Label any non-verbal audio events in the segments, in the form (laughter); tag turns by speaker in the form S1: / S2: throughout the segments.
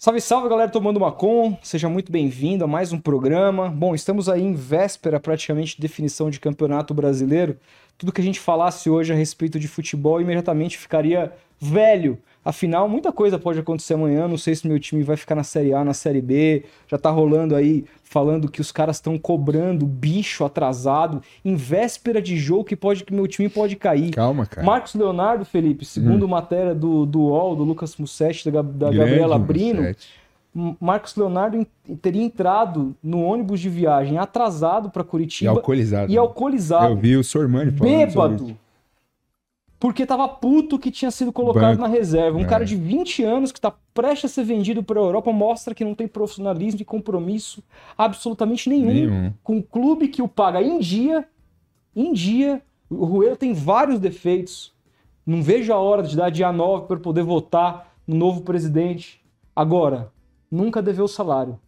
S1: Salve, salve, galera tomando uma com. Seja muito bem-vindo a mais um programa. Bom, estamos aí em véspera praticamente de definição de campeonato brasileiro. Tudo que a gente falasse hoje a respeito de futebol imediatamente ficaria velho. Afinal, muita coisa pode acontecer amanhã. Não sei se meu time vai ficar na Série A, na Série B. Já tá rolando aí falando que os caras estão cobrando bicho atrasado em véspera de jogo que pode que meu time pode cair.
S2: Calma, cara.
S1: Marcos Leonardo, Felipe, segundo
S2: Hum. matéria
S1: do, do UOL, do Lucas Mussetti, da, da Gabriela Brino, M- Marcos Leonardo teria entrado no ônibus de viagem atrasado para
S2: E
S1: Curitiba
S2: alcoolizado.
S1: e alcoolizado,
S2: Eu vi o Sormani falando
S1: bêbado, porque tava puto que tinha sido colocado
S2: Banco.
S1: na reserva. Um
S2: É.
S1: cara de 20 anos que tá prestes a ser vendido para a Europa mostra que não tem profissionalismo e compromisso absolutamente nenhum,
S2: Nenhum.
S1: com um clube que o paga em dia, em dia. O Rueda tem vários defeitos. Não vejo a hora de dar dia 9 para poder votar no novo presidente. Agora, nunca deveu o salário.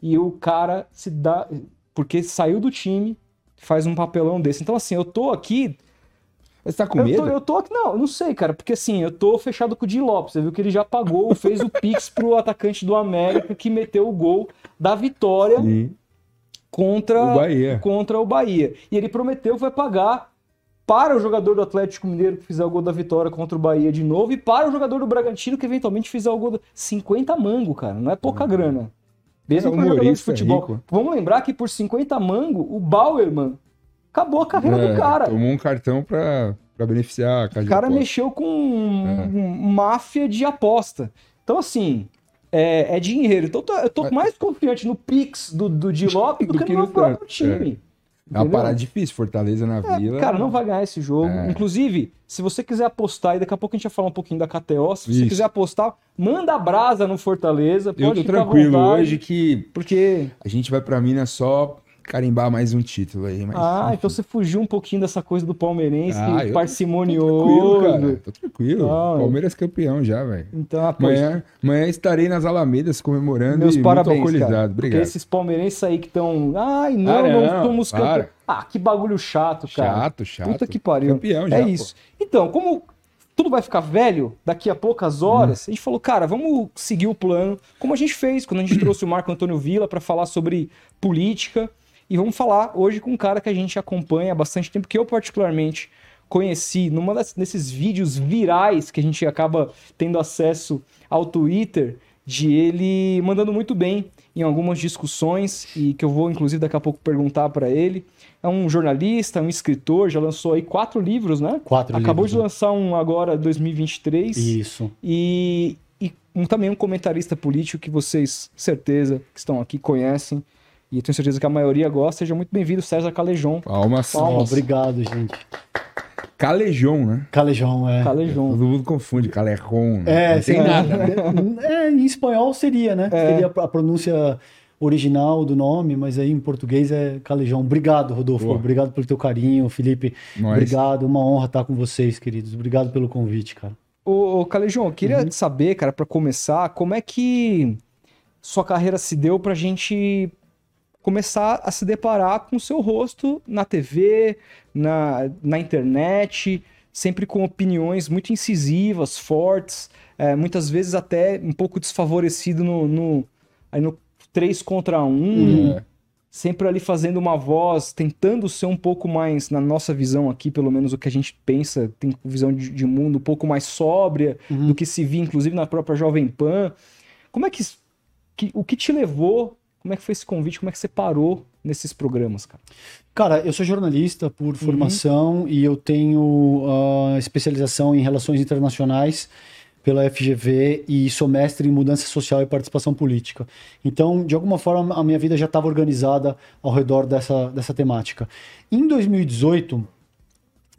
S1: E o cara se dá. Porque saiu do time, faz um papelão desse. Então, assim, eu tô aqui.
S2: Mas tá com
S1: Eu
S2: medo?
S1: tô, eu tô aqui. Não, eu não sei, cara. Porque assim, eu tô fechado com o Di Lopes. Você viu que ele já pagou, fez o Pix pro (laughs) atacante do América que meteu o gol da vitória
S2: Sim.
S1: contra
S2: O Bahia.
S1: contra o Bahia. E ele prometeu que vai pagar para o jogador do Atlético Mineiro que fizer o gol da vitória contra o Bahia de novo e para o jogador do Bragantino que eventualmente fizer o gol. Do... 50 mango, cara, não é pouca grana. Mesmo
S2: É,
S1: para jogador de futebol.
S2: rico.
S1: Vamos lembrar que por 50 mango, o Bauerman acabou a carreira
S2: É,
S1: do cara.
S2: Tomou um cartão pra, pra beneficiar a casa
S1: O cara
S2: aposta.
S1: mexeu com um-
S2: É.
S1: máfia de aposta. Então, assim, é, é dinheiro. Então, eu tô,
S2: Mas-
S1: mais confiante no Pix do, do Di (laughs) Lopes do,
S2: Do
S1: que, no próprio
S2: tanto,
S1: time.
S2: É uma parada difícil, Fortaleza na
S1: É,
S2: Vila.
S1: cara, não vai ganhar esse jogo.
S2: É.
S1: Inclusive, se você quiser apostar, e daqui a pouco a gente vai falar um pouquinho da KTO, se você
S2: Isso.
S1: quiser apostar, manda a brasa no Fortaleza. Pode
S2: Eu tô tranquilo hoje que
S1: Porque.
S2: a gente vai pra Minas só carimbar mais um título aí. Mas...
S1: Ah, então você fugiu um pouquinho dessa coisa do palmeirense,
S2: Ah,
S1: que
S2: eu tô- Tranquilo,
S1: parcimonioso.
S2: cara. Tô tranquilo.
S1: Ah,
S2: Palmeiras campeão já, velho.
S1: Então, ah, pô,
S2: Amanhã, amanhã estarei nas Alamedas comemorando
S1: Meus
S2: e
S1: parabéns,
S2: muito alcoolizado.
S1: cara. Porque
S2: Obrigado.
S1: esses palmeirenses aí que estão. Ai, não,
S2: Ah,
S1: não,
S2: não,
S1: somos campeões. Ah, que bagulho chato, cara.
S2: Chato, chato.
S1: Puta que pariu.
S2: Campeão já,
S1: é
S2: pô.
S1: isso. Então, como tudo vai ficar velho daqui a poucas horas,
S2: Hum.
S1: a gente falou, cara, vamos seguir o plano, como a gente fez quando a gente trouxe o Marco Antônio Villa para falar sobre política. E vamos falar hoje com um cara que a gente acompanha há bastante tempo, que eu particularmente conheci numa das- desses vídeos virais que a gente acaba tendo acesso ao Twitter, de ele mandando muito bem em algumas discussões e que eu vou inclusive daqui a pouco perguntar para ele. É um jornalista, um escritor, já lançou aí quatro livros, né?
S3: Quatro
S1: Acabou
S3: livros,
S1: de
S3: né?
S1: lançar um agora 2023
S3: Isso.
S1: e, e um- também um comentarista político que vocês, certeza, que estão aqui conhecem e eu tenho certeza que a maioria gosta. Seja muito bem-vindo, César Calejon.
S2: Palmas.
S1: Palmas.
S3: Obrigado, gente.
S2: Calejão, né?
S3: Calejão, é.
S1: Calejon.
S2: Todo mundo confunde, Calerron.
S3: É,
S2: não tem
S3: sim,
S2: nada. né?
S3: É, em espanhol seria, né?
S1: É.
S3: Seria a pronúncia original do nome, mas aí em português é Calejão. Obrigado, Rodolfo.
S2: Boa.
S3: Obrigado pelo teu carinho, Felipe.
S2: Nós.
S3: Obrigado, uma honra estar com vocês, queridos. Obrigado pelo convite, cara.
S1: Ô, ô Calejon, eu queria
S3: Uhum.
S1: saber, cara, para começar, como é que sua carreira se deu pra gente começar a se deparar com o seu rosto na TV, na, na internet, sempre com opiniões muito incisivas, fortes, é, muitas vezes até um pouco desfavorecido no, no, aí no 3 contra 1,
S2: É.
S1: sempre ali fazendo uma voz, tentando ser um pouco mais, na nossa visão aqui, pelo menos o que a gente pensa, tem visão de, de mundo um pouco mais sóbria
S3: Uhum.
S1: do que se via, inclusive, na própria Jovem Pan. Como é que, que- o que te levou, como é que foi esse convite, como é que você parou nesses programas, cara?
S3: Cara, eu sou jornalista por formação e eu tenho ah, especialização em relações internacionais pela FGV e sou mestre em mudança social e participação política. Então, de alguma forma, a minha vida já estava organizada ao redor dessa, dessa temática. Em 2018,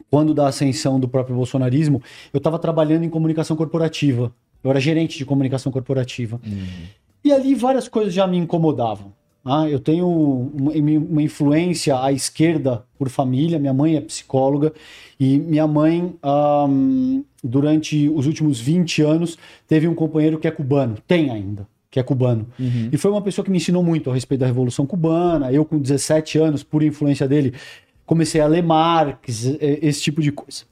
S3: quando da ascensão do próprio bolsonarismo, eu estava trabalhando em comunicação corporativa. Eu era gerente de comunicação corporativa. E ali várias coisas já me incomodavam. Ah, eu tenho uma, uma influência à esquerda por família. Minha mãe é psicóloga e minha mãe, ahm, durante os últimos 20 anos, teve um companheiro que é cubano. Tem ainda, que é cubano. E foi uma pessoa que me ensinou muito a respeito da Revolução Cubana. Eu, com 17 anos, por influência dele, comecei a ler Marx, esse tipo de coisa.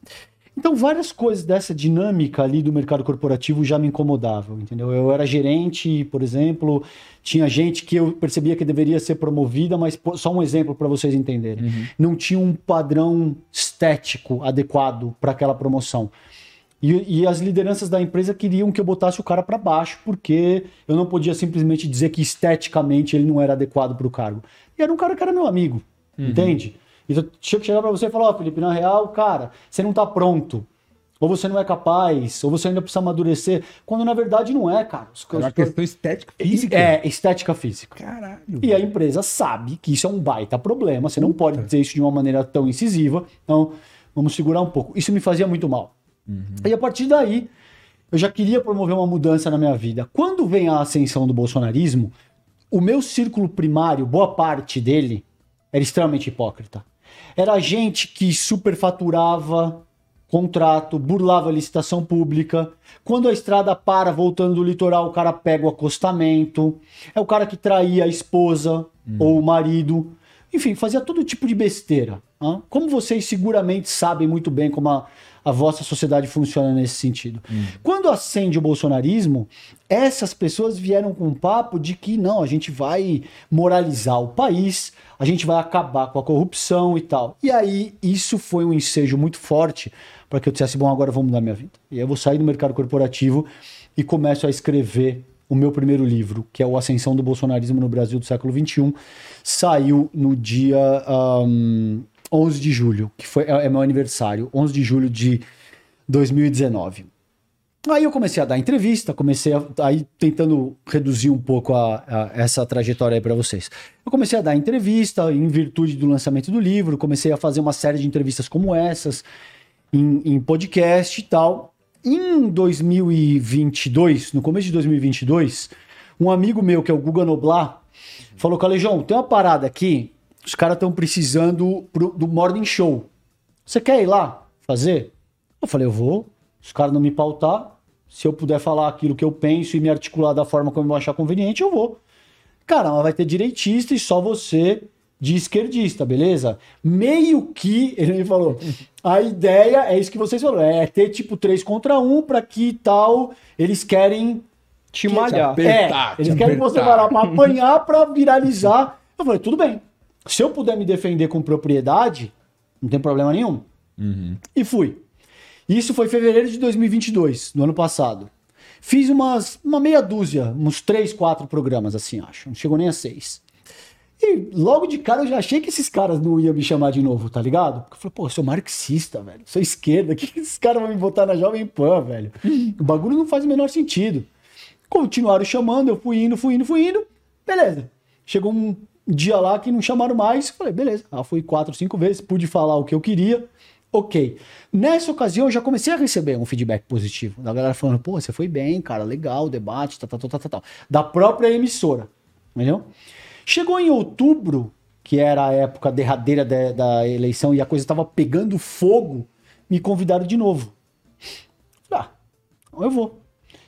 S3: Então, várias coisas dessa dinâmica ali do mercado corporativo já me incomodavam, entendeu? Eu era gerente, por exemplo, tinha gente que eu percebia que deveria ser promovida, mas só um exemplo para vocês entenderem. Não tinha um padrão estético adequado para aquela promoção. E, e as lideranças da empresa queriam que eu botasse o cara para baixo, porque eu não podia simplesmente dizer que esteticamente ele não era adequado para o cargo. E era um cara que era meu amigo, entende? Então tinha que chegar para você e falar: Ó, Felipe, na real, cara, você não tá pronto. Ou você não é capaz, ou você ainda precisa amadurecer. Quando na verdade não é, cara. Os-
S2: É uma questão estética física.
S3: É, estética física.
S2: Caralho.
S3: E a empresa sabe que isso é um baita problema. Você não pode dizer isso de uma maneira tão incisiva. Então, vamos segurar um pouco. Isso me fazia muito mal. E a partir daí, eu já queria promover uma mudança na minha vida. Quando vem a ascensão do bolsonarismo, o meu círculo primário, boa parte dele, era extremamente hipócrita. Era gente que superfaturava contrato, burlava licitação pública. Quando a estrada para voltando do litoral, o cara pega o acostamento. É o cara que traía a esposa ou o marido. Enfim, fazia todo tipo de besteira. Como vocês seguramente sabem muito bem como a, a vossa sociedade funciona nesse sentido. Quando acende o bolsonarismo, essas pessoas vieram com um papo de que não, a gente vai moralizar o país, a gente vai acabar com a corrupção e tal. E aí, isso foi um ensejo muito forte para que eu dissesse, bom, agora eu vou mudar minha vida. E aí eu vou sair do mercado corporativo e começo a escrever o meu primeiro livro, que é o Ascensão do Bolsonarismo no Brasil do século XXI. Saiu no dia ahn, 11 de julho, que foi, é é meu aniversário, 11 de julho de 2019. Aí eu comecei a dar entrevista, comecei a, aí tentando reduzir um pouco a, a- essa trajetória aí para vocês. Eu comecei a dar entrevista em virtude do lançamento do livro, comecei a fazer uma série de entrevistas como essas em, em podcast e tal. Em 2022, no começo de 2022, um amigo meu que é o Guga Noblar falou: Calejão, tem uma parada aqui, os caras estão precisando pro- do Morning Show. Você quer ir lá fazer? Eu falei, eu vou. Se os caras não me pautar, se eu puder falar aquilo que eu penso e me articular da forma como eu achar conveniente, eu vou. Cara, mas vai ter direitista e só você de esquerdista, beleza? Meio que, (laughs) ele me falou, a ideia é isso que vocês falaram, é ter tipo três contra um para que tal, eles querem
S1: Te malhar.
S2: Te apertar,
S3: é, eles
S2: te
S3: querem que você
S2: apertar.
S3: vá lá pra apanhar, pra viralizar. Eu falei, tudo bem. Se eu puder me defender com propriedade, não tem problema nenhum. E fui. Isso foi em fevereiro de 2022, no ano passado. Fiz umas, uma meia dúzia, uns três, quatro programas assim, acho. Não chegou nem a seis. E logo de cara eu já achei que esses caras não iam me chamar de novo, tá ligado? Porque eu falei, pô, eu sou marxista, velho. Sou esquerda. (laughs) que esses caras vão me botar na Jovem Pan, velho? O bagulho não faz o menor sentido. Continuaram chamando, eu fui indo, fui indo, fui indo. Beleza. Chegou um dia lá que não chamaram mais. Falei, beleza. Ah, fui quatro, cinco vezes, pude falar o que eu queria. Ok. Nessa ocasião eu já comecei a receber um feedback positivo. Da galera falando, pô, você foi bem, cara, legal, debate, tal, tal, tal, tal, tal. Da própria emissora. Entendeu? Chegou em outubro, que era a época derradeira da, da eleição e a coisa estava pegando fogo, me convidaram de novo. Ah, então eu vou.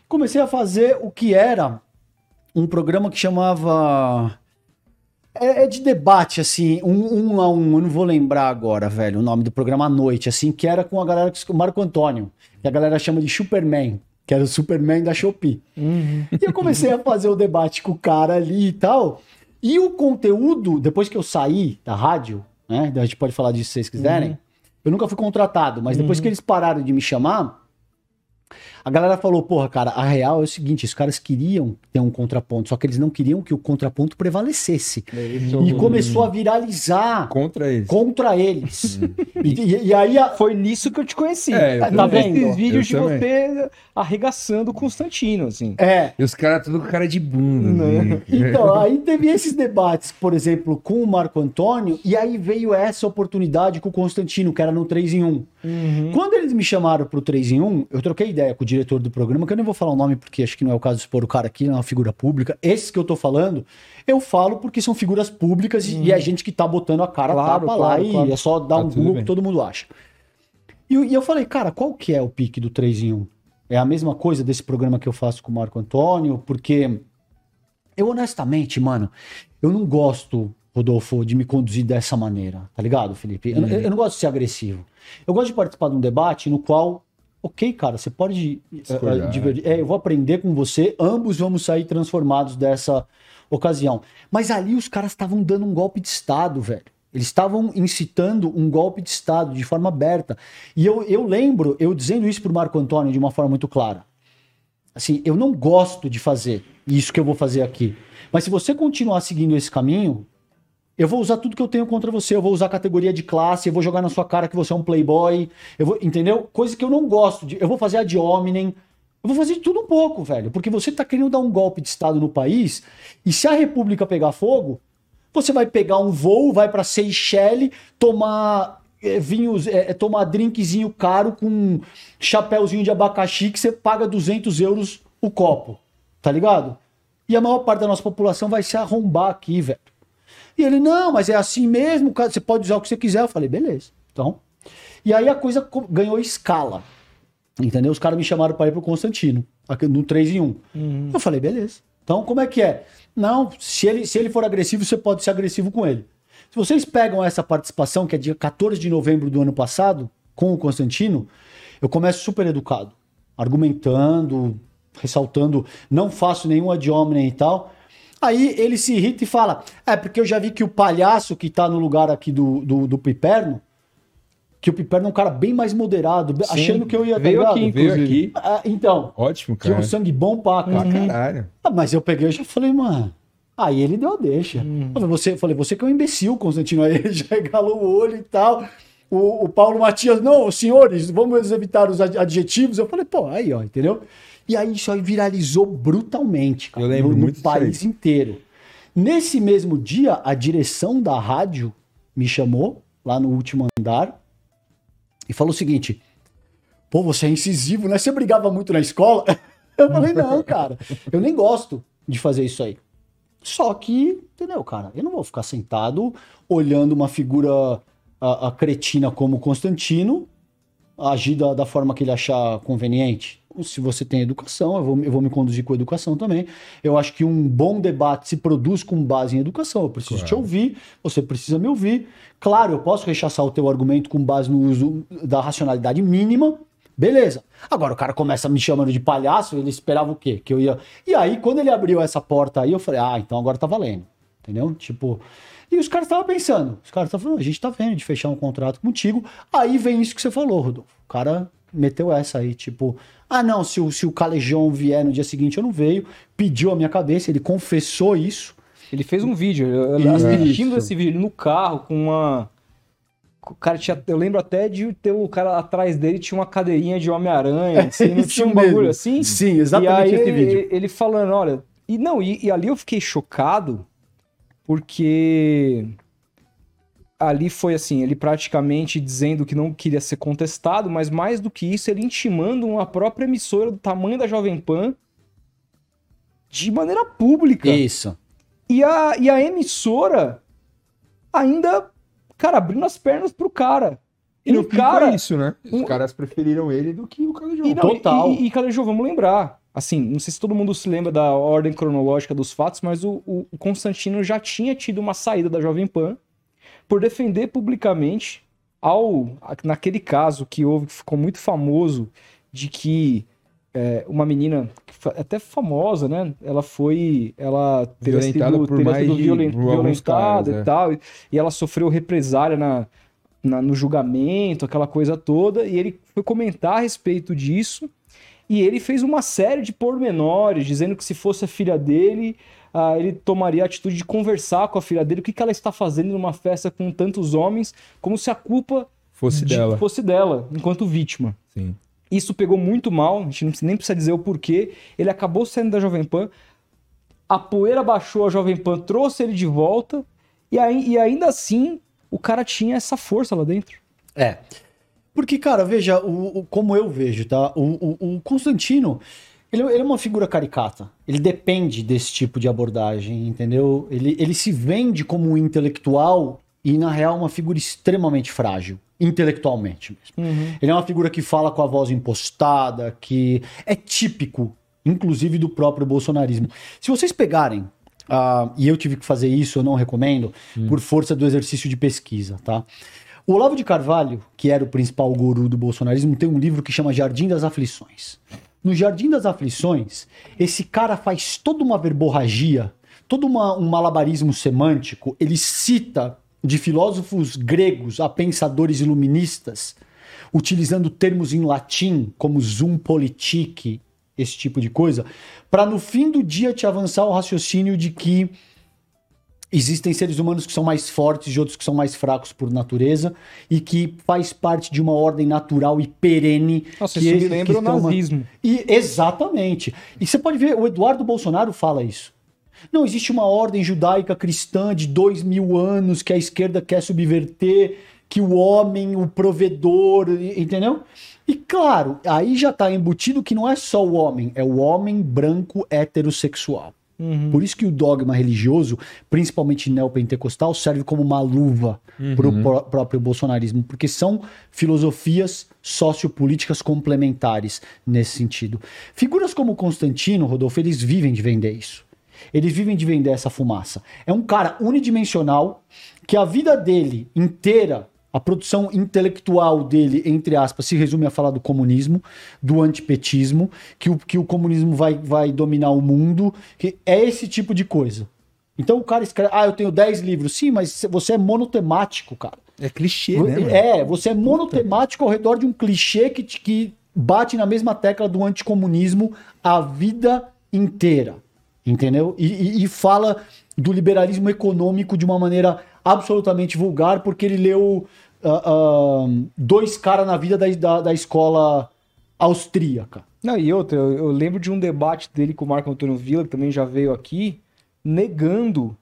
S3: Comecei a fazer o que era um programa que chamava. É, é de debate, assim, um, um a um, eu não vou lembrar agora, velho, o nome do programa à noite, assim, que era com a galera, que- o Marco Antônio, que a galera chama de Superman, que era o Superman da Shopee. E eu comecei a fazer o debate com o cara ali e tal. E o conteúdo, depois que eu saí da rádio, né? A gente pode falar disso se vocês quiserem. Eu nunca fui contratado, mas depois que eles pararam de me chamar, a galera falou, porra, cara, a real é o seguinte, os caras queriam ter um contraponto, só que eles não queriam que o contraponto prevalecesse. E começou a viralizar
S2: Contra eles.
S3: contra eles. (laughs) e, e- e aí a-
S1: Foi nisso que eu te conheci.
S2: É, eu
S3: Tá vendo?
S1: Esses vídeos de
S2: Eu também.
S1: você arregaçando o Constantino, assim.
S3: é,
S2: E os caras tudo com cara de bunda.
S1: Né?
S3: Então, aí teve esses debates, por exemplo, com o Marco Antônio, e aí veio essa oportunidade com o Constantino, que era no 3 em 1. Quando eles me chamaram pro 3 em 1, eu troquei ideia com o diretor do programa, que eu nem vou falar o nome porque acho que não é o caso de expor o cara aqui, é uma figura pública. Esses que eu tô falando, eu falo porque são figuras públicas e é gente que tá botando a cara
S1: Claro,
S3: tapa
S1: claro,
S3: lá
S1: claro.
S3: e é só dar
S2: Tá
S3: um Google que todo mundo acha. E, eu- e eu falei, cara, qual que é o pique do 3 em 1? É a mesma coisa desse programa que eu faço com o Marco Antônio, porque eu honestamente, mano, eu não gosto Rodolfo, de me conduzir dessa maneira, tá ligado, Felipe? Eu, eu não gosto de ser agressivo. Eu gosto de participar de um debate no qual, ok, cara, você pode divergir. É, eu vou aprender com você, ambos vamos sair transformados dessa ocasião. Mas ali os caras estavam dando um golpe de Estado, velho. Eles estavam incitando um golpe de Estado de forma aberta. E eu, eu lembro, eu dizendo isso pro Marco Antônio de uma forma muito clara. Assim, eu não gosto de fazer isso que eu vou fazer aqui. Mas se você continuar seguindo esse caminho, eu vou usar tudo que eu tenho contra você. Eu vou usar categoria de classe, eu vou jogar na sua cara que você é um playboy. Eu vou, entendeu? Coisa que eu não gosto. De, eu vou fazer a de hominem. Eu vou fazer tudo um pouco, velho. Porque você tá querendo dar um golpe de Estado no país. E se a República pegar fogo, você vai pegar um voo, vai pra Seychelles, tomar é, vinhos, é, tomar drinkzinho caro com chapéuzinho de abacaxi que você paga 200 euros o copo. Tá ligado? E a maior parte da nossa população vai se arrombar aqui, velho. E ele, não, mas é assim mesmo, cara, você pode usar o que você quiser. Eu falei, beleza. Então. E aí a coisa co- ganhou escala. Entendeu? Os caras me chamaram para ir pro Constantino, no 3 em 1. Eu falei, beleza. Então, como é que é? Não, se ele, se ele for agressivo, você pode ser agressivo com ele. Se vocês pegam essa participação, que é dia 14 de novembro do ano passado, com o Constantino, eu começo super educado, argumentando, ressaltando, não faço nenhum ad hominem e tal. Aí ele se irrita e fala: É, porque eu já vi que o palhaço que tá no lugar aqui do, do, do Piperno, que o Piperno é um cara bem mais moderado, achando que eu ia. tá
S1: Veio
S3: ligado?
S1: aqui,
S2: Veio
S1: inclusive.
S2: aqui.
S3: Ah, então,
S2: Ótimo,
S3: tinha
S2: cara.
S3: um sangue bom pra cá.
S2: Caralho.
S3: Ah, mas eu peguei e já falei, mano. Aí ele deu a deixa.
S1: Hum.
S3: Eu falei, você, falei, você que é um imbecil, Constantino. (laughs) Aí ele já regalou o olho e tal. O, o Paulo Matias, não, senhores, vamos evitar os ad- adjetivos. Eu falei, pô, aí, ó, entendeu? E aí isso aí viralizou brutalmente, cara,
S2: Eu lembro
S3: no, no
S2: muito
S3: país inteiro. Nesse mesmo dia, a direção da rádio me chamou lá no último andar e falou o seguinte: pô, você é incisivo, né? Você brigava muito na escola? (laughs) Eu falei, não, cara, eu nem gosto de fazer isso aí. Só que, entendeu, cara? Eu não vou ficar sentado olhando uma figura a, a cretina como Constantino agir da, da forma que ele achar conveniente. Se você tem educação, eu vou, eu vou me conduzir com educação também. Eu acho que um bom debate se produz com base em educação. Eu preciso te
S2: Claro.
S3: ouvir, você precisa me ouvir. Claro, eu posso rechaçar o teu argumento com base no uso da racionalidade mínima. Beleza. Agora o cara começa me chamando de palhaço, ele esperava o quê? Que eu ia. E aí, quando ele abriu essa porta aí, eu falei, ah, então agora tá valendo. Entendeu? Tipo. E os caras estavam pensando. Os caras estavam falando, a gente tá vendo de fechar um contrato contigo. Aí vem isso que você falou, Rodolfo. O cara meteu essa aí, tipo, ah, não, se o, se o Calejão vier no dia seguinte, eu não veio. Pediu a minha cabeça, ele confessou isso.
S1: Ele fez um vídeo, eu, eu assistindo esse vídeo no carro com uma. O cara tinha. Eu lembro até de ter o cara atrás dele tinha uma cadeirinha de Homem-Aranha. Assim, não
S3: Isso
S1: tinha um
S3: mesmo.
S1: bagulho assim?
S3: Sim,
S1: e
S3: exatamente
S1: aí
S3: esse
S1: ele,
S3: vídeo.
S1: ele falando, olha. E não, e, e ali eu fiquei chocado, porque ali foi assim, ele praticamente dizendo que não queria ser contestado, mas mais do que isso, ele intimando uma própria emissora do tamanho da Jovem Pan de maneira pública.
S3: Isso.
S1: E a, e a emissora ainda, cara, abrindo as pernas pro cara.
S2: E fim
S1: cara.
S2: foi isso, né? Os
S1: um-
S2: caras preferiram ele do que o Calejão.
S3: Total.
S1: E, e, e Calejão, vamos lembrar. Assim, não sei se todo mundo se lembra da ordem cronológica dos fatos, mas o, o- Constantino já tinha tido uma saída da Jovem Pan por defender publicamente, ao naquele caso que houve, que ficou muito famoso, de que é, uma menina, até famosa, né? Ela foi. Ela teria
S2: Violentada
S1: sido, teria sido
S2: de-
S1: violen-
S2: por alguns
S1: violentada
S2: caras,
S1: e
S2: é.
S1: tal. E, e ela sofreu represália na, na- no julgamento, aquela coisa toda. E ele foi comentar a respeito disso. E ele fez uma série de pormenores, dizendo que se fosse a filha dele, ah, ele tomaria a atitude de conversar com a filha dele, o que, que ela está fazendo numa festa com tantos homens, como se a culpa
S2: Fosse
S1: de-
S2: dela.
S1: fosse dela, enquanto vítima.
S2: Sim.
S1: Isso pegou muito mal, a gente nem precisa dizer o porquê. Ele acabou saindo da Jovem Pan, a poeira baixou, a Jovem Pan trouxe ele de volta, e, aí- e ainda assim o cara tinha essa força lá dentro.
S3: É. Porque, cara, veja, o, o- como eu vejo, tá? O, o- o Constantino, ele, ele é uma figura caricata. Ele depende desse tipo de abordagem, entendeu? Ele, ele se vende como um intelectual e, na real, uma figura extremamente frágil, intelectualmente mesmo. Ele é uma figura que fala com a voz impostada, que é típico, inclusive, do próprio bolsonarismo. Se vocês pegarem ah, e eu tive que fazer isso, eu não recomendo, por força do exercício de pesquisa, tá? O Olavo de Carvalho, que era o principal guru do bolsonarismo, tem um livro que chama Jardim das Aflições. No Jardim das Aflições, esse cara faz toda uma verborragia, todo uma- um malabarismo semântico. Ele cita de filósofos gregos a pensadores iluministas, utilizando termos em latim, como zoom politique, esse tipo de coisa, para no fim do dia te avançar o raciocínio de que existem seres humanos que são mais fortes e outros que são mais fracos por natureza e que faz parte de uma ordem natural e perene.
S1: Nossa,
S3: que
S1: isso me lembra o
S3: toma-
S1: nazismo.
S3: E exatamente. E você pode ver, o Eduardo Bolsonaro fala isso. Não existe uma ordem judaica cristã de dois mil anos que a esquerda quer subverter, que o homem, o provedor, entendeu? E claro, aí já está embutido que não é só o homem, é o homem branco heterossexual. Por isso que o dogma religioso, principalmente neopentecostal, serve como uma luva para o próprio bolsonarismo, porque são filosofias sociopolíticas complementares nesse sentido. Figuras como Constantino, Rodolfo, eles vivem de vender isso. Eles vivem de vender essa fumaça. É um cara unidimensional que a vida dele inteira, a produção intelectual dele, entre aspas, se resume a falar do comunismo, do antipetismo, que o, que o comunismo vai, vai dominar o mundo. Que é esse tipo de coisa. Então o cara escreve, ah, eu tenho 10 livros. Sim, mas você é monotemático, cara.
S2: É clichê, né? mano?
S3: É, você é monotemático ao redor de um clichê que, que bate na mesma tecla do anticomunismo a vida inteira. Entendeu? E, e- e fala do liberalismo econômico de uma maneira absolutamente vulgar, porque ele leu ah, ah, dois caras na vida da, da, da escola austríaca.
S1: Não, e outra, eu, eu lembro de um debate dele com o Marco Antônio Villa, que também já veio aqui, negando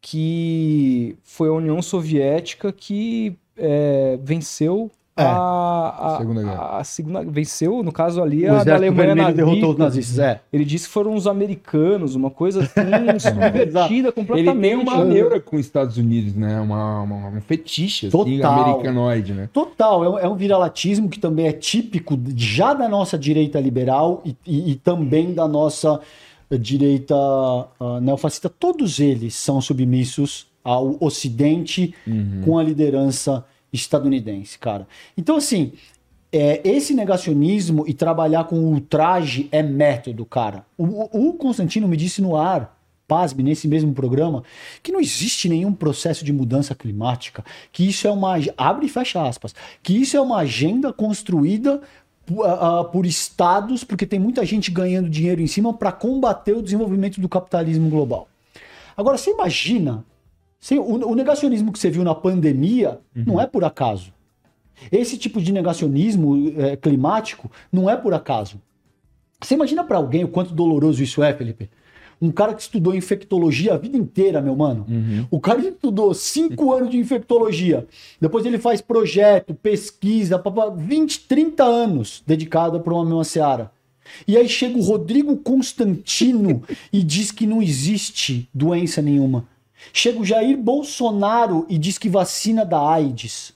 S1: que foi a União Soviética que é, venceu
S3: É,
S1: a, a,
S2: Segunda Guerra.
S1: a, segunda venceu, no caso ali,
S3: O
S1: a da Alemanha nazista.
S3: derrotou os nazistas. É.
S1: Ele disse que foram os americanos, uma coisa assim, (laughs) subvertida
S2: Ele
S1: completamente.
S2: tem uma neura com os Estados Unidos, né? Uma, uma- um fetiche, assim,
S3: Total.
S2: americanoide, né?
S3: Total, é um, é um viralatismo que também é típico já da nossa direita liberal e, e- e também da nossa direita ah, neofascista. Todos eles são submissos ao Ocidente com a liderança estadunidense, cara. Então, assim, é, esse negacionismo e trabalhar com ultraje é método, cara. O, o- Constantino me disse no ar, pasme, nesse mesmo programa, que não existe nenhum processo de mudança climática, que isso é uma. abre e fecha aspas, que isso é uma agenda construída por estados, porque tem muita gente ganhando dinheiro em cima para combater o desenvolvimento do capitalismo global. Agora, você imagina, você- o, o negacionismo que você viu na pandemia não é por acaso. Esse tipo de negacionismo eh, climático não é por acaso. Você imagina para alguém o quanto doloroso isso é, Felipe? Um cara que estudou infectologia a vida inteira, meu mano. O cara estudou cinco anos de infectologia. Depois ele faz projeto, pesquisa, papá, 20, 30 anos dedicado para uma mesma seara. E aí chega o Rodrigo Constantino (laughs) e diz que não existe doença nenhuma. Chega o Jair Bolsonaro e diz que vacina da AIDS.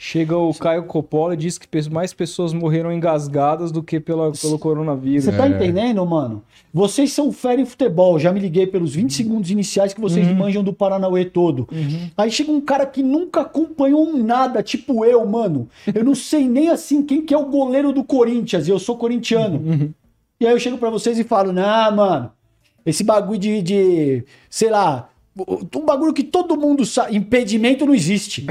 S1: Chega o Caio Coppola e diz que mais pessoas morreram engasgadas do que pela, pelo coronavírus.
S3: Você tá entendendo, mano? Vocês são fera em futebol. Já me liguei pelos 20 segundos iniciais que vocês manjam do Paranauê todo. Aí chega um cara que nunca acompanhou nada, tipo eu, mano. Eu não sei nem assim quem que é o goleiro do Corinthians. E eu sou corintiano. E aí eu chego pra vocês e falo, nah, mano, esse bagulho de, de sei lá, um bagulho que todo mundo sabe, impedimento não existe.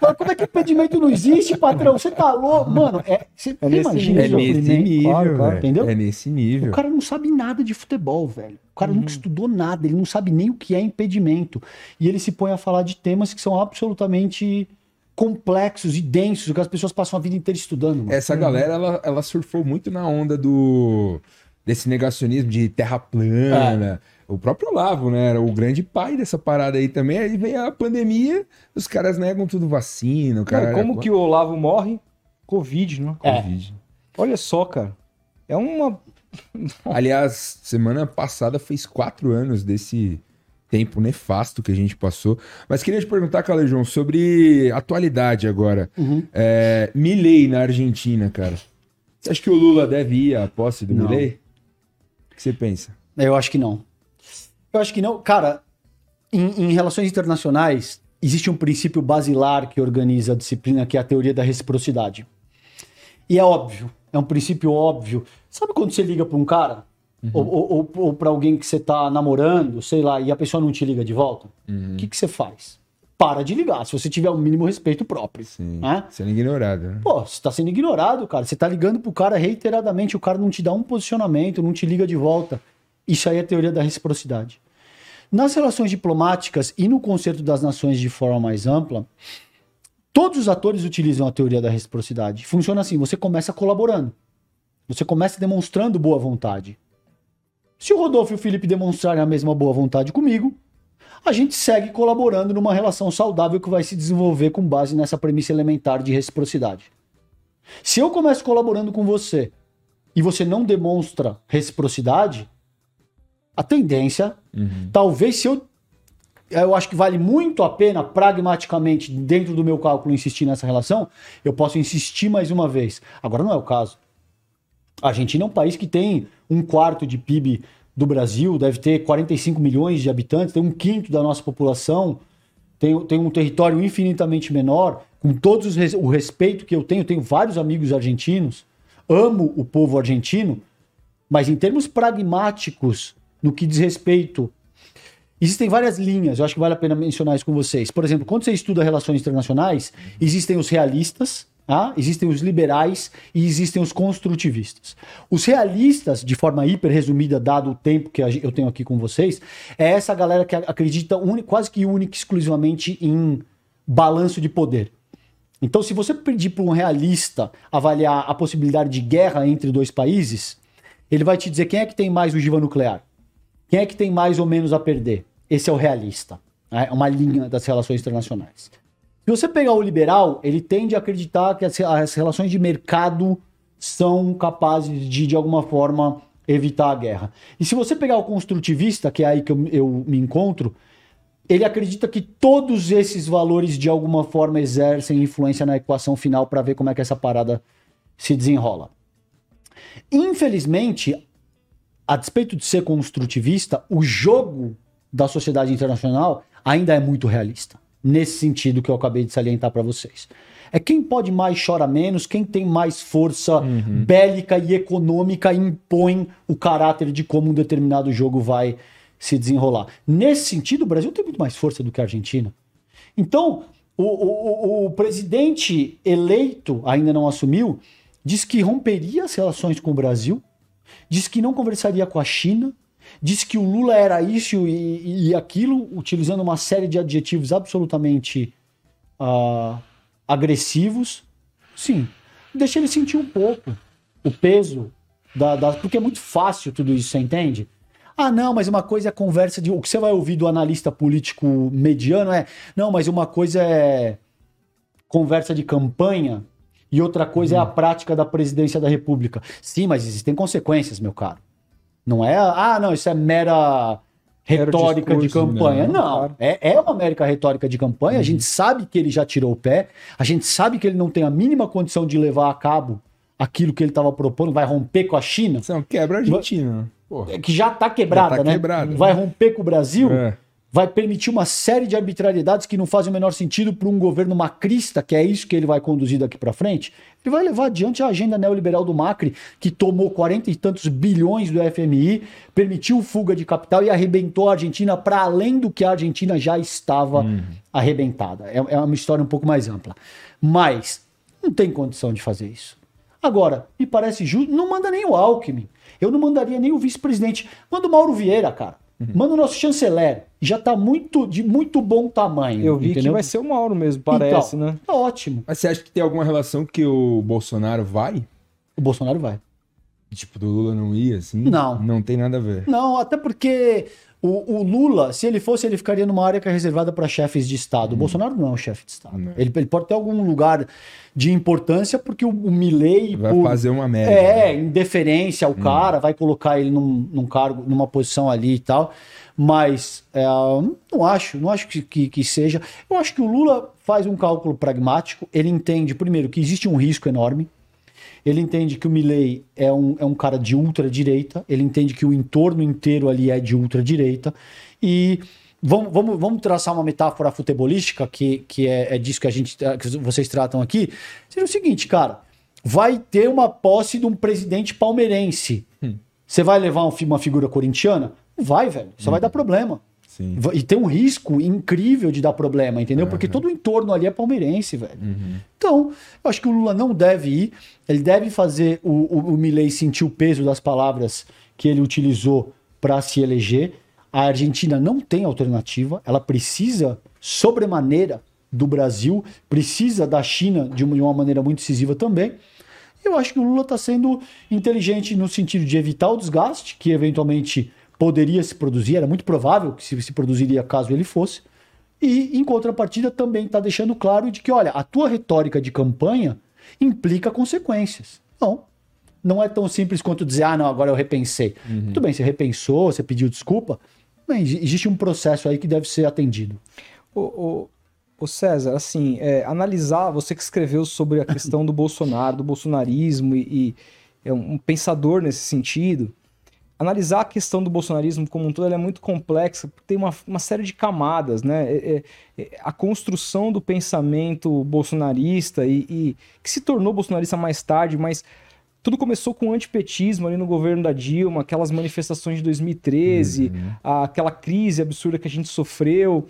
S3: Fala, Como é que impedimento não existe, patrão? Você tá louco? Mano, é, você
S1: É nesse
S3: imagina
S2: É nesse nível,
S3: Claro, entendeu?
S2: É nesse nível.
S3: O cara não sabe nada de futebol, velho. O cara
S1: Uhum.
S3: nunca estudou nada, ele não sabe nem o que é impedimento. E ele se põe a falar de temas que são absolutamente complexos e densos, que as pessoas passam a vida inteira estudando. Mano.
S2: Essa galera, ela, ela surfou muito na onda do desse negacionismo de terra plana. O próprio Olavo, né? Era o grande pai dessa parada aí também. Aí vem a pandemia, os caras negam tudo vacina. O cara
S1: Cara, como que o Olavo morre? Covid, né?
S3: É.
S2: Covid.
S1: Olha só, cara. É uma. (laughs)
S2: Aliás, semana passada fez quatro anos desse tempo nefasto que a gente passou. Mas queria te perguntar, Calejão, sobre atualidade agora.
S3: Uhum.
S2: É, Milley na Argentina, cara. Você acha que o Lula deve ir à posse do
S3: Não.
S2: Milley? O que você pensa?
S3: Eu acho que não. Eu acho que não. Cara, em, em relações internacionais, existe um princípio basilar que organiza a disciplina, que é a teoria da reciprocidade. E é óbvio, é um princípio óbvio. Sabe quando você liga para um cara? Uhum. Ou, ou, ou para alguém que você tá namorando, sei lá, e a pessoa não te liga de volta? O uhum. que, que você faz? Para de ligar, se você tiver o mínimo respeito próprio. Sim. Né?
S2: Sendo ignorado. Né?
S3: Pô, você tá sendo ignorado, cara. Você tá ligando pro cara reiteradamente, o cara não te dá um posicionamento, não te liga de volta. Isso aí é a teoria da reciprocidade. Nas relações diplomáticas e no concerto das nações de forma mais ampla, todos os atores utilizam a teoria da reciprocidade. Funciona assim: você começa colaborando, você começa demonstrando boa vontade. Se o Rodolfo e o Felipe demonstrarem a mesma boa vontade comigo, a gente segue colaborando numa relação saudável que vai se desenvolver com base nessa premissa elementar de reciprocidade. Se eu começo colaborando com você e você não demonstra reciprocidade, a tendência, uhum. talvez se eu. Eu acho que vale muito a pena, pragmaticamente, dentro do meu cálculo, insistir nessa relação. Eu posso insistir mais uma vez. Agora não é o caso. A Argentina é um país que tem um quarto de PIB do Brasil, deve ter 45 milhões de habitantes, tem um quinto da nossa população, tem, tem um território infinitamente menor, com todos os, o respeito que eu tenho, tenho vários amigos argentinos, amo o povo argentino, mas em termos pragmáticos, no que diz respeito. Existem várias linhas, eu acho que vale a pena mencionar isso com vocês. Por exemplo, quando você estuda relações internacionais, existem os realistas, ah, existem os liberais e existem os construtivistas. Os realistas, de forma hiper resumida, dado o tempo que eu tenho aqui com vocês, é essa galera que acredita quase que única exclusivamente em balanço de poder. Então, se você pedir para um realista avaliar a possibilidade de guerra entre dois países, ele vai te dizer quem é que tem mais ogiva nuclear. Quem é que tem mais ou menos a perder? Esse é o realista. Né? É uma linha das relações internacionais. Se você pegar o liberal, ele tende a acreditar que as, as relações de mercado são capazes de, de alguma forma, evitar a guerra. E se você pegar o construtivista, que é aí que eu, eu me encontro, ele acredita que todos esses valores de alguma forma exercem influência na equação final para ver como é que essa parada se desenrola. Infelizmente, a despeito de ser construtivista, o jogo da sociedade internacional ainda é muito realista. Nesse sentido que eu acabei de salientar para vocês. É quem pode mais chora menos, quem tem mais força uhum. bélica e econômica impõe o caráter de como um determinado jogo vai se desenrolar. Nesse sentido, o Brasil tem muito mais força do que a Argentina. Então, o, o, o presidente eleito, ainda não assumiu, diz que romperia as relações com o Brasil disse que não conversaria com a China, disse que o Lula era isso e, e aquilo, utilizando uma série de adjetivos absolutamente uh, agressivos. Sim, deixa ele sentir um pouco o peso da, da, Porque é muito fácil tudo isso, você entende? Ah, não, mas uma coisa é conversa de. O que você vai ouvir do analista político mediano é. Não, mas uma coisa é conversa de campanha e outra coisa uhum. é a uhum. prática da presidência da República. Sim, mas existem consequências, meu caro. Não é, ah, não, isso é mera retórica discurso, de campanha. Não, não claro. é, é uma mera retórica de campanha. Uhum. A gente sabe que ele já tirou o pé, a gente sabe que ele não tem a mínima condição de levar a cabo aquilo que ele estava propondo, vai romper com a China.
S2: Não, quebra a Argentina.
S3: Porra. Que já está quebrada, já tá né? Quebrada, vai romper com o Brasil. É vai permitir uma série de arbitrariedades que não fazem o menor sentido para um governo macrista, que é isso que ele vai conduzir daqui para frente. Ele vai levar adiante a agenda neoliberal do Macri, que tomou 40 e tantos bilhões do FMI, permitiu fuga de capital e arrebentou a Argentina para além do que a Argentina já estava hum. arrebentada. É, é uma história um pouco mais ampla. Mas não tem condição de fazer isso. Agora, me parece justo, não manda nem o Alckmin. Eu não mandaria nem o vice-presidente. Manda o Mauro Vieira, cara. Uhum. Manda o nosso chanceler. Já está muito, de muito bom tamanho.
S1: Eu vi entendeu? que vai ser o Mauro mesmo, parece, então, né?
S3: Tá ótimo.
S2: Mas você acha que tem alguma relação que o Bolsonaro vai?
S3: O Bolsonaro vai.
S2: Tipo, do Lula não ia, assim?
S3: Não.
S2: Não tem nada a ver.
S3: Não, até porque o, o, Lula, se ele fosse, ele ficaria numa área que é reservada para chefes de Estado. Hum. O Bolsonaro não é um chefe de Estado. Ele, ele, pode ter algum lugar de importância, porque o, o Milley...
S2: Vai por, fazer uma média.
S3: É, né? indeferência ao hum. cara, vai colocar ele num, num, cargo, numa posição ali e tal. Mas é, não acho, não acho que, que, que seja. Eu acho que o Lula faz um cálculo pragmático. Ele entende, primeiro, que existe um risco enorme Ele entende que o Milley é um, é um cara de ultradireita, ele entende que o entorno inteiro ali é de ultradireita. E vamos, vamos, vamos traçar uma metáfora futebolística, que, que é, é disso que, a gente, que vocês tratam aqui. Seria o seguinte, cara: vai ter uma posse de um presidente palmeirense. Hum. Você vai levar uma figura corintiana? Vai, velho. Só hum. vai dar problema. Sim. E tem um risco incrível de dar problema, entendeu? Uhum. Porque todo o entorno ali é palmeirense, velho. Uhum. Então, eu acho que o Lula não deve ir. Ele deve fazer o, o, o Milley sentir o peso das palavras que ele utilizou para se eleger. A Argentina não tem alternativa. Ela precisa, sobremaneira, do Brasil, precisa da China de uma, de uma maneira muito decisiva também. Eu acho que o Lula está sendo inteligente no sentido de evitar o desgaste, que eventualmente poderia se produzir, era muito provável que se, se produziria caso ele fosse. E, em contrapartida, também está deixando claro de que, olha, a tua retórica de campanha implica consequências. Não, não é tão simples quanto dizer, ah, não, agora eu repensei. Uhum. Tudo bem, você repensou, você pediu desculpa, mas existe um processo aí que deve ser atendido.
S1: O, o, o César, assim, é, analisar, você que escreveu sobre a questão do Bolsonaro, do bolsonarismo e, e é um pensador nesse sentido, analisar a questão do bolsonarismo como um todo é muito complexa, porque tem uma, uma série de camadas, né? É, é, é, a construção do pensamento bolsonarista e, e, que se tornou bolsonarista mais tarde, mas tudo começou com o antipetismo ali no governo da Dilma, aquelas manifestações de 2013, uhum. aquela crise absurda que a gente sofreu,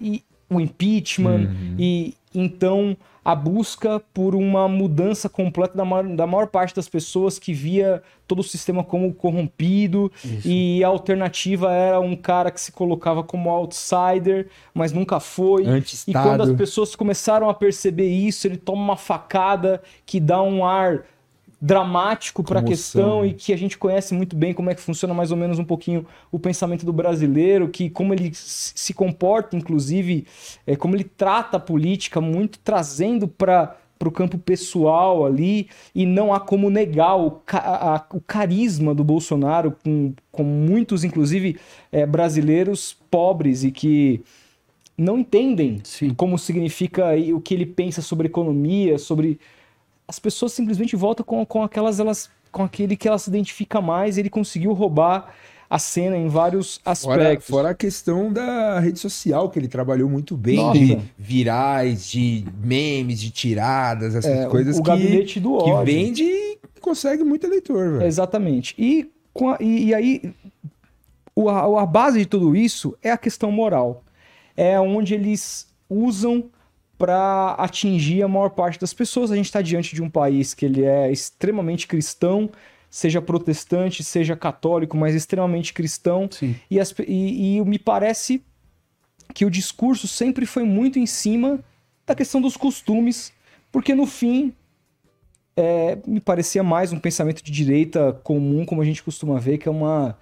S1: e o impeachment, uhum. e então a busca por uma mudança completa da maior, da maior parte das pessoas que via todo o sistema como corrompido Isso. e a alternativa era um cara que se colocava como outsider, mas nunca foi. E quando as pessoas começaram a perceber isso, ele toma uma facada que dá um ar dramático para a questão e que a gente conhece muito bem como é que funciona mais ou menos um pouquinho o pensamento do brasileiro, que como ele se comporta, inclusive, é, como ele trata a política, muito trazendo para para o campo pessoal ali e não há como negar o, a, o carisma do Bolsonaro com, com muitos, inclusive, é, brasileiros pobres e que não entendem Sim. como significa o que ele pensa sobre economia, sobre as pessoas simplesmente voltam com, com aquelas elas com aquele que ela se identifica mais, ele conseguiu roubar a cena em vários aspectos.
S2: Fora, fora, a questão da rede social, que ele trabalhou muito bem, Nossa. de virais, de memes, de tiradas, essas é, coisas
S1: o, o que, gabinete do ódio.
S2: que vende e consegue muito eleitor. Véio.
S1: Exatamente. E, a, e, e, aí, o, a, a base de tudo isso é a questão moral. É onde eles usam para atingir a maior parte das pessoas. A gente está diante de um país que ele é extremamente cristão, seja protestante, seja católico, mas extremamente cristão. E, as, e, e me parece que o discurso sempre foi muito em cima da questão dos costumes, porque no fim é, me parecia mais um pensamento de direita comum, como a gente costuma ver, que é uma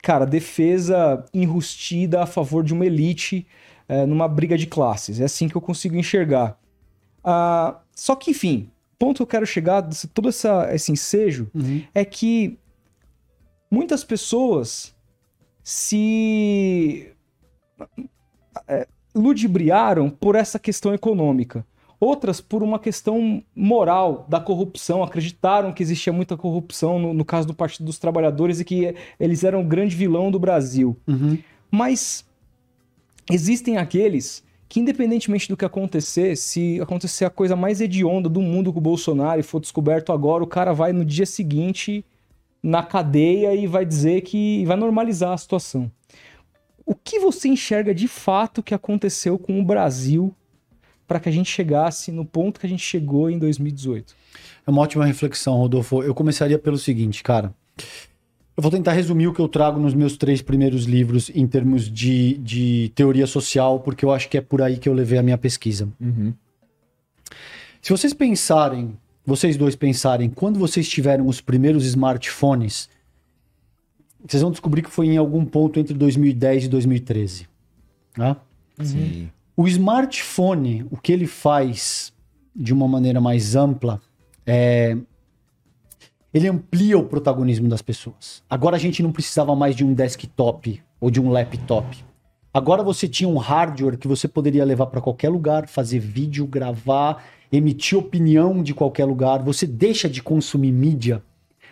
S1: cara defesa enrustida a favor de uma elite é, numa briga de classes. É assim que eu consigo enxergar. Ah, só que, enfim, ponto que eu quero chegar, todo essa, esse ensejo, uhum. é que muitas pessoas se é, ludibriaram por essa questão econômica. Outras por uma questão moral da corrupção, acreditaram que existia muita corrupção no, no caso do Partido dos Trabalhadores e que eles eram o grande vilão do Brasil. Uhum. Mas existem aqueles que, independentemente do que acontecer, se acontecer a coisa mais hedionda do mundo com o Bolsonaro e for descoberto agora, o cara vai no dia seguinte na cadeia e vai dizer que vai normalizar a situação. O que você enxerga de fato que aconteceu com o Brasil para que a gente chegasse no ponto que a gente chegou em 2018?
S3: É uma ótima reflexão, Rodolfo. Eu começaria pelo seguinte, cara. Eu vou tentar resumir o que eu trago nos meus três primeiros livros em termos de, de teoria social, porque eu acho que é por aí que eu levei a minha pesquisa. Uhum. Se vocês pensarem, vocês dois pensarem, quando vocês tiveram os primeiros smartphones, vocês vão descobrir que foi em algum ponto entre 2010 e 2013. Né? Sim. O smartphone, o que ele faz de uma maneira mais ampla, é ele amplia o protagonismo das pessoas. Agora a gente não precisava mais de um desktop ou de um laptop. Agora você tinha um hardware que você poderia levar para qualquer lugar, fazer vídeo, gravar, emitir opinião de qualquer lugar, você deixa de consumir mídia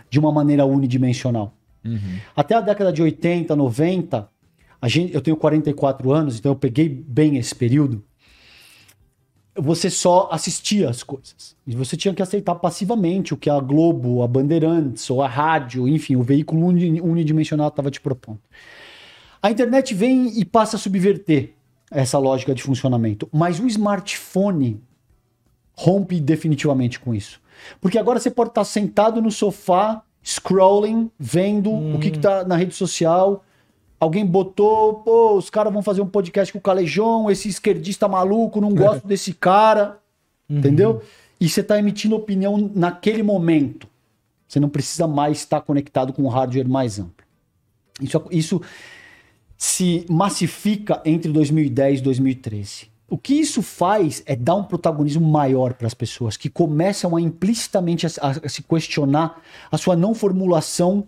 S3: de uma maneira unidimensional.
S2: Uhum.
S3: Até a década de 80, 90, a gente, eu tenho 44 anos, então eu peguei bem esse período. Você só assistia as coisas. E você tinha que aceitar passivamente o que a Globo, a Bandeirantes, ou a rádio, enfim, o veículo unidimensional estava te propondo. A internet vem e passa a subverter essa lógica de funcionamento. Mas o smartphone rompe definitivamente com isso. Porque agora você pode estar sentado no sofá, scrolling, vendo hum. o que está na rede social. Alguém botou, pô, os caras vão fazer um podcast com o Calejão, esse esquerdista maluco, não gosto desse cara. Uhum. Entendeu? E você está emitindo opinião naquele momento. Você não precisa mais estar conectado com um hardware mais amplo. Isso, isso se massifica entre 2010 e 2013. O que isso faz é dar um protagonismo maior para as pessoas que começam a implicitamente a, a, se questionar a sua não formulação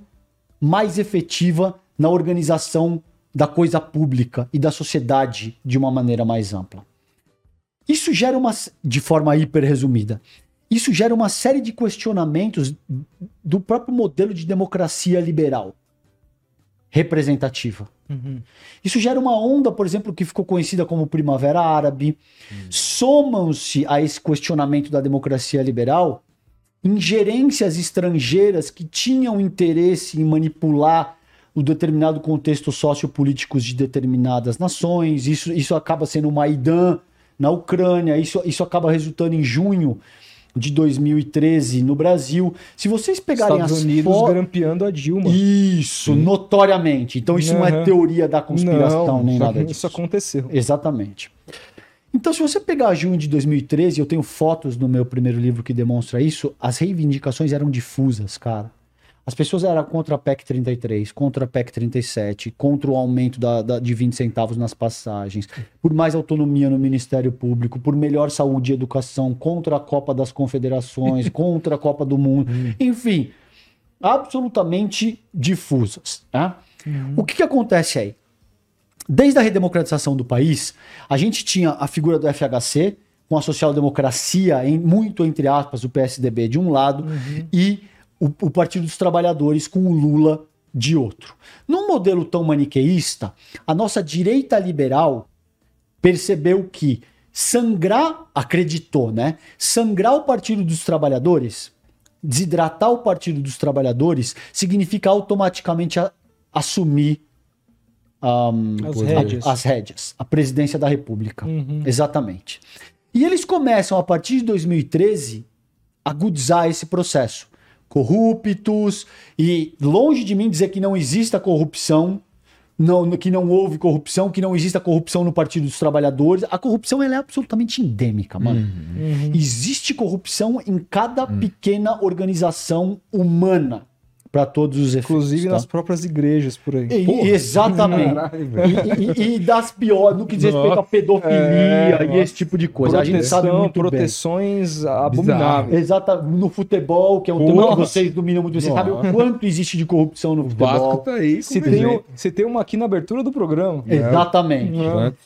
S3: mais efetiva na organização da coisa pública e da sociedade de uma maneira mais ampla. Isso gera uma, de forma hiper resumida, isso gera uma série de questionamentos do próprio modelo de democracia liberal representativa. Uhum. Isso gera uma onda, por exemplo, que ficou conhecida como Primavera Árabe. Uhum. Somam-se a esse questionamento da democracia liberal ingerências estrangeiras que tinham interesse em manipular o determinado contexto sociopolítico de determinadas nações. Isso, isso acaba sendo o Maidan na Ucrânia, isso, isso acaba resultando em junho de 2013 no Brasil. Se vocês pegarem
S1: Estados
S3: as
S1: Unidos fo... grampeando a Dilma.
S3: Isso, Sim. notoriamente. Então isso uhum. não é teoria da conspiração
S1: não,
S3: nem nada
S1: disso. Isso aconteceu.
S3: Exatamente. Então, se você pegar junho de 2013, eu tenho fotos no meu primeiro livro que demonstra isso, as reivindicações eram difusas, cara. As pessoas eram contra a PEC 33, contra a PEC 37, contra o aumento da, da, de 20 centavos nas passagens, por mais autonomia no Ministério Público, por melhor saúde e educação, contra a Copa das Confederações, (laughs) contra a Copa do Mundo, hum. enfim, absolutamente difusas. Né? Uhum. O que, que acontece aí? Desde a redemocratização do país, a gente tinha a figura do FHC, com a social-democracia, em, muito entre aspas, o PSDB de um lado, uhum. e o, o Partido dos Trabalhadores com o Lula de outro. Num modelo tão maniqueísta, a nossa direita liberal percebeu que sangrar, acreditou, né? Sangrar o Partido dos Trabalhadores, desidratar o Partido dos Trabalhadores, significa automaticamente a, assumir um, as, rédeas. A, as rédeas, a presidência da República. Uhum. Exatamente. E eles começam, a partir de 2013, a agudizar esse processo corruptos e longe de mim dizer que não exista corrupção, não, que não houve corrupção, que não exista corrupção no Partido dos Trabalhadores. A corrupção ela é absolutamente endêmica, mano. Uhum. Existe corrupção em cada uhum. pequena organização humana para todos os efeitos.
S1: Inclusive tá? nas próprias igrejas por aí.
S3: E, exatamente. Caralho, e, e, e, das piores, no que diz respeito à pedofilia é, e esse tipo de coisa.
S1: Proteção, a gente sabe muito proteções bem. abomináveis.
S3: Exatamente. No futebol, que é um Porra. tema que vocês dominam muito, você sabe o quanto existe de corrupção no futebol. Vasco
S1: tá aí. Se tem, se tem uma aqui na abertura do programa.
S3: Exatamente.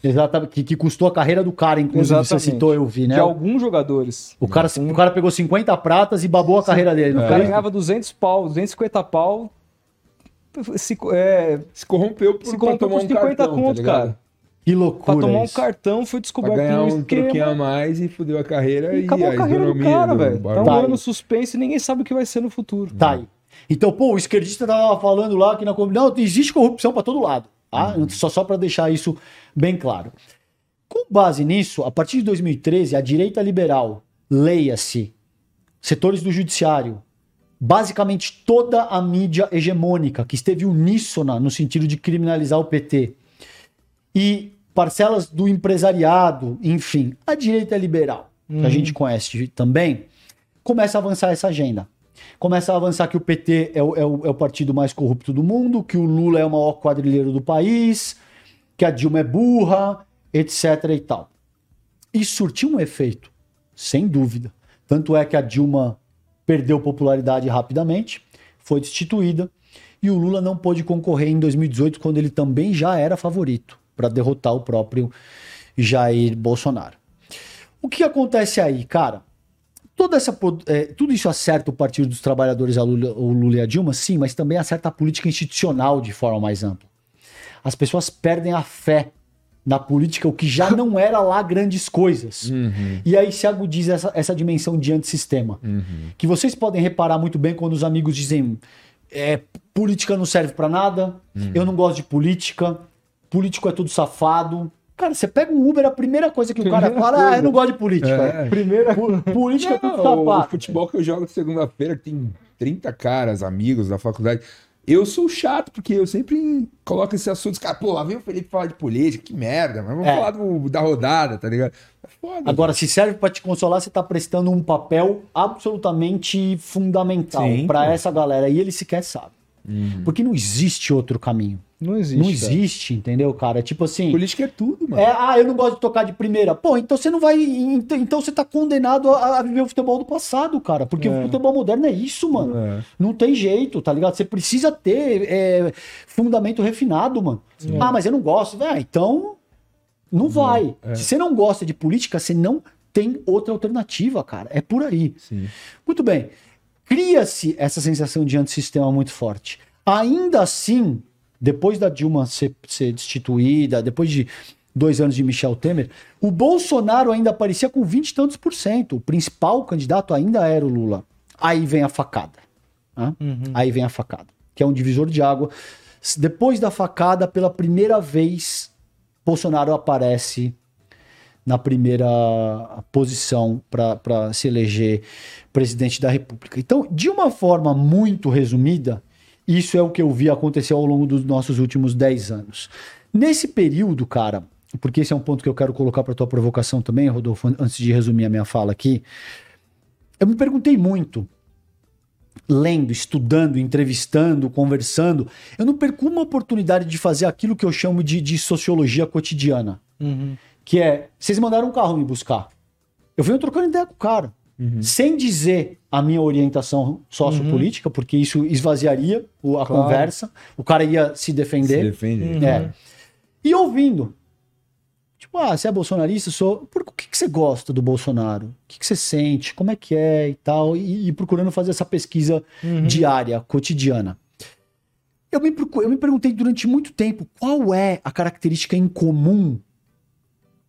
S3: Exatamente. Que, que, custou a carreira do cara, inclusive, Exatamente. você citou, eu vi, né?
S1: De alguns jogadores.
S3: O cara, o cara pegou 50 pratas e babou a carreira dele.
S1: O cara ganhava 200 pau, 250 pau, se, é, se corrompeu por, se corrompeu por 50 um cartão, conto, tá cara.
S3: Que loucura.
S1: Pra tomar isso. um cartão foi descoberto
S2: pra ganhar um troquinho a mais e fudeu a carreira e,
S1: e acabou a, a carreira do cara, velho. Tá um ano suspense e ninguém sabe o que vai ser no futuro.
S3: Tá aí. Então, pô, o esquerdista tava falando lá que na não, existe corrupção para todo lado. Tá? Uhum. Só, só para deixar isso bem claro. Com base nisso, a partir de 2013, a direita liberal, leia-se, setores do judiciário, basicamente toda a mídia hegemônica que esteve uníssona no sentido de criminalizar o PT e parcelas do empresariado, enfim, a direita liberal, que a uhum. gente conhece também, começa a avançar essa agenda. Começa a avançar que o PT é o, é, o, é o partido mais corrupto do mundo, que o Lula é o maior quadrilheiro do país, que a Dilma é burra, etc e tal. E surtiu um efeito, sem dúvida. Tanto é que a Dilma perdeu popularidade rapidamente, foi destituída e o Lula não pôde concorrer em 2018, quando ele também já era favorito para derrotar o próprio Jair Bolsonaro. O que acontece aí, cara? toda essa, é, tudo isso acerta o Partido dos Trabalhadores, Lula, o Lula e a Dilma, sim, mas também acerta a política institucional de forma mais ampla. As pessoas perdem a fé na política, o que já (laughs) não era lá grandes coisas. Uhum. E aí se agudiza essa, essa dimensão de antissistema. Uhum. Que vocês podem reparar muito bem quando os amigos dizem é, política não serve para nada, uhum. eu não gosto de política, político é tudo safado. Cara, você pega um Uber, a primeira coisa que primeira o cara fala, coisa. ah, eu não gosto de política. É.
S2: Primeira política é tudo safado. O futebol que eu jogo segunda-feira, que tem 30 caras, amigos da faculdade. Eu sou chato, porque eu sempre coloco esse assunto. Cara, pô, lá vem o Felipe falar de política, que merda, mas vamos é. falar do, da rodada, tá ligado?
S3: É foda, Agora, se serve para te consolar, você tá prestando um papel absolutamente fundamental para essa galera. E ele sequer sabe. Uhum. Porque não existe outro caminho.
S1: Não existe.
S3: Não existe, cara. entendeu, cara? Tipo assim.
S2: Política é tudo, mano.
S3: É, ah, eu não gosto de tocar de primeira. Pô, então você não vai. Então você tá condenado a, a viver o futebol do passado, cara. Porque é. o futebol moderno é isso, mano. É. Não tem jeito, tá ligado? Você precisa ter é, fundamento refinado, mano. Sim. Ah, mas eu não gosto. Ah, então. Não vai. É. Se você não gosta de política, você não tem outra alternativa, cara. É por aí. Sim. Muito bem. Cria-se essa sensação de antissistema muito forte. Ainda assim, depois da Dilma ser, ser destituída, depois de dois anos de Michel Temer, o Bolsonaro ainda aparecia com 20 e tantos por cento. O principal candidato ainda era o Lula. Aí vem a facada. Uhum. Aí vem a facada, que é um divisor de água. Depois da facada, pela primeira vez, Bolsonaro aparece na primeira posição para se eleger presidente da República. Então, de uma forma muito resumida, isso é o que eu vi acontecer ao longo dos nossos últimos 10 anos. Nesse período, cara, porque esse é um ponto que eu quero colocar para tua provocação também, Rodolfo, antes de resumir a minha fala aqui. Eu me perguntei muito, lendo, estudando, entrevistando, conversando, eu não perco uma oportunidade de fazer aquilo que eu chamo de, de sociologia cotidiana. Uhum. Que é, vocês mandaram um carro me buscar. Eu venho trocando ideia com o cara. Uhum. Sem dizer a minha orientação sociopolítica, uhum. porque isso esvaziaria a claro. conversa. O cara ia se defender. Se defende. Uhum. É. E ouvindo. Tipo, ah, você é bolsonarista? Sou. Por o que, que você gosta do Bolsonaro? O que, que você sente? Como é que é e tal? E, e procurando fazer essa pesquisa uhum. diária, cotidiana. Eu me, eu me perguntei durante muito tempo qual é a característica em comum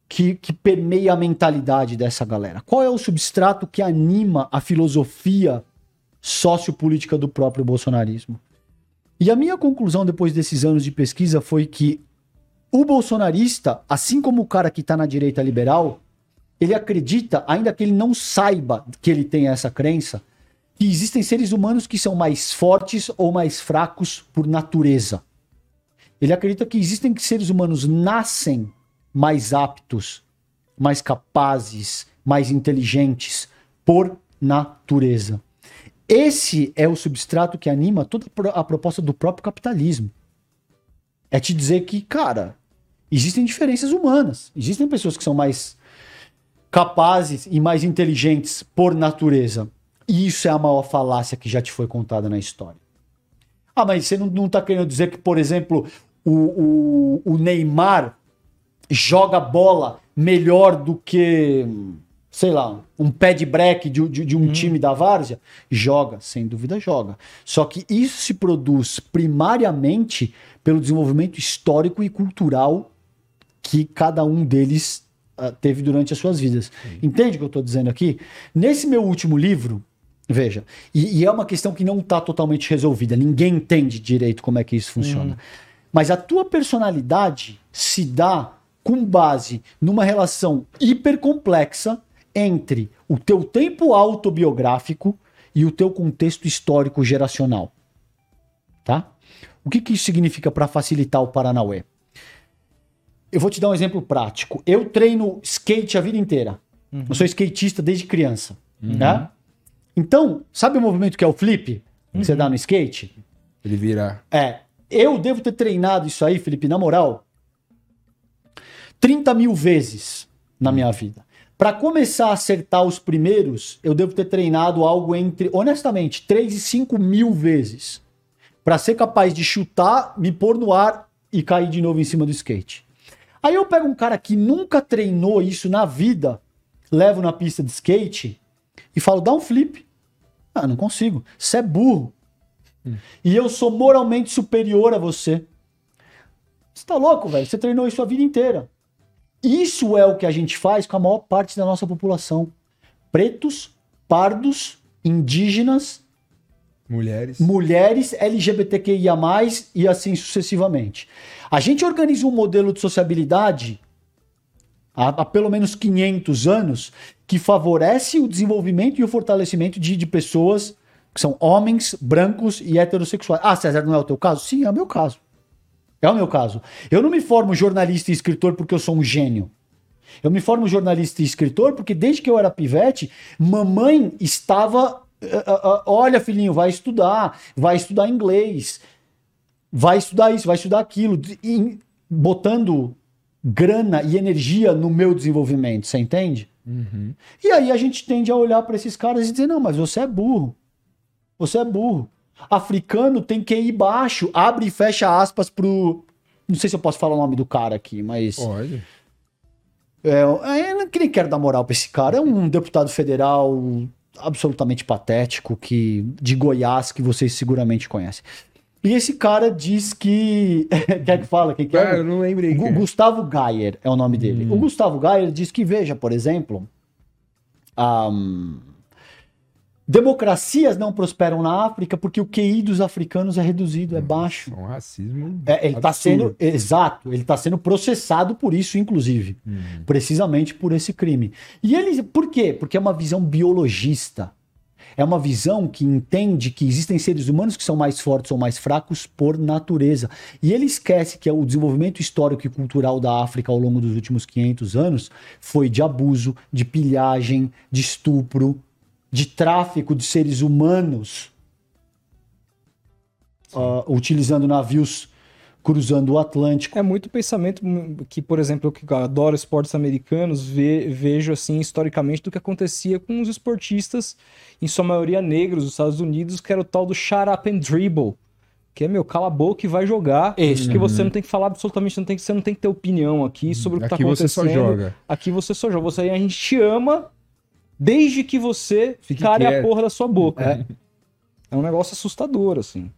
S3: que, que permeia a mentalidade dessa galera? Qual é o substrato que anima a filosofia sociopolítica do próprio bolsonarismo? E a minha conclusão depois desses anos de pesquisa foi que o bolsonarista, assim como o cara que está na direita liberal, ele acredita, ainda que ele não saiba que ele tem essa crença, que existem seres humanos que são mais fortes ou mais fracos por natureza. Ele acredita que existem seres humanos nascem mais aptos, mais capazes, mais inteligentes por natureza. Esse é o substrato que anima toda a proposta do próprio capitalismo. É te dizer que, cara, existem diferenças humanas. Existem pessoas que são mais capazes e mais inteligentes por natureza. E isso é a maior falácia que já te foi contada na história. Ah, mas você não, está querendo dizer que, por exemplo, o, o, o Neymar joga bola melhor do que, sei lá, um pé de break de, de, de um hum. time da várzea? Joga, sem dúvida joga. Só que isso se produz primariamente pelo desenvolvimento histórico e cultural que cada um deles uh, teve durante as suas vidas. Sim. Entende o que eu estou dizendo aqui? Nesse meu último livro, veja, e, e é uma questão que não está totalmente resolvida, ninguém entende direito como é que isso funciona. Hum. Mas a tua personalidade se dá com base numa relação hipercomplexa entre o teu tempo autobiográfico e o teu contexto histórico geracional. Tá? O que, que isso significa para facilitar o Paranauê? Eu vou te dar um exemplo prático. Eu treino skate a vida inteira. Uhum. Eu sou skatista desde criança. Uhum. Né? Então, sabe o movimento que é o flip? Que você uhum. dá no skate?
S2: Ele vira.
S3: É. Eu devo ter treinado isso aí, Felipe, na moral, 30 mil vezes na minha vida. Para começar a acertar os primeiros, eu devo ter treinado algo entre, honestamente, 3 e 5 mil vezes. Para ser capaz de chutar, me pôr no ar e cair de novo em cima do skate. Aí eu pego um cara que nunca treinou isso na vida, levo na pista de skate e e falo, dá um flip. Ah, não consigo. Você é burro. Hum. E eu sou moralmente superior a você. Você tá louco, velho? Você treinou isso a vida inteira. Isso é o que a gente faz com a maior parte da nossa população. Pretos, pardos, indígenas,
S2: mulheres,
S3: mulheres LGBTQIA+, e assim sucessivamente. A gente organiza um modelo de sociabilidade há, pelo menos 500 anos que favorece o desenvolvimento e o fortalecimento de, de pessoas que são homens, brancos e heterossexuais. Ah, César, não é o teu caso? Sim, é o meu caso. É o meu caso. Eu não me formo jornalista e escritor porque eu sou um gênio. Eu me formo jornalista e escritor porque desde que eu era pivete, mamãe estava. Uh, uh, uh, olha, filhinho, vai estudar, vai estudar inglês, vai estudar isso, vai estudar aquilo, botando grana e energia no meu desenvolvimento, você entende? Uhum. E aí a gente tende a olhar para esses caras e dizer: não, mas você é burro. Você é burro. Africano tem que ir baixo, abre e fecha aspas pro. Não sei se eu posso falar o nome do cara aqui, mas.
S2: Pode.
S3: É, eu não nem quero dar moral pra esse cara. É um deputado federal absolutamente patético que de Goiás que vocês seguramente conhecem. E esse cara diz que. (laughs) Quer que fala? Quem quer?
S2: Ah, eu não lembrei.
S3: Gu Gustavo Gayer é o nome dele. Hum. O Gustavo Gayer diz que, veja, por exemplo. Um, Democracias não prosperam na África porque o QI dos africanos é reduzido, é baixo.
S2: É um racismo.
S3: É, ele está sendo. Exato, ele está sendo processado por isso, inclusive. Uhum. Precisamente por esse crime. E ele. Por quê? Porque é uma visão biologista. É uma visão que entende que existem seres humanos que são mais fortes ou mais fracos por natureza. E ele esquece que o desenvolvimento histórico e cultural da África ao longo dos últimos 500 anos foi de abuso, de pilhagem, de estupro, de tráfico de seres humanos, uh, utilizando navios cruzando o Atlântico.
S1: É muito pensamento que, por exemplo, eu que adoro esportes americanos, ve, vejo assim historicamente do que acontecia com os esportistas, em sua maioria negros, dos Estados Unidos, que era o tal do shut up and dribble. Que é, meu, cala a boca e vai jogar. Isso. Porque uhum. você não tem que falar absolutamente, não tem, você não tem que ter opinião aqui sobre o que está acontecendo.
S2: Aqui você só joga.
S1: Aqui você só joga. Você, a gente te ama desde que você Fique cale quieto. a porra da sua boca. É. é um negócio assustador, assim.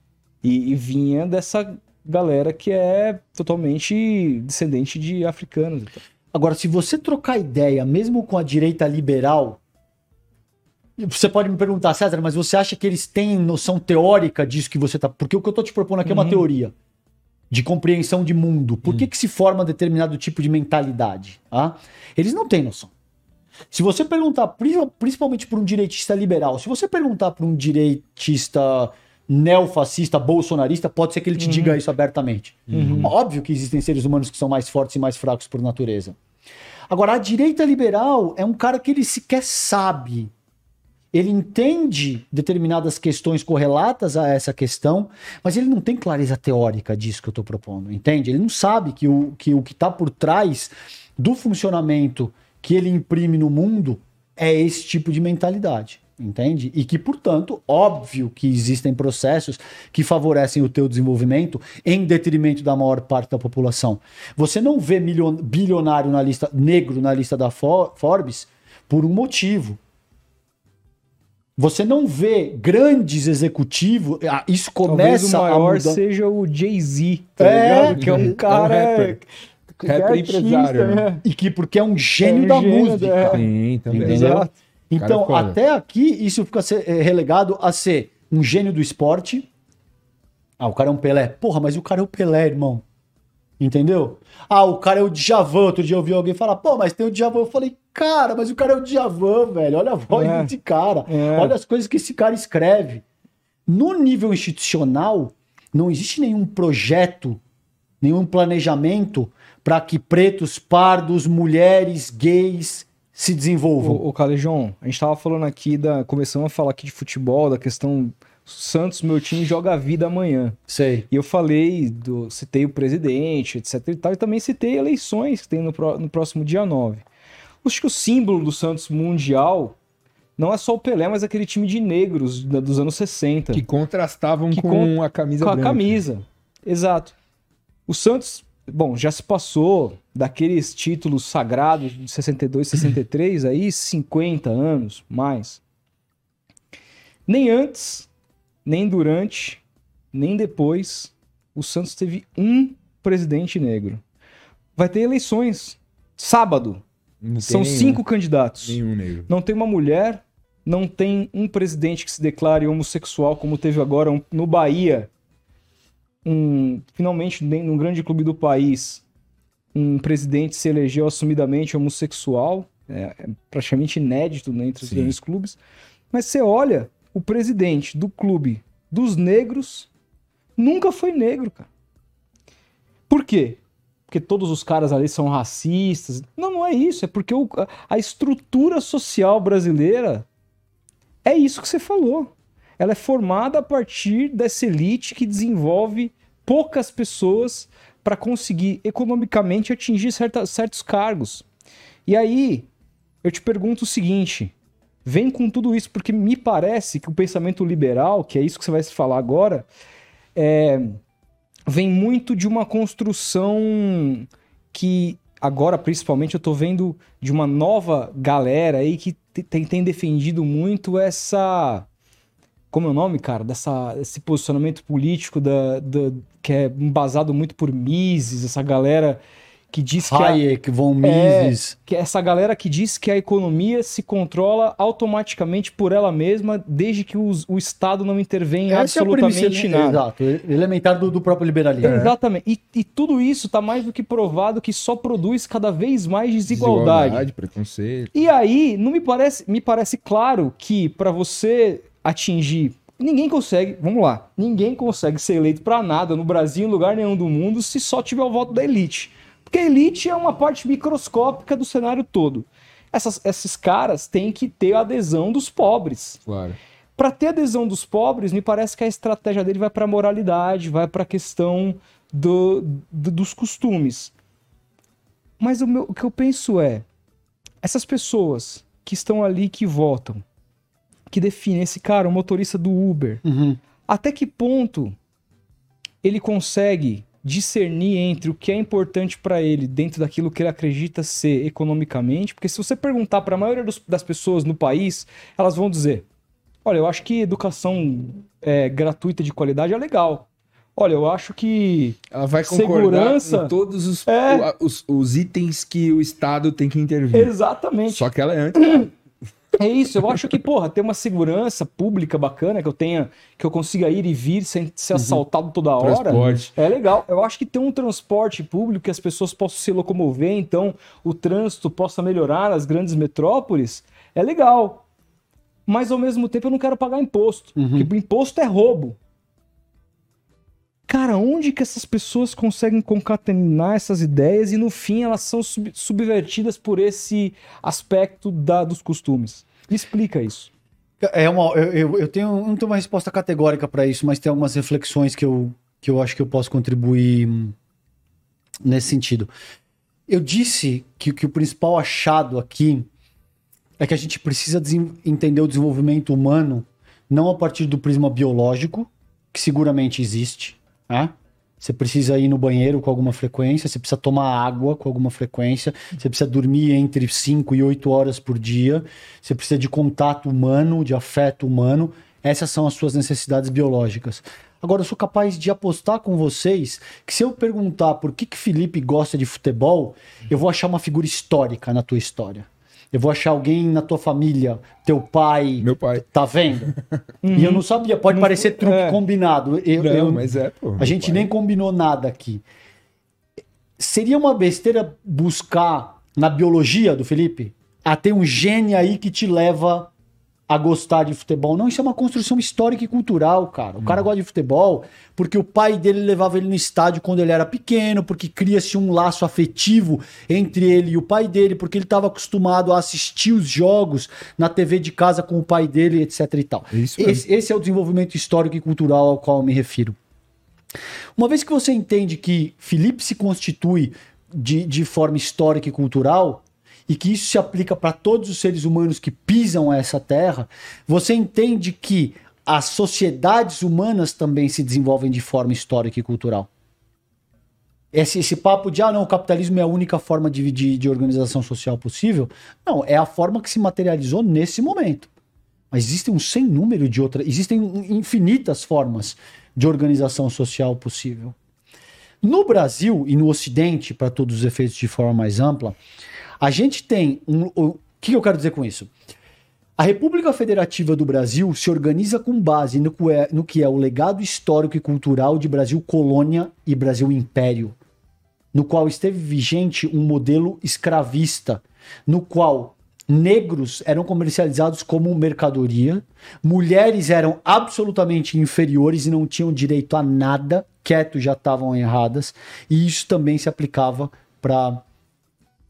S1: E, e, vinha dessa galera que é totalmente descendente de africanos. Então.
S3: Agora, se você trocar ideia, mesmo com a direita liberal, você pode me perguntar, César, mas você acha que eles têm noção teórica disso que você tá. Porque o que eu tô te propondo aqui uhum. é uma uhum. teoria de compreensão de mundo. Por uhum. que, que se forma determinado tipo de mentalidade? Ah? Eles não têm noção. Se você perguntar, principalmente para um direitista liberal, se você perguntar para um direitista neofascista, bolsonarista, pode ser que ele te uhum. diga isso abertamente. Uhum. Óbvio que existem seres humanos que são mais fortes e mais fracos por natureza. Agora, a direita liberal é um cara que ele sequer sabe. Ele entende determinadas questões correlatas a essa questão, mas ele não tem clareza teórica disso que eu estou propondo, entende? Ele não sabe que o que está por trás do funcionamento que ele imprime no mundo é esse tipo de mentalidade, entende? E que, portanto, óbvio que existem processos que favorecem o teu desenvolvimento em detrimento da maior parte da população. Você não vê milion... bilionário na lista negro na lista da Forbes por um motivo. Você não vê grandes executivos. Isso começa
S1: Talvez o maior a mudar. seja o Jay-Z, tá é,
S3: Que é um cara. É um
S2: Rapper empresário. Né?
S3: E que porque é um gênio é um da gênio música.
S2: Da... Sim, também.
S3: Entendeu? Então, é até aqui, isso fica é, relegado a ser um gênio do esporte. Ah, o cara é um Pelé. Porra, mas o cara é o Pelé, irmão. Entendeu? Ah, o cara é o Djavan. Outro dia eu ouvi alguém falar, pô, mas tem o Djavan. Eu falei, cara, mas o cara é o Djavan, velho. Olha a voz é. desse cara. É. Olha as coisas que esse cara escreve. No nível institucional, não existe nenhum projeto, nenhum planejamento para que pretos, pardos, mulheres, gays se desenvolvam.
S1: O, o Calejão, a gente estava falando aqui da. Começamos a falar aqui de futebol, da questão. Santos, meu time, joga a vida amanhã.
S3: Sei.
S1: E eu falei, do, citei o presidente, etc e tal, e também citei eleições que tem no, no próximo dia 9. Acho que o símbolo do Santos mundial não é só o Pelé, mas aquele time de negros dos anos 60.
S2: Que contrastavam que com con... a camisa
S1: Com
S2: branca.
S1: a camisa, exato. O Santos Bom, já se passou daqueles títulos sagrados de 62, 63, (clears throat) aí 50 anos, mais. Nem antes, nem durante, nem depois, o Santos teve um presidente negro. Vai ter eleições sábado. São nenhum, cinco candidatos.
S2: Nenhum negro.
S1: Não tem uma mulher, não tem um presidente que se declare homossexual, como teve agora no Bahia. Um, finalmente, num grande clube do país, um presidente se elegeu assumidamente homossexual. É, é praticamente inédito né, entre os Sim. grandes clubes. Mas você olha, o presidente do clube dos negros nunca foi negro, cara. Por quê? Porque todos os caras ali são racistas. Não, não é isso. É porque o, a estrutura social brasileira é isso que você falou. Ela é formada a partir dessa elite que desenvolve poucas pessoas para conseguir economicamente atingir certa, certos cargos. E aí, eu te pergunto o seguinte: vem com tudo isso, porque me parece que o pensamento liberal, que é isso que você vai se falar agora, é, vem muito de uma construção que agora, principalmente, eu estou vendo de uma nova galera aí que tem, tem defendido muito essa. Como é o nome, cara? Dessa, esse posicionamento político da, da, que é embasado muito por Mises, essa galera que diz que
S3: Hayek, a, Von Mises,
S1: é, que essa galera que diz que a economia se controla automaticamente por ela mesma desde que o, o Estado não intervém em absolutamente é nada.
S3: Exato, elementar do, do próprio liberalismo.
S1: É, exatamente. E, e, tudo isso está mais do que provado que só produz cada vez mais desigualdade. Desigualdade,
S2: preconceito.
S1: E aí, não me parece, me parece claro que para você atingir Ninguém consegue, vamos lá, ninguém consegue ser eleito para nada no Brasil, em lugar nenhum do mundo, se só tiver o voto da elite. Porque a elite é uma parte microscópica do cenário todo. Essas, esses caras têm que ter a adesão dos pobres.
S2: Claro.
S1: Para ter adesão dos pobres, me parece que a estratégia dele vai para a moralidade, vai para a questão do, do, dos costumes. Mas o, meu, o que eu penso é: essas pessoas que estão ali, que votam, que definem esse cara, o motorista do Uber,
S3: uhum.
S1: até que ponto ele consegue discernir entre o que é importante para ele dentro daquilo que ele acredita ser economicamente, porque se você perguntar para a maioria dos, das pessoas no país, elas vão dizer: olha, eu acho que educação é, gratuita de qualidade é legal. Olha, eu acho que
S2: ela vai segurança com todos os, é... os, os, itens que o Estado tem que intervir.
S1: Exatamente.
S2: Só que ela é anti.
S1: É isso, eu acho que, porra, ter uma segurança pública bacana, que eu tenha, que eu consiga ir e vir sem ser uhum. assaltado toda hora.
S2: Transporte.
S1: É legal. Eu acho que ter um transporte público que as pessoas possam se locomover, então o trânsito possa melhorar nas grandes metrópoles, é legal. Mas ao mesmo tempo eu não quero pagar imposto. Uhum. Porque imposto é roubo. Cara, onde que essas pessoas conseguem concatenar essas ideias e no fim elas são sub subvertidas por esse aspecto da, dos costumes? Me explica isso.
S3: É uma, eu, eu tenho, não tenho uma resposta categórica para isso, mas tem algumas reflexões que eu, que eu acho que eu posso contribuir nesse sentido. Eu disse que, que o principal achado aqui é que a gente precisa entender o desenvolvimento humano não a partir do prisma biológico, que seguramente existe, né? Você precisa ir no banheiro com alguma frequência, você precisa tomar água com alguma frequência, você precisa dormir entre 5 e 8 horas por dia, você precisa de contato humano, de afeto humano. Essas são as suas necessidades biológicas. Agora, eu sou capaz de apostar com vocês que se eu perguntar por que, que Felipe gosta de futebol, eu vou achar uma figura histórica na tua história. Eu vou achar alguém na tua família, teu pai.
S2: Meu pai.
S3: Tá vendo? Uhum. (laughs) E eu não sabia, pode não, parecer truque é. combinado. Eu,
S2: não,
S3: eu,
S2: mas é, pô.
S3: A gente pai. nem combinou nada aqui. Seria uma besteira buscar na biologia do Felipe? Ah, tem um gene aí que te leva a gostar de futebol. Não, isso é uma construção histórica e cultural, cara. O cara gosta de futebol porque o pai dele levava ele no estádio quando ele era pequeno, porque cria-se um laço afetivo entre ele e o pai dele, porque ele estava acostumado a assistir os jogos na TV de casa com o pai dele, etc e tal. Esse, esse é o desenvolvimento histórico e cultural ao qual eu me refiro. Uma vez que você entende que Felipe se constitui de, de forma histórica e cultural, e que isso se aplica para todos os seres humanos que pisam essa terra, você entende que as sociedades humanas também se desenvolvem de forma histórica e cultural. Esse, esse papo de, ah, não, o capitalismo é a única forma de, de, de organização social possível, não, é a forma que se materializou nesse momento. Mas existem um sem número de outras, existem infinitas formas de organização social possível. No Brasil e no Ocidente, para todos os efeitos de forma mais ampla, a gente tem um. O que eu quero dizer com isso? A República Federativa do Brasil se organiza com base no que, é, no que é o legado histórico e cultural de Brasil colônia e Brasil império, no qual esteve vigente um modelo escravista, no qual negros eram comercializados como mercadoria, mulheres eram absolutamente inferiores e não tinham direito a nada, quieto já estavam erradas, e isso também se aplicava para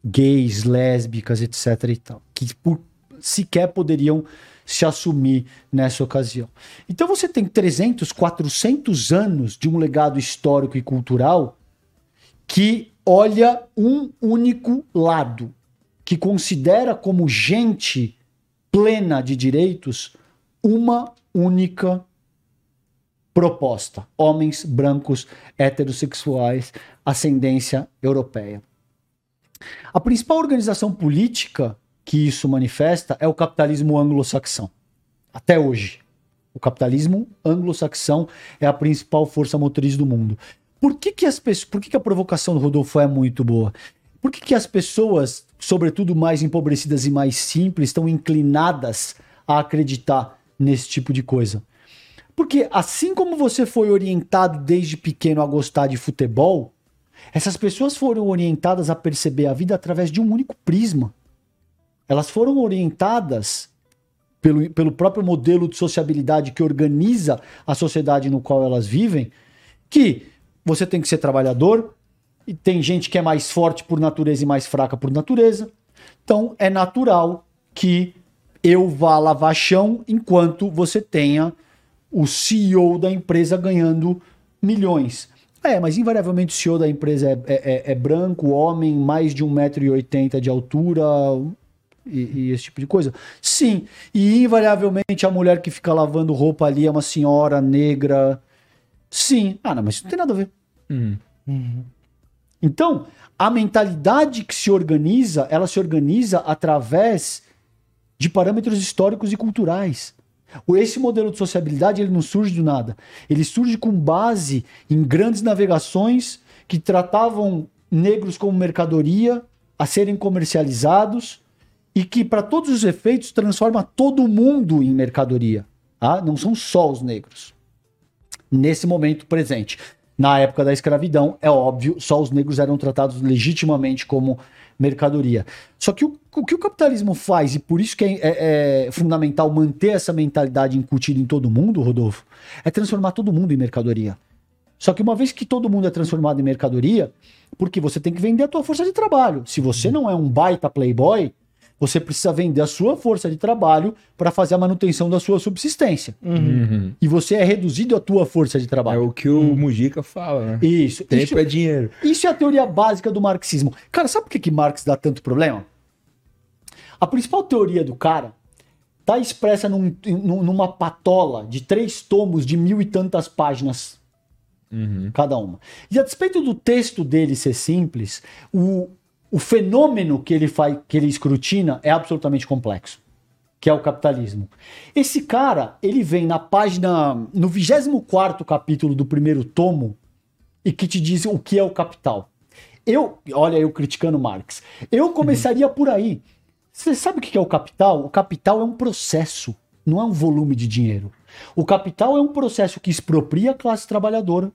S3: gays, lésbicas, etc e tal, que por, sequer poderiam se assumir nessa ocasião. Então você tem 300, 400 anos de um legado histórico e cultural que olha um único lado, que considera como gente plena de direitos uma única proposta: homens brancos heterossexuais, ascendência europeia. A principal organização política que isso manifesta é o capitalismo anglo-saxão. Até hoje. O capitalismo anglo-saxão é a principal força motriz do mundo. Por que, que as pessoas, por que, que a provocação do Rodolfo é muito boa? Por que, que as pessoas, sobretudo mais empobrecidas e mais simples, estão inclinadas a acreditar nesse tipo de coisa? Porque assim como você foi orientado desde pequeno a gostar de futebol, essas pessoas foram orientadas a perceber a vida através de um único prisma. Elas foram orientadas pelo, pelo próprio modelo de sociabilidade que organiza a sociedade no qual elas vivem, que você tem que ser trabalhador, e tem gente que é mais forte por natureza e mais fraca por natureza. Então é natural que eu vá lavar chão enquanto você tenha o CEO da empresa ganhando milhões. É, mas invariavelmente o CEO da empresa é, é, é, é branco, homem, mais de 1,80m de altura e, e, esse tipo de coisa. Sim, e invariavelmente a mulher que fica lavando roupa ali é uma senhora negra. Sim. Ah, não, mas isso não tem nada a ver. Uhum. Uhum. Então, a mentalidade que se organiza, ela se organiza através de parâmetros históricos e culturais. Esse modelo de sociabilidade ele não surge do nada. Ele surge com base em grandes navegações que tratavam negros como mercadoria a serem comercializados e que, para todos os efeitos, transforma todo mundo em mercadoria. Tá? Não são só os negros. Nesse momento presente. Na época da escravidão, é óbvio, só os negros eram tratados legitimamente como mercadoria. Só que o, o que o capitalismo faz, e por isso que é, é, é, fundamental manter essa mentalidade incutida em todo mundo, Rodolfo, é transformar todo mundo em mercadoria. Só que uma vez que todo mundo é transformado em mercadoria, porque você tem que vender a tua força de trabalho. Se você não é um baita playboy, você precisa vender a sua força de trabalho para fazer a manutenção da sua subsistência. Uhum. E você é reduzido a tua força de trabalho.
S2: É o que o uhum. Mujica fala, né?
S3: Isso.
S2: Tempo
S3: isso,
S2: é dinheiro.
S3: Isso é a teoria básica do marxismo. Cara, sabe por que, que Marx dá tanto problema? A principal teoria do cara está expressa num, numa patola de três tomos de mil e tantas páginas uhum. cada uma. E a despeito do texto dele ser simples, o, o fenômeno que ele faz, que ele escrutina é absolutamente complexo, que é o capitalismo. Esse cara, ele vem na página no 24 capítulo do primeiro tomo e que te diz o que é o capital. Eu, olha eu criticando Marx. Eu começaria por aí. Você sabe o que é o capital? O capital é um processo, não é um volume de dinheiro. O capital é um processo que expropria a classe trabalhadora,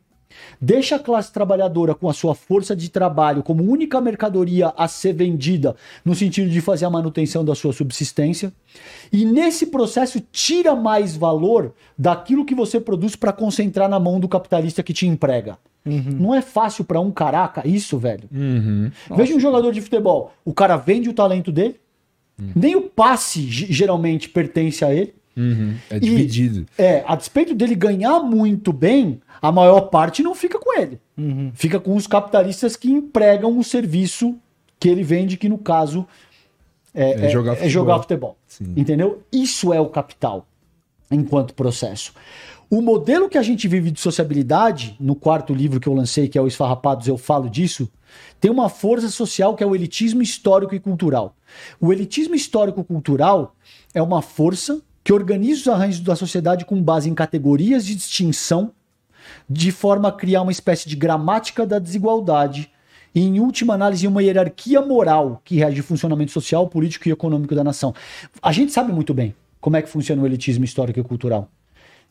S3: Deixa a classe trabalhadora com a sua força de trabalho como única mercadoria a ser vendida, no sentido de fazer a manutenção da sua subsistência, e nesse processo tira mais valor daquilo que você produz para concentrar na mão do capitalista que te emprega. Uhum. Não é fácil para um caraca isso, velho. Uhum. Veja um jogador de futebol. O cara vende o talento dele, uhum. nem o passe geralmente pertence a ele.
S2: Uhum. É dividido.
S3: E, é, a despeito dele ganhar muito bem, a maior parte não fica com ele. Uhum. Fica com os capitalistas que empregam o serviço que ele vende, que no caso é, é, é jogar futebol. É jogar futebol entendeu? Isso é o capital enquanto processo. O modelo que a gente vive de sociabilidade, no quarto livro que eu lancei, que é o Esfarrapados, eu falo disso, tem uma força social que é o elitismo histórico e cultural. O elitismo histórico-cultural é uma força que organiza os arranjos da sociedade com base em categorias de distinção, de forma a criar uma espécie de gramática da desigualdade e, em última análise, uma hierarquia moral que rege o funcionamento social, político e econômico da nação. A gente sabe muito bem como é que funciona o elitismo histórico e cultural.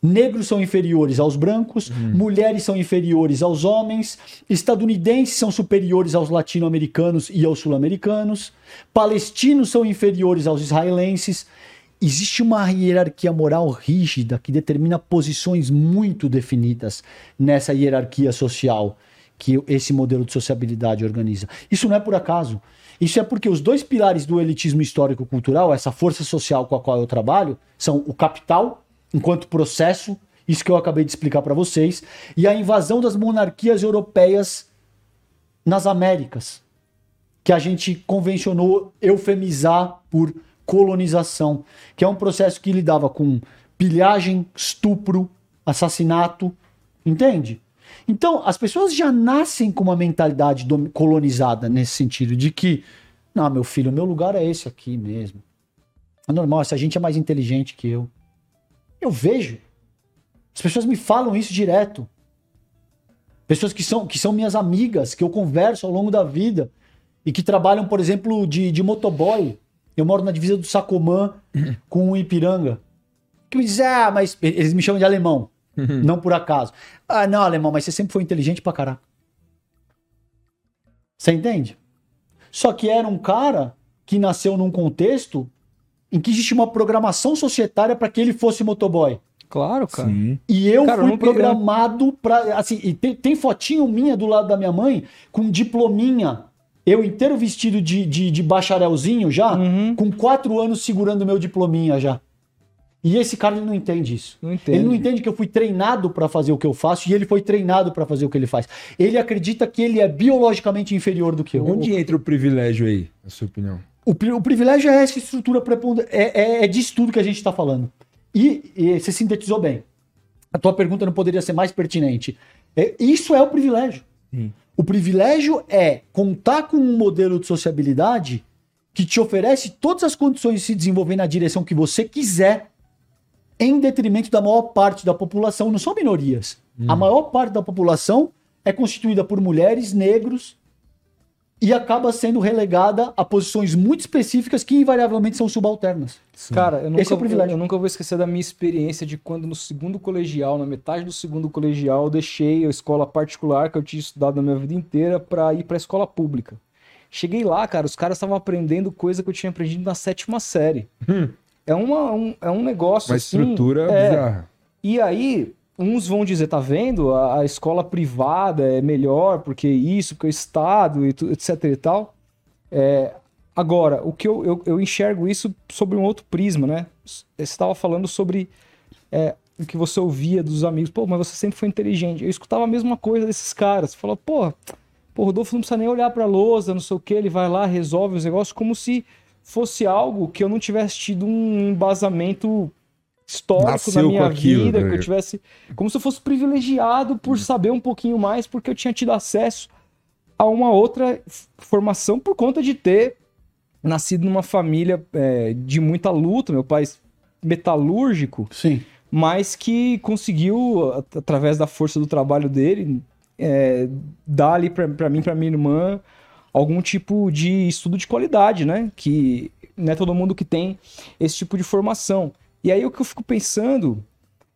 S3: Negros são inferiores aos brancos, hum. mulheres são inferiores aos homens, estadunidenses são superiores aos latino-americanos e aos sul-americanos, palestinos são inferiores aos israelenses. Existe uma hierarquia moral rígida que determina posições muito definidas nessa hierarquia social que esse modelo de sociabilidade organiza. Isso não é por acaso. Isso é porque os dois pilares do elitismo histórico-cultural, essa força social com a qual eu trabalho, são o capital enquanto processo, isso que eu acabei de explicar para vocês, e a invasão das monarquias europeias nas Américas, que a gente convencionou eufemizar por colonização, que é um processo que lidava com pilhagem, estupro, assassinato, entende? Então, as pessoas já nascem com uma mentalidade colonizada nesse sentido, de que, não, meu filho, meu lugar é esse aqui mesmo. É normal, essa gente é mais inteligente que eu. Eu vejo. As pessoas me falam isso direto. Pessoas que são, que são minhas amigas, que eu converso ao longo da vida e que trabalham, por exemplo, de, de motoboy. Eu moro na divisa do Sacomã com o Ipiranga. Que me dizem, ah, mas eles me chamam de alemão. não por acaso. Ah, não, alemão, mas você sempre foi inteligente pra caraca. Você entende? Só que era um cara que nasceu num contexto em que existe uma programação societária para que ele fosse motoboy.
S1: Claro, cara. Sim.
S3: E eu cara, fui eu programado para assim, e tem, tem, fotinho minha do lado da minha mãe com diplominha. Eu inteiro vestido de, de, de bacharelzinho já, uhum. com quatro anos segurando meu diplominha já. E esse cara não entende isso. Não entende. Ele não entende que eu fui treinado para fazer o que eu faço e ele foi treinado para fazer o que ele faz. Ele acredita que ele é biologicamente inferior do que eu.
S2: Onde entra o privilégio aí, na sua opinião?
S3: O, o privilégio é essa estrutura preponderante, é, é, é disso tudo que a gente está falando. E, e, você sintetizou bem. A tua pergunta não poderia ser mais pertinente. É, isso é o privilégio. Sim. O privilégio é contar com um modelo de sociabilidade que te oferece todas as condições de se desenvolver na direção que você quiser, em detrimento da maior parte da população. Não são minorias. Hum. A maior parte da população é constituída por mulheres, negros, e acaba sendo relegada a posições muito específicas que invariavelmente são subalternas.
S1: Sim. Cara, eu nunca, Esse é o privilégio. Eu, eu, nunca vou esquecer da minha experiência de quando no segundo colegial, na metade do segundo colegial, eu deixei a escola particular que eu tinha estudado na minha vida inteira para ir para a escola pública. Cheguei lá, cara, os caras estavam aprendendo coisa que eu tinha aprendido na sétima série. Hum. É, uma, um, é um negócio
S2: uma
S1: assim...
S2: Uma estrutura é... bizarra.
S1: E aí, uns vão dizer, tá vendo? A, a, escola privada é melhor porque isso, porque o Estado, e tu, etc e tal. É, agora, o que eu, eu, eu, enxergo isso sobre um outro prisma, né? Você estava falando sobre é, o que você ouvia dos amigos. Pô, mas você sempre foi inteligente. Eu escutava a mesma coisa desses caras. Você falou, pô, pô, Rodolfo não precisa nem olhar pra lousa, não sei o que, ele vai lá, resolve os negócios, como se fosse algo que eu não tivesse tido um embasamento histórico Nasceu na minha aquilo, vida, né? que eu tivesse. Como se eu fosse privilegiado por saber um pouquinho mais, porque eu tinha tido acesso a uma outra formação por conta de ter nascido numa família é, de muita luta. Meu pai metalúrgico,
S3: Sim.
S1: mas que conseguiu, através da força do trabalho dele, é, dar ali para mim, para minha irmã, algum tipo de estudo de qualidade, né? Que não é todo mundo que tem esse tipo de formação. E aí o que eu fico pensando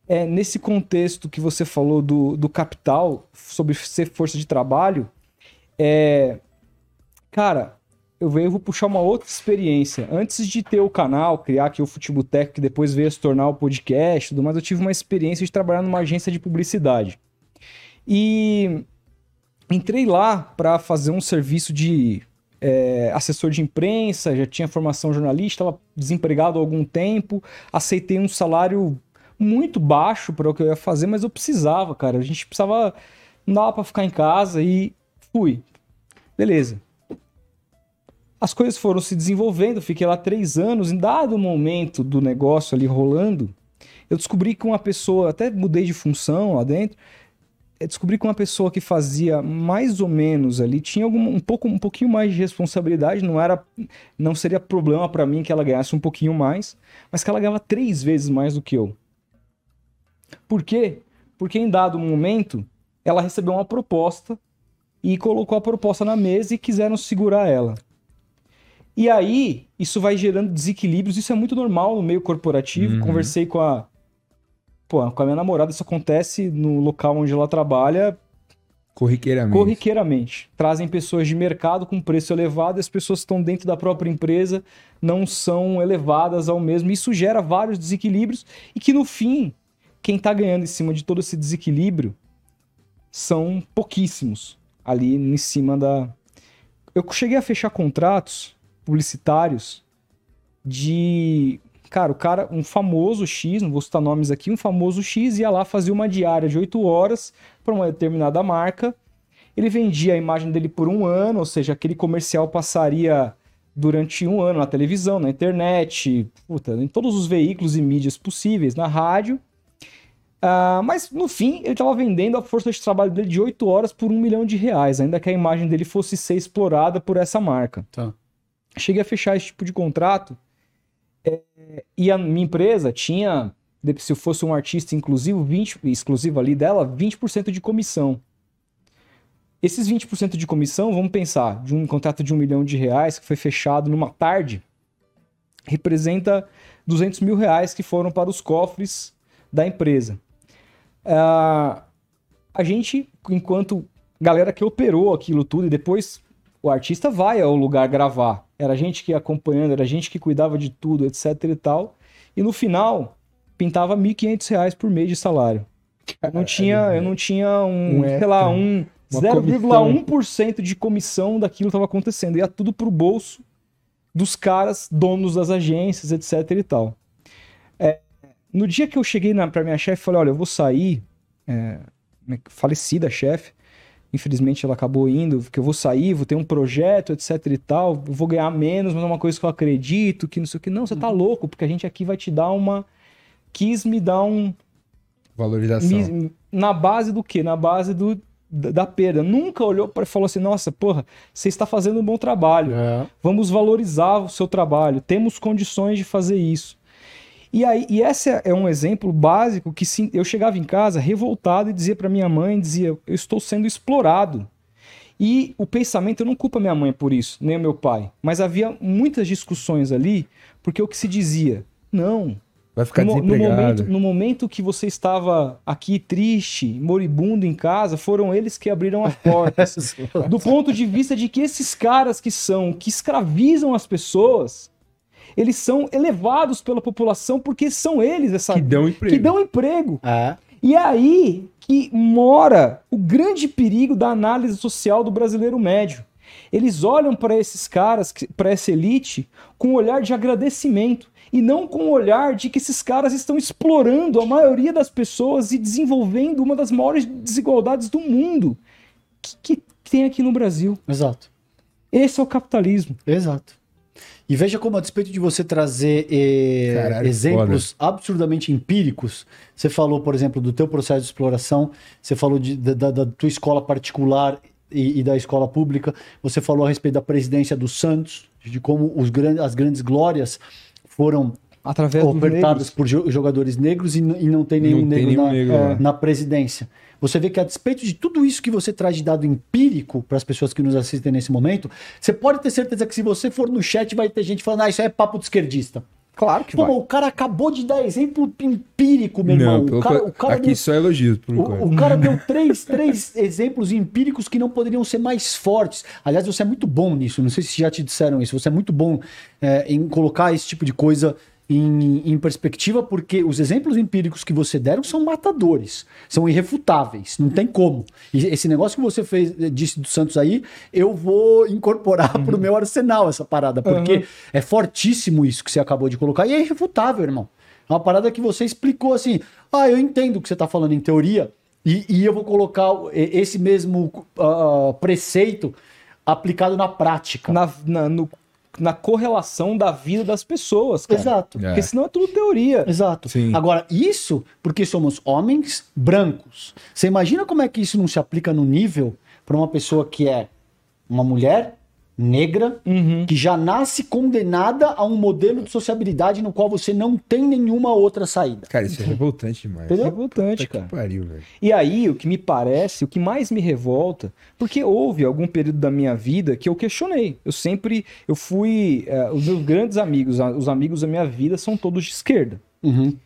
S1: é nesse contexto que você falou do, do capital, sobre ser força de trabalho, é. Cara, eu venho vou puxar uma outra experiência. Antes de ter o canal, criar aqui o Futebotec, que depois veio se tornar o podcast, tudo mais, eu tive uma experiência de trabalhar numa agência de publicidade. E entrei lá para fazer um serviço de é, assessor de imprensa, já tinha formação jornalista, estava desempregado há algum tempo, aceitei um salário muito baixo para o que eu ia fazer, mas eu precisava, cara. A gente precisava. Não dava para ficar em casa e fui. Beleza. As coisas foram se desenvolvendo, fiquei lá três anos. Em dado momento do negócio ali rolando, eu descobri que uma pessoa, até mudei de função lá dentro, descobri que uma pessoa que fazia mais ou menos ali tinha algum, um pouco um pouquinho mais de responsabilidade, não era não seria problema para mim que ela ganhasse um pouquinho mais, mas que ela ganhava três vezes mais do que eu. Por quê? Porque em dado momento ela recebeu uma proposta e colocou a proposta na mesa e quiseram segurar ela. E aí, isso vai gerando desequilíbrios, isso é muito normal no meio corporativo.
S2: Uhum.
S1: Conversei com a Pô, com a minha namorada isso acontece no local onde ela trabalha
S2: Corriqueiramente.
S1: corriqueiramente. Trazem pessoas de mercado com preço elevado e as pessoas que estão dentro da própria empresa não são elevadas ao mesmo. Isso gera vários desequilíbrios e que no fim, quem está ganhando em cima de todo esse desequilíbrio são pouquíssimos ali em cima da. Eu cheguei a fechar contratos publicitários de. Cara, o cara, um famoso X, não vou citar nomes aqui, um famoso X ia lá fazer uma diária de 8 horas para uma determinada marca. Ele vendia a imagem dele por um ano, ou seja, aquele comercial passaria durante um ano na televisão, na internet, puta, em todos os veículos e mídias possíveis, na rádio. Ah, mas no fim, ele estava vendendo a força de trabalho dele de 8 horas por um milhão de reais, ainda que a imagem dele fosse ser explorada por essa marca.
S3: Tá.
S1: Cheguei a fechar esse tipo de contrato é, e a minha empresa tinha, se eu fosse um artista inclusivo, 20, exclusivo ali dela, 20% de comissão. Esses 20% de comissão, vamos pensar, de um contrato de um milhão de reais que foi fechado numa tarde, representa 200 mil reais que foram para os cofres da empresa. Ah, a gente, enquanto galera que operou aquilo tudo, e depois o artista vai ao lugar gravar. Era a gente que ia acompanhando, era a gente que cuidava de tudo, etc e tal. E no final, pintava 1.500 reais por mês de salário. Eu não tinha, eu não tinha um,
S2: Um
S1: sei lá, um
S2: uma
S1: 0,1% de comissão daquilo que estava acontecendo. Ia tudo pro bolso dos caras, donos das agências, etc e tal. É, no dia que eu cheguei na, pra minha chefe, falei, olha, eu vou sair, é, falecida chefe, infelizmente ela acabou indo, que eu vou sair, vou ter um projeto, etc e tal, eu vou ganhar menos, mas é uma coisa que eu acredito, que não sei o que. Não, você tá louco, porque a gente aqui vai te dar uma... Quis me dar um...
S2: Valorização.
S1: me- na base do quê? Na base do, da, da perda. Nunca olhou para e falou assim, nossa, porra, você está fazendo um bom trabalho.
S3: É.
S1: Vamos valorizar o seu trabalho. Temos condições de fazer isso. E aí, e esse é um exemplo básico que sim, eu chegava em casa revoltado e dizia para minha mãe, dizia, eu estou sendo explorado. E o pensamento, eu não culpo a minha mãe por isso, nem o meu pai, mas havia muitas discussões ali, porque o que se dizia, não,
S2: Vai ficar
S1: no, no momento, no momento que você estava aqui triste, moribundo em casa, foram eles que abriram as portas. (laughs) do ponto de vista de que esses caras que são, que escravizam as pessoas, eles são elevados pela população porque são eles essa
S2: Que dão emprego.
S1: que dão emprego.
S3: É.
S1: E é aí que mora o grande perigo da análise social do brasileiro médio. Eles olham para esses caras, para essa elite, com um olhar de agradecimento e não com o olhar de que esses caras estão explorando a maioria das pessoas e desenvolvendo uma das maiores desigualdades do mundo que, que tem aqui no Brasil.
S3: Exato.
S1: Esse é o capitalismo.
S3: Exato. E veja como, a despeito de você trazer eh,
S2: Caralho,
S3: exemplos absurdamente empíricos, você falou, por exemplo, do teu processo de exploração, você falou de- da, da- tua escola particular e, e da escola pública, você falou a respeito da presidência do Santos, de como os grandes, as grandes glórias foram
S1: Através
S3: ofertadas por jo- jogadores negros e, e não tem nenhum
S2: Não tem
S3: negro,
S2: nenhum
S3: na,
S2: negro
S3: é,
S2: lá.
S3: na presidência. Você vê que a despeito de tudo isso que você traz de dado empírico para as pessoas que nos assistem nesse momento, você pode ter certeza que se você for no chat vai ter gente falando, ah, isso é papo de esquerdista.
S1: Claro que
S3: Pô,
S1: vai.
S3: o cara acabou de dar exemplo empírico, meu irmão.
S2: Não,
S3: o cara, o cara
S2: aqui
S3: deu,
S2: só elogios, por enquanto.
S3: o, o cara deu (laughs) três, três exemplos empíricos que não poderiam ser mais fortes. Aliás, você é muito bom nisso. Não sei se já te disseram isso. Você é muito bom é, em colocar esse tipo de coisa em, em perspectiva, porque os exemplos empíricos que você deram são matadores, são irrefutáveis, não tem como. E esse negócio que você fez, eh, disse do Santos aí, eu vou incorporar pro meu arsenal essa parada, porque
S1: Uhum.
S3: é fortíssimo isso que você acabou de colocar e é irrefutável, irmão. É uma parada que você explicou assim. Ah, eu entendo o que você está falando em teoria, e, e eu vou colocar o- esse mesmo ah, preceito aplicado na prática.
S1: Na- na- no, na correlação da vida das pessoas, cara.
S3: Exato.
S2: É.
S1: Porque senão é tudo teoria.
S3: Exato.
S2: Sim.
S3: Agora, isso porque somos homens brancos. Você imagina como é que isso não se aplica no nível para uma pessoa que é uma mulher negra,
S1: Uhum.
S3: que já nasce condenada a um modelo de sociabilidade no qual você não tem nenhuma outra saída.
S2: Cara, isso é revoltante demais.
S3: Entendeu?
S1: Revoltante,
S2: Puta
S1: cara.
S2: que pariu, velho.
S1: E aí, o que me parece, o que mais me revolta, porque houve algum período da minha vida que eu questionei. Eu sempre, eu fui, eh, os meus grandes amigos, os amigos da minha vida são todos de esquerda.
S3: Uhum.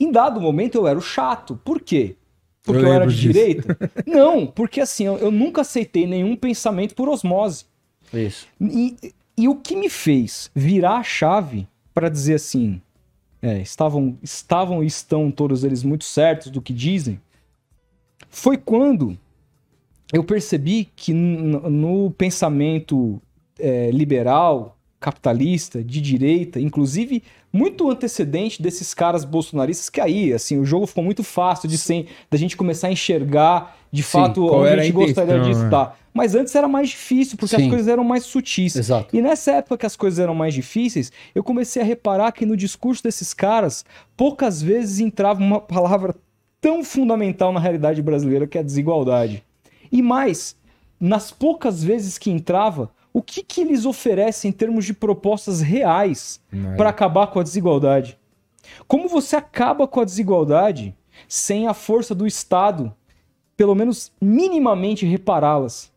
S1: Em dado momento eu era o chato. Por quê? Porque
S2: Eu
S1: eu, era de
S2: disso.
S1: direita? (laughs) Não, porque assim, eu, eu nunca aceitei nenhum pensamento por osmose.
S3: Isso.
S1: E, e o que me fez virar a chave para dizer assim, é, estavam, estavam e estão todos eles muito certos do que dizem, foi quando eu percebi que no pensamento é, liberal, capitalista, de direita, inclusive muito antecedente desses caras bolsonaristas, que aí, assim, o jogo ficou muito fácil de ser, da gente começar a enxergar de fato onde a gente gostaria de
S2: né?
S1: estar. Mas antes era mais difícil, porque as
S3: Sim.
S1: coisas eram mais sutis.
S3: Exato.
S1: E nessa época que as coisas eram mais difíceis, eu comecei a reparar que no discurso desses caras, poucas vezes entrava uma palavra tão fundamental na realidade brasileira que é a desigualdade. E mais, nas poucas vezes que entrava, o que, que eles oferecem em termos de propostas reais
S2: Nada.
S1: para acabar com a desigualdade? Como você acaba com a desigualdade sem a força do Estado, pelo menos minimamente repará-las?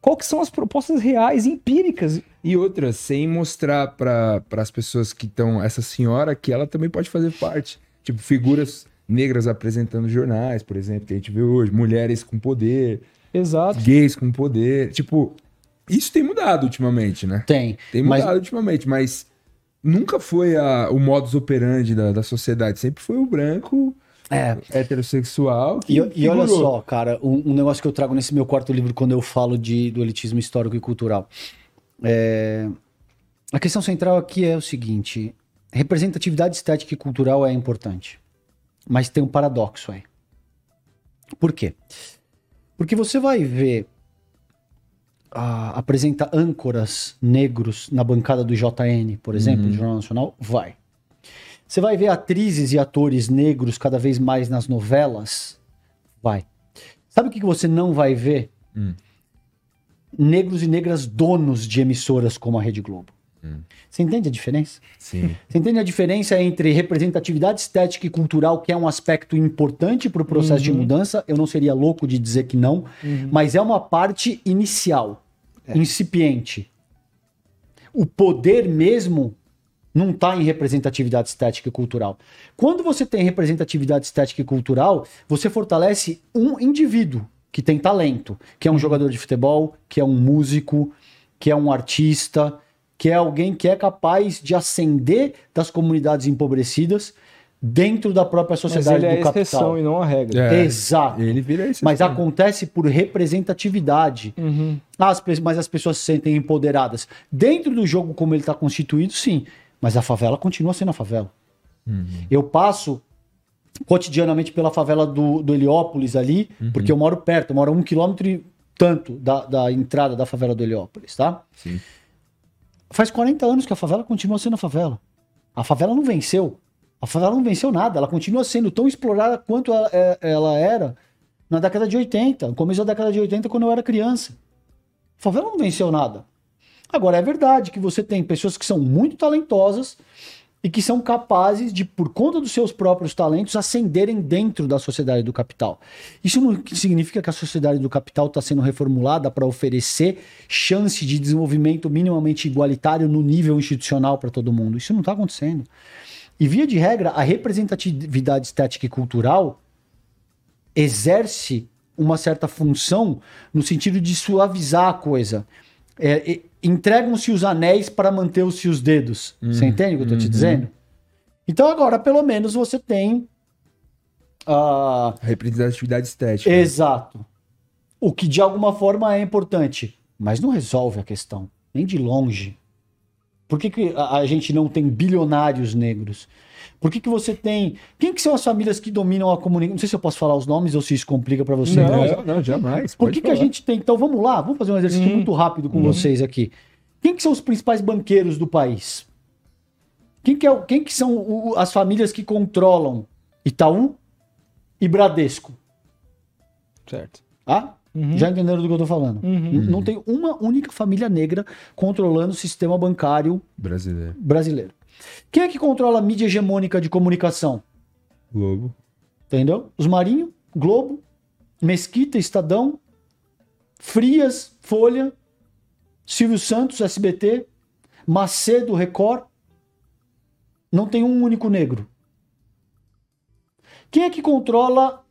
S1: Qual que são as propostas reais, empíricas?
S2: E outra, sem mostrar para as pessoas que estão. Essa senhora que ela também pode fazer parte. Tipo, figuras negras apresentando jornais, por exemplo, que a gente vê hoje. Mulheres com poder,
S1: Exato.
S2: gays com poder. Tipo, isso tem mudado ultimamente, né?
S3: Tem.
S2: Tem
S3: Mas-
S2: mudado ultimamente, mas nunca foi a- o modus operandi da, da sociedade. Sempre foi o branco
S3: É.
S2: heterossexual. que
S3: E, e olha só, cara, um, um negócio que eu trago nesse meu quarto livro quando eu falo de, do elitismo histórico e cultural. É, a questão central aqui é o seguinte: representatividade estética e cultural é importante. Mas tem um paradoxo aí. Por quê? Porque você vai ver ah, apresenta âncoras negros na bancada do JN, por exemplo, do Jornal Nacional? Vai. Você vai ver atrizes e atores negros cada vez mais nas novelas? Vai. Sabe o que que você não vai ver?
S2: Hum.
S3: Negros e negras donos de emissoras como a Rede Globo. Você entende a diferença?
S2: Sim.
S3: Você entende a diferença entre representatividade estética e cultural, que é um aspecto importante para o processo de mudança? Eu não seria louco de dizer que não, mas é uma parte inicial, incipiente. O poder mesmo não está em representatividade estética e cultural. Quando você tem representatividade estética e cultural, você fortalece um indivíduo que tem talento, que é um jogador de futebol, que é um músico, que é um artista, que é alguém que é capaz de ascender das comunidades empobrecidas dentro da própria
S1: Mas
S3: sociedade
S1: ele é
S3: do
S1: a exceção
S3: capital.
S1: e não a regra.
S2: É.
S3: Exato.
S2: Ele vira esse.
S3: Mas acontece por representatividade.
S1: Uhum.
S3: As mas as pessoas se sentem empoderadas. Dentro do jogo como ele está constituído, sim. Mas a favela continua sendo a favela. Eu passo cotidianamente pela favela do, do Heliópolis ali, porque eu moro perto, eu moro a um quilômetro e tanto da, da entrada da favela do Heliópolis, tá?
S2: Sim.
S3: Faz 40 anos que a favela continua sendo a favela. A favela não venceu. A favela não venceu nada. Ela continua sendo tão explorada quanto ela, é- ela era na década de 80, no começo da década de 80, quando eu era criança. A favela não venceu nada. Agora, é verdade que você tem pessoas que são muito talentosas e que são capazes de, por conta dos seus próprios talentos, ascenderem dentro da sociedade do capital. Isso não significa que a sociedade do capital está sendo reformulada para oferecer chance de desenvolvimento minimamente igualitário no nível institucional para todo mundo. Isso não está acontecendo. E, via de regra, a representatividade estética e cultural exerce uma certa função no sentido de suavizar a coisa. É, Entregam-se os anéis para manter-se os dedos. Você entende o que eu estou te dizendo? Então, agora, pelo menos, você tem.
S2: A representatividade estética.
S3: Exato. O que de alguma forma é importante, mas não resolve a questão, nem de longe. Por que, que a, a gente não tem bilionários negros? Por que, que você tem. Quem que são as famílias que dominam a comunicação? Não sei se eu posso falar os nomes ou se isso complica para você.
S2: Não, não, jamais.
S3: por que, que a gente tem. Então vamos lá, vamos fazer um exercício muito rápido com vocês aqui. Quem que são os principais banqueiros do país? Quem que, é, quem que são o, as famílias que controlam Itaú e Bradesco?
S1: Certo.
S3: Ah? Uhum. Já entenderam do que eu tô falando? Uhum. Não tem uma única família negra controlando o sistema bancário
S2: brasileiro.
S3: brasileiro. Quem é que controla a mídia hegemônica de comunicação?
S2: Globo.
S3: Entendeu? Os Marinho, Globo, Mesquita, Estadão, Frias, Folha, Silvio Santos, SBT, Macedo, Record. Não tem um único negro. Quem é que controla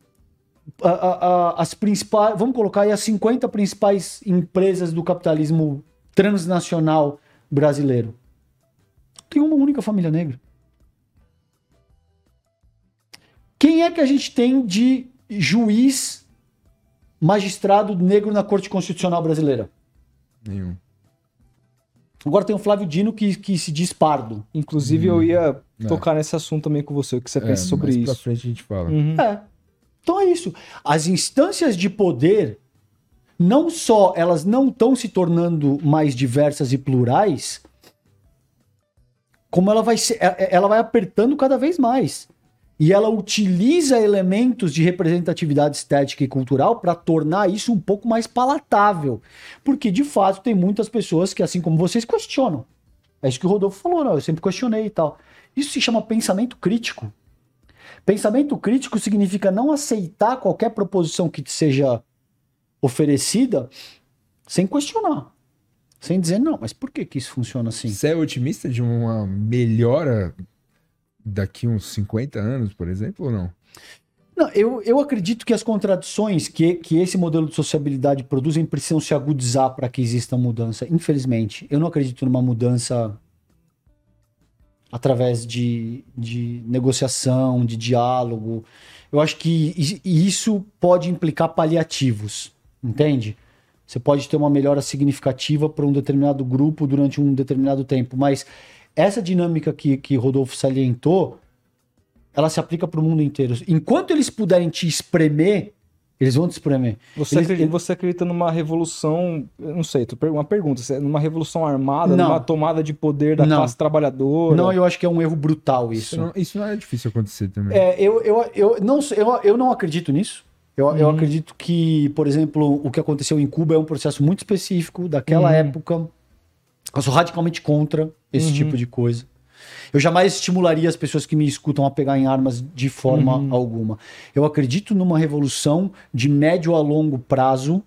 S3: a, a, as principais, vamos colocar aí as 50 principais empresas do capitalismo transnacional brasileiro? Tem uma única família negra. Quem é que a gente tem de juiz, magistrado negro na Corte Constitucional Brasileira?
S2: Nenhum.
S3: Agora tem o Flávio Dino que, que se diz pardo.
S1: Inclusive, hum, eu ia é. tocar nesse assunto também com você, o que você é, pensa sobre mais isso.
S2: Pra frente a gente fala.
S3: Uhum. É. Então é isso. As instâncias de poder, não só elas não estão se tornando mais diversas e plurais, como ela vai, ser, é, é, ela vai apertando cada vez mais. E ela utiliza elementos de representatividade estética e cultural para tornar isso um pouco mais palatável. Porque, de fato, tem muitas pessoas que, assim como vocês, questionam. É isso que o Rodolfo falou, não, eu sempre questionei e tal. Isso se chama pensamento crítico. Pensamento crítico significa não aceitar qualquer proposição que te seja oferecida sem questionar. Sem dizer, não, mas por que, que isso funciona assim?
S2: Você é otimista de uma melhora daqui uns 50 anos, por exemplo, ou não?
S3: Não, eu, eu acredito que as contradições que, que esse modelo de sociabilidade produzem precisam se agudizar para que exista mudança. Infelizmente, eu não acredito numa mudança através de, de negociação, de diálogo. Eu acho que isso pode implicar paliativos, entende? Você pode ter uma melhora significativa para um determinado grupo durante um determinado tempo, mas essa dinâmica que, que Rodolfo salientou, ela se aplica para o mundo inteiro. Enquanto eles puderem te espremer, eles vão te espremer.
S1: Você,
S3: eles,
S1: acredita, você acredita numa revolução, não sei, uma pergunta, é numa revolução armada, não. numa tomada de poder da não. classe trabalhadora?
S3: Não, eu acho que é um erro brutal isso.
S2: Isso não, isso não é difícil acontecer também.
S3: É, eu, eu, eu, não, eu, eu não acredito nisso. Eu, uhum. eu acredito que, por exemplo, o que aconteceu em Cuba é um processo muito específico daquela uhum. época. Eu sou radicalmente contra esse uhum. tipo de coisa. Eu jamais estimularia as pessoas que me escutam a pegar em armas de forma uhum. alguma. Eu acredito numa revolução de médio a longo prazo.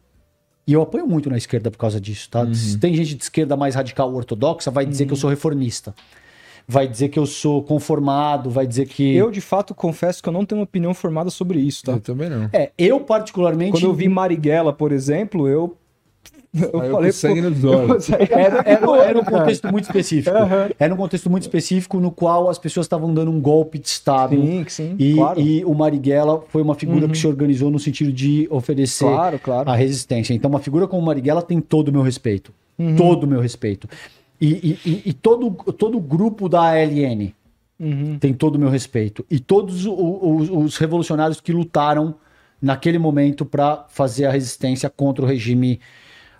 S3: E eu apoio muito na esquerda por causa disso, tá? Uhum. Se tem gente de esquerda mais radical ortodoxa, vai dizer que eu uhum. sou reformista vai dizer que eu sou conformado, vai dizer que.
S1: Eu, de fato, confesso que eu não tenho uma opinião formada sobre isso, tá?
S2: Eu também não.
S3: É, eu particularmente.
S1: Quando eu vi Marighella, por exemplo, eu
S2: eu Aí falei, sangue nos (laughs) olhos.
S3: Era, era, era, um contexto muito específico. Uhum. Era um contexto muito específico no qual as pessoas estavam dando um golpe de Estado.
S1: Sim, sim.
S3: E, claro. e o Marighella foi uma figura uhum. que se organizou no sentido de oferecer
S1: claro, claro.
S3: a resistência. Então, uma figura como o Marighella tem todo o meu respeito. Uhum. Todo o meu respeito. E, e, e, todo, todo o grupo da ALN uhum. tem todo o meu respeito. E todos os, os revolucionários que lutaram naquele momento para fazer a resistência contra o regime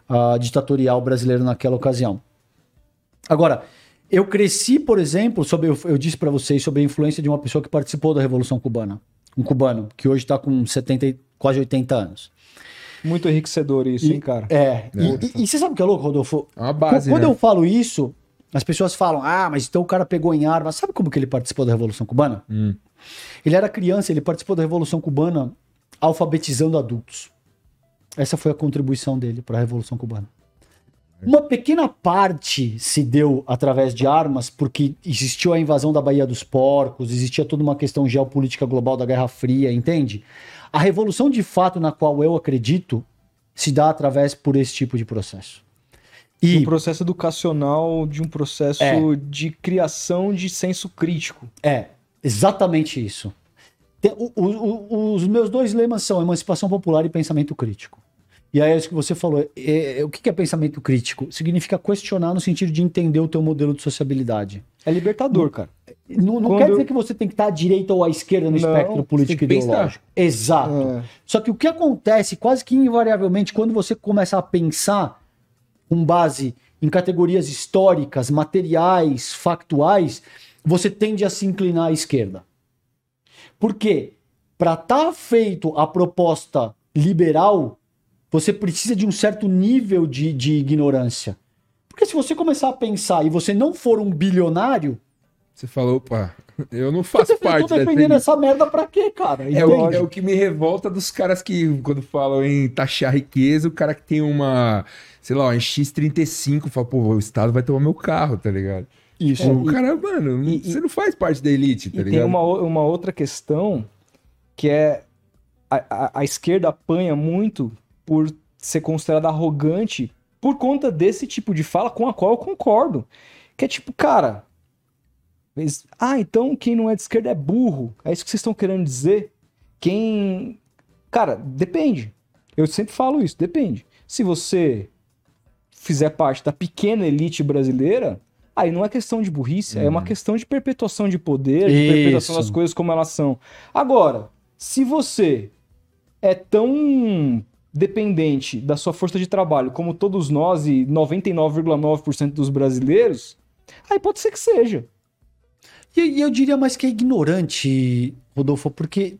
S3: uh, ditatorial brasileiro naquela ocasião. Agora, eu cresci, por exemplo, sobre, eu, eu disse para vocês sobre a influência de uma pessoa que participou da Revolução Cubana. Um cubano, que hoje está com 70, quase 80 anos.
S1: Muito enriquecedor isso,
S3: e,
S1: hein, cara?
S3: É. é. E, e, e, você sabe o que é louco, Rodolfo?
S2: É uma base,
S3: Quando
S2: né?
S3: eu falo isso, as pessoas falam, ah, mas então o cara pegou em armas. Sabe como que ele participou da Revolução Cubana?
S2: Hum.
S3: Ele era criança, ele participou da Revolução Cubana alfabetizando adultos. Essa foi a contribuição dele para a Revolução Cubana. Uma pequena parte se deu através de armas, porque existiu a invasão da Baía dos Porcos, existia toda uma questão geopolítica global da Guerra Fria, entende? A revolução de fato na qual eu acredito se dá através por esse tipo de processo.
S1: E um processo educacional, de um processo é, de criação de senso crítico.
S3: É, exatamente isso. Tem, o, o, os meus dois lemas são emancipação popular e pensamento crítico. E aí, é isso que você falou. É, é, o que é pensamento crítico? Significa questionar no sentido de entender o teu modelo de sociabilidade.
S1: É libertador, cara.
S3: Não, não quer dizer que você tem que estar à direita ou à esquerda no não, espectro político ideológico. Exato. É. Só que o que acontece, quase que invariavelmente, quando você começa a pensar com base em categorias históricas, materiais, factuais, você tende a se inclinar à esquerda. Porque para estar tá feito a proposta liberal, você precisa de um certo nível de, de ignorância. Porque se você começar a pensar e você não for um bilionário.
S2: Você falou, opa, (laughs) eu não faço
S3: eu
S2: parte
S3: dessa. Eu tô defendendo essa merda pra quê, cara?
S2: É o, é o, que me revolta dos caras que, quando falam em taxar riqueza, o cara que tem uma, sei lá, um X35 fala, pô, o Estado vai tomar meu carro, tá ligado? Isso. É, o cara, mano, e, você não faz parte da elite, tá
S1: e
S2: ligado?
S1: Tem uma, uma outra questão que é a, a, a esquerda apanha muito por ser considerada arrogante por conta desse tipo de fala com a qual eu concordo. Que é tipo, cara. Ah, então quem não é de esquerda é burro. É isso que vocês estão querendo dizer? Quem. Cara, depende. Eu sempre falo isso, depende. Se você fizer parte da pequena elite brasileira, aí não é questão de burrice, é uma uhum. questão de perpetuação de poder, de perpetuação das coisas como elas são. Agora, se você é tão dependente da sua força de trabalho, como todos nós e 99,9% dos brasileiros, aí pode ser que seja.
S3: E eu diria mais que é ignorante, Rodolfo, porque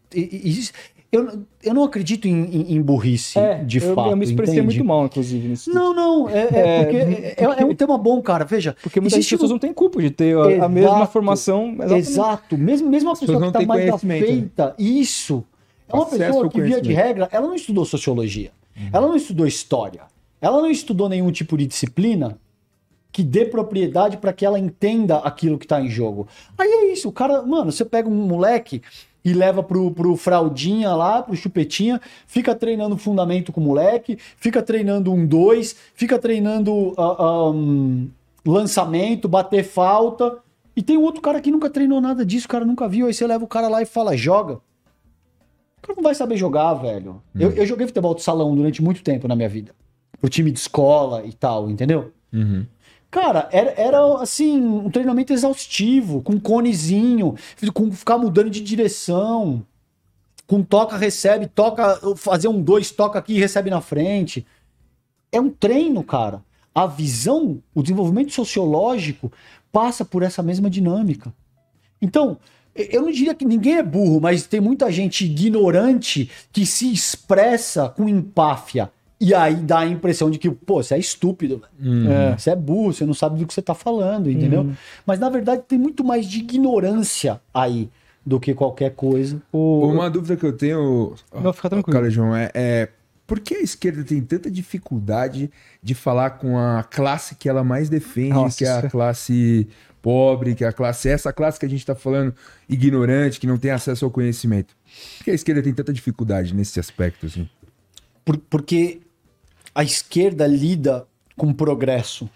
S3: eu, eu não acredito em, em, em burrice, é, de eu, fato.
S1: Eu me expressei entende? muito mal, inclusive, nisso.
S3: Não, não, é, é, é porque, é, é, um tema bom, cara, veja.
S1: Porque muitas existe pessoas não têm culpa de ter a, a mesma formação.
S3: Exatamente. Exato, mesmo, mesmo a pessoa que está mais feita, isso é uma pessoa que, via de regra, ela não estudou sociologia. Uhum. Ela não estudou história. Ela não estudou nenhum tipo de disciplina que dê propriedade para que ela entenda aquilo que está em jogo. Aí é isso, o cara, mano, você pega um moleque e leva pro, pro fraldinha lá, pro chupetinha, fica treinando fundamento com o moleque, fica treinando um dois, fica treinando uh, um, lançamento, bater falta. E tem um outro cara que nunca treinou nada disso, o cara nunca viu. Aí você leva o cara lá e fala, joga. O cara não vai saber jogar, velho. Hum. Eu, eu, joguei futebol de salão durante muito tempo na minha vida. Pro time de escola e tal, entendeu?
S2: Uhum.
S3: Cara, era, era assim, um treinamento exaustivo, com conezinho, com ficar mudando de direção, com toca, recebe, toca, fazer um dois, toca aqui e recebe na frente. É um treino, cara. A visão, o desenvolvimento sociológico passa por essa mesma dinâmica. Então, eu não diria que ninguém é burro, mas tem muita gente ignorante que se expressa com empáfia. E aí dá a impressão de que, pô, você é estúpido,
S2: uhum.
S3: é, você é burro, você não sabe do que você tá falando, entendeu? Uhum. Mas na verdade tem muito mais de ignorância aí do que qualquer coisa.
S2: O... Uma dúvida que eu tenho.
S1: Não, fica tranquilo.
S2: Cara, João, é, é por que a esquerda tem tanta dificuldade de falar com a classe que ela mais defende, Nossa, que é a classe pobre, que é a classe, essa classe que a gente está falando, ignorante, que não tem acesso ao conhecimento. Por que a esquerda tem tanta dificuldade nesse aspecto? Assim?
S3: Por, porque a esquerda lida com progresso.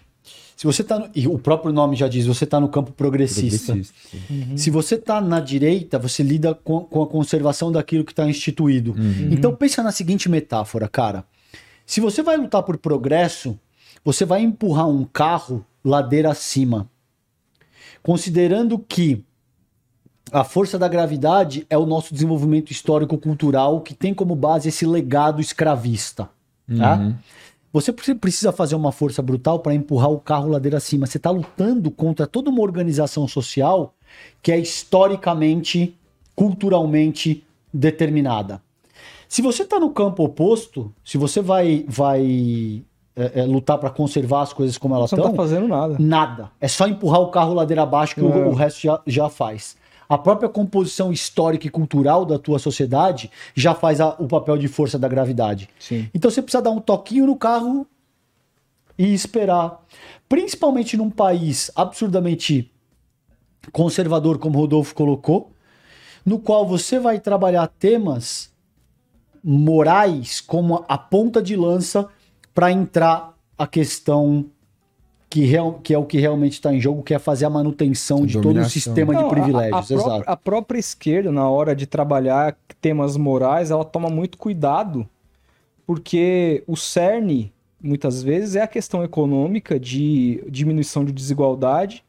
S3: Se você tá no, e o próprio nome já diz, você está no campo progressista. progressista uhum. Se você está na direita, você lida com, com, a conservação daquilo que está instituído. Uhum. Então pensa na seguinte metáfora, cara. Se você vai lutar por progresso, você vai empurrar um carro ladeira acima considerando que a força da gravidade é o nosso desenvolvimento histórico-cultural que tem como base esse legado escravista. Tá? Uhum. Você precisa fazer uma força brutal para empurrar o carro ladeira acima. Você está lutando contra toda uma organização social que é historicamente, culturalmente determinada. Se você está no campo oposto, se você vai, vai é, é, lutar para conservar as coisas como elas estão.
S1: Não tá fazendo nada.
S3: Nada. É só empurrar o carro ladeira abaixo que é. o, o, resto já, já faz. A própria composição histórica e cultural da tua sociedade já faz a, o papel de força da gravidade.
S1: Sim.
S3: Então você precisa dar um toquinho no carro e esperar. Principalmente num país absurdamente conservador, como Rodolfo colocou, no qual você vai trabalhar temas morais como a ponta de lança para entrar a questão que, real, que é o que realmente está em jogo, que é fazer a manutenção de todo o sistema Não, de privilégios.
S1: A, a, própria, a, própria, esquerda, na hora de trabalhar temas morais, ela toma muito cuidado, porque o cerne, muitas vezes, é a questão econômica de diminuição de desigualdade,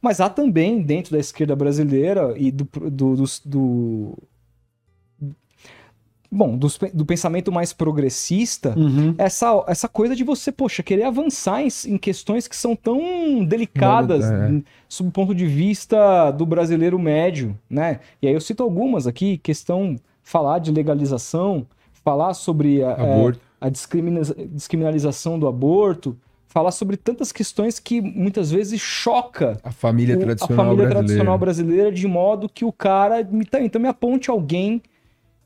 S1: mas há também, dentro da esquerda brasileira e do, do, do, do bom, do, do pensamento mais progressista,
S3: Uhum.
S1: essa, essa coisa de você, poxa, querer avançar em, em questões que são tão delicadas
S2: É.
S1: sob o ponto de vista do brasileiro médio, né? E aí eu cito algumas aqui, questão, falar de legalização, falar sobre a, é, a discrimina- descriminalização do aborto, falar sobre tantas questões que muitas vezes choca
S2: A família
S1: o-
S2: tradicional
S1: a família
S2: brasileira.
S1: tradicional brasileira de modo que o cara tá- então me aponte alguém,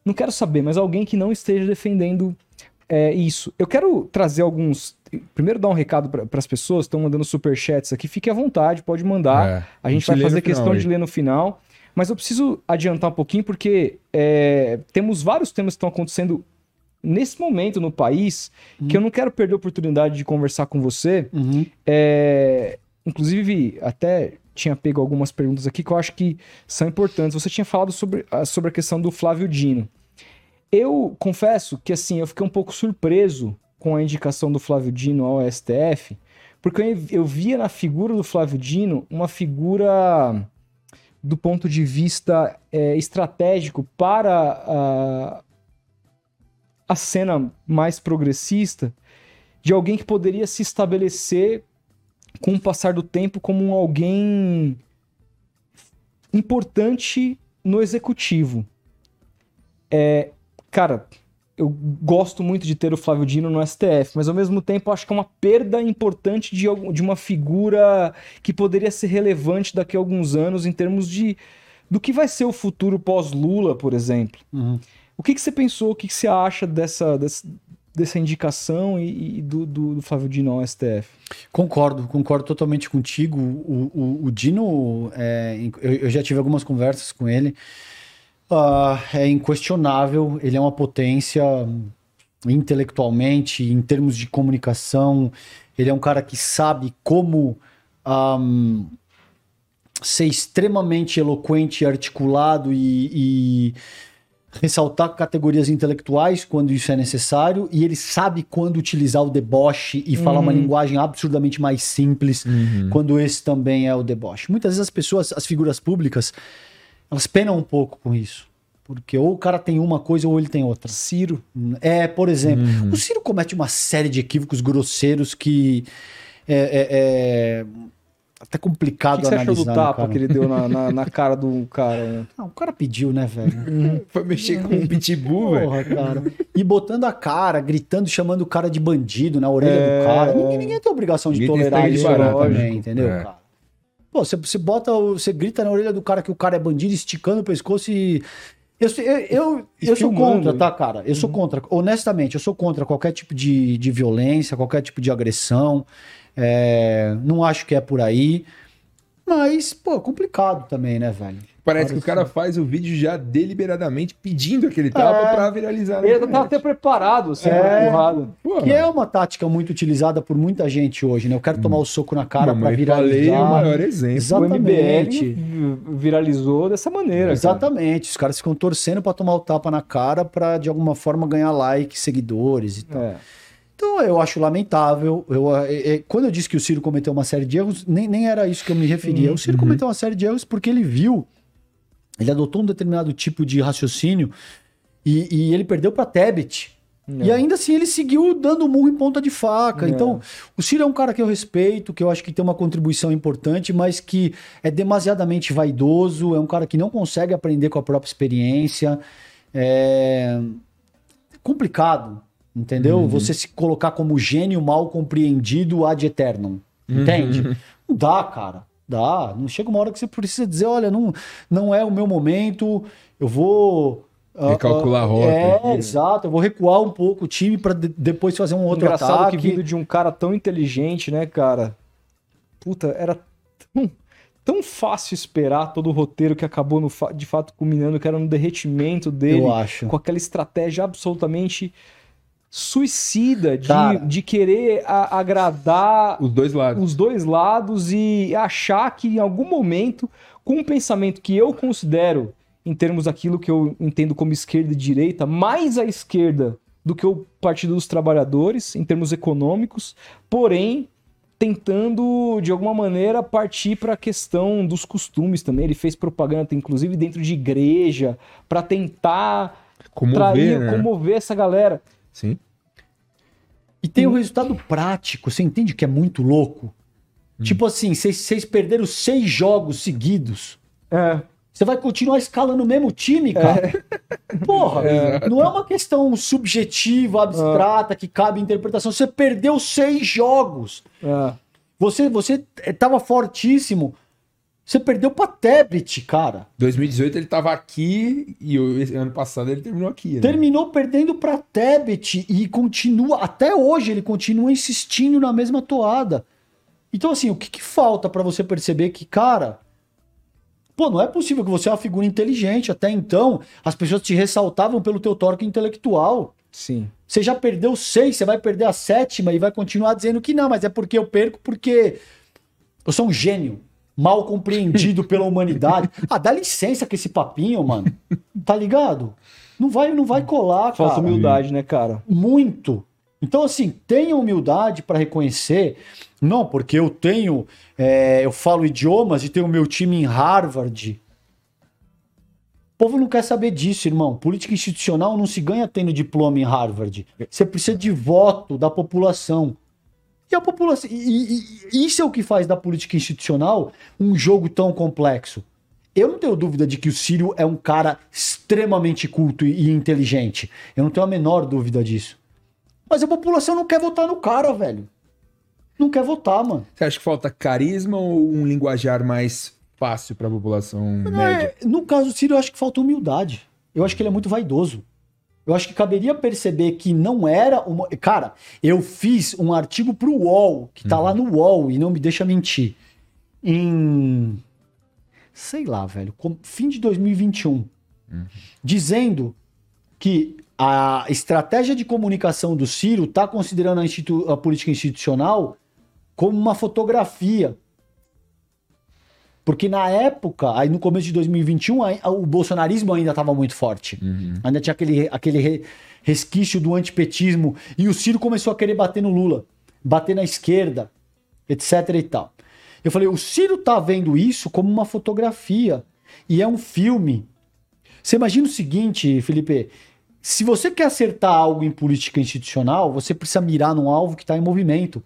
S1: não quero saber, mas alguém que não esteja defendendo é, isso. Eu quero trazer alguns. Primeiro dar um recado para as pessoas que estão mandando superchats aqui, fique à vontade, pode mandar.
S2: É,
S1: A gente vai fazer
S2: final
S1: questão
S2: aí.
S1: de ler no final. Mas eu preciso adiantar um pouquinho, porque é, temos vários temas que estão acontecendo nesse momento no país que eu não quero perder a oportunidade de conversar com você.
S3: Uhum.
S1: É, inclusive, até tinha pego algumas perguntas aqui que eu acho que são importantes. Você tinha falado sobre, a- sobre a questão do Flávio Dino. Eu confesso que assim, eu fiquei um pouco surpreso com a indicação do Flávio Dino ao STF, porque eu, eu via na figura do Flávio Dino uma figura do ponto de vista é, estratégico para a, a cena mais progressista de alguém que poderia se estabelecer com o passar do tempo como um alguém importante no executivo. É, cara, eu gosto muito de ter o Flávio Dino no STF, mas ao mesmo tempo acho que é uma perda importante de, de uma figura que poderia ser relevante daqui a alguns anos em termos de do que vai ser o futuro pós-Lula, por exemplo.
S3: Uhum.
S1: O que, que você pensou, o que, que você acha dessa, dessa, dessa indicação e, e do, do, do Flávio Dino ao STF?
S3: Concordo, concordo totalmente contigo. O, o, o Dino, é, eu, eu já tive algumas conversas com ele. Ah, é inquestionável, ele é uma potência intelectualmente, em termos de comunicação. Ele é um cara que sabe como ahm, ser extremamente eloquente, articulado e, e ressaltar categorias intelectuais quando isso é necessário, e ele sabe quando utilizar o deboche e falar uma
S1: Uhum.
S3: linguagem absurdamente mais simples,
S2: Uhum.
S3: quando esse também é o deboche. Muitas vezes as pessoas, as figuras públicas, elas penam um pouco com isso. Porque ou o cara tem uma coisa ou ele tem outra.
S1: Ciro.
S3: É, por exemplo,
S2: Uhum.
S3: o Ciro comete uma série de equívocos grosseiros que é, é- é até complicado
S1: que, que você achou do
S3: analisar, né,
S1: tapa
S3: cara?
S1: que ele deu na, na, na cara do cara? né? (laughs)
S3: Não, o cara pediu, né, velho?
S2: Foi mexer com um pitbull, velho.
S3: Porra, cara. E botando a cara, gritando, chamando o cara de bandido na orelha
S1: É.
S3: do cara. Ninguém, ninguém tem obrigação de
S2: Ninguém
S3: tolerar isso também,
S2: né?
S3: entendeu,
S2: É.
S3: cara? Pô, você, você bota, você grita na orelha do cara que o cara é bandido, esticando o pescoço e. Eu, eu, eu, eu sou contra, tá, cara? Eu sou contra. Honestamente, eu sou contra qualquer tipo de, de violência, qualquer tipo de agressão. É, não acho que é por aí. Mas, pô, complicado também, né, velho?
S2: Parece que o cara faz o vídeo já deliberadamente pedindo aquele tapa
S3: É.
S2: pra viralizar.
S1: Ele tava
S2: internet.
S1: até preparado, assim,
S3: É.
S2: Pô,
S3: Que é uma tática muito utilizada por muita gente hoje, né? Eu quero tomar o soco na cara pra
S2: Mamãe falei é o
S3: viralizar.
S2: maior exemplo.
S3: Exato.
S1: O MBL
S3: Exatamente.
S1: vi- viralizou dessa maneira. cara.
S3: Exatamente. Os caras ficam torcendo pra tomar o tapa na cara pra de alguma forma ganhar like, seguidores e tal.
S1: É.
S3: Então eu acho lamentável. Eu, é, é, quando eu disse que o Ciro cometeu uma série de erros, nem, nem era isso que eu me referia. O Ciro cometeu uma série de erros porque ele viu, ele adotou um determinado tipo de raciocínio e, e ele perdeu pra Tebet. E ainda assim ele seguiu dando murro em ponta de faca.
S1: É.
S3: Então, o Ciro é um cara que eu respeito, que eu acho que tem uma contribuição importante, mas que é demasiadamente vaidoso, é um cara que não consegue aprender com a própria experiência. É complicado, entendeu? Você se colocar como gênio mal compreendido ad eternum. Entende? (laughs) Não dá, cara. Dá. Não chega uma hora que você precisa dizer, olha, não, não é o meu momento, eu vou. ah,
S2: Recalcular
S3: ah,
S2: a rota.
S3: É, exato. Eu vou recuar um pouco o time para depois fazer um outro
S1: Engraçado
S3: ataque.
S1: que vindo de um cara tão inteligente, né, cara? Puta, era tão, tão fácil esperar todo o roteiro que acabou no de fato culminando, que era no derretimento dele,
S3: Eu acho.
S1: com aquela estratégia absolutamente suicida de,
S3: Cara.
S1: de querer a- agradar
S2: Os dois lados.
S1: os dois lados e achar que em algum momento, com um pensamento que eu considero, em termos daquilo que eu entendo como esquerda e direita, mais à esquerda do que o Partido dos Trabalhadores, em termos econômicos, porém tentando de alguma maneira partir para a questão dos costumes também. Ele fez propaganda, inclusive dentro de igreja, para tentar
S2: Comover,
S1: trair,
S2: né?
S1: comover essa galera.
S2: Sim.
S3: E tem o resultado prático, você entende que é muito louco? Tipo assim, vocês perderam seis jogos seguidos.
S1: É.
S3: Você vai continuar escalando o mesmo time, cara? Porra, não é uma questão subjetiva, abstrata, que cabe interpretação. Você perdeu seis jogos.
S1: é.
S3: Você, você tava fortíssimo. Você perdeu pra Tebet, cara.
S2: 2018 ele tava aqui e o- esse ano passado ele terminou aqui, né?
S3: Terminou perdendo pra Tebet e continua, até hoje, ele continua insistindo na mesma toada. Então, assim, o que, que falta pra você perceber que, cara, pô, não é possível que você é uma figura inteligente. Até então, as pessoas te ressaltavam pelo teu torque intelectual.
S1: Sim.
S3: Você já perdeu seis, você vai perder a sétima e vai continuar dizendo que não, mas é porque eu perco porque eu sou um gênio, mal compreendido (laughs) pela humanidade. Ah, dá licença com esse papinho, mano. Tá ligado? Não vai, não vai colar,
S1: Falta
S3: cara.
S1: humildade, né, cara?
S3: Muito. Então, assim, tenha humildade para reconhecer. Não, porque eu tenho. é, eu falo idiomas e tenho meu time em Harvard. O povo não quer saber disso, irmão. Política institucional não se ganha tendo diploma em Harvard. Você precisa de voto da população. E a população. E, e- isso é o que faz da política institucional um jogo tão complexo. Eu não tenho dúvida de que o Círio é um cara extremamente culto e, inteligente. Eu não tenho a menor dúvida disso. Mas a população não quer votar no cara, velho. Não quer votar, mano.
S2: Você acha que falta carisma ou um linguajar mais fácil pra população média?
S3: É, no caso do Ciro, eu acho que falta humildade. Eu acho que ele é muito vaidoso. Eu acho que caberia perceber que não era uma. Cara, eu fiz um artigo pro UOL, que tá lá no UOL, e não me deixa mentir. Em. Sei lá, velho. com- Fim de 2021. Dizendo que a estratégia de comunicação do Ciro tá considerando a, a política institucional como uma fotografia. Porque na época, aí no começo de 2021, aí, o bolsonarismo ainda estava muito forte. Ainda tinha aquele, aquele re- resquício do antipetismo. E o Ciro começou a querer bater no Lula, bater na esquerda, etc e tal. Eu falei, o Ciro tá vendo isso como uma fotografia. E é um filme. Você imagina o seguinte, Felipe. Se você quer acertar algo em política institucional, você precisa mirar num alvo que está em movimento.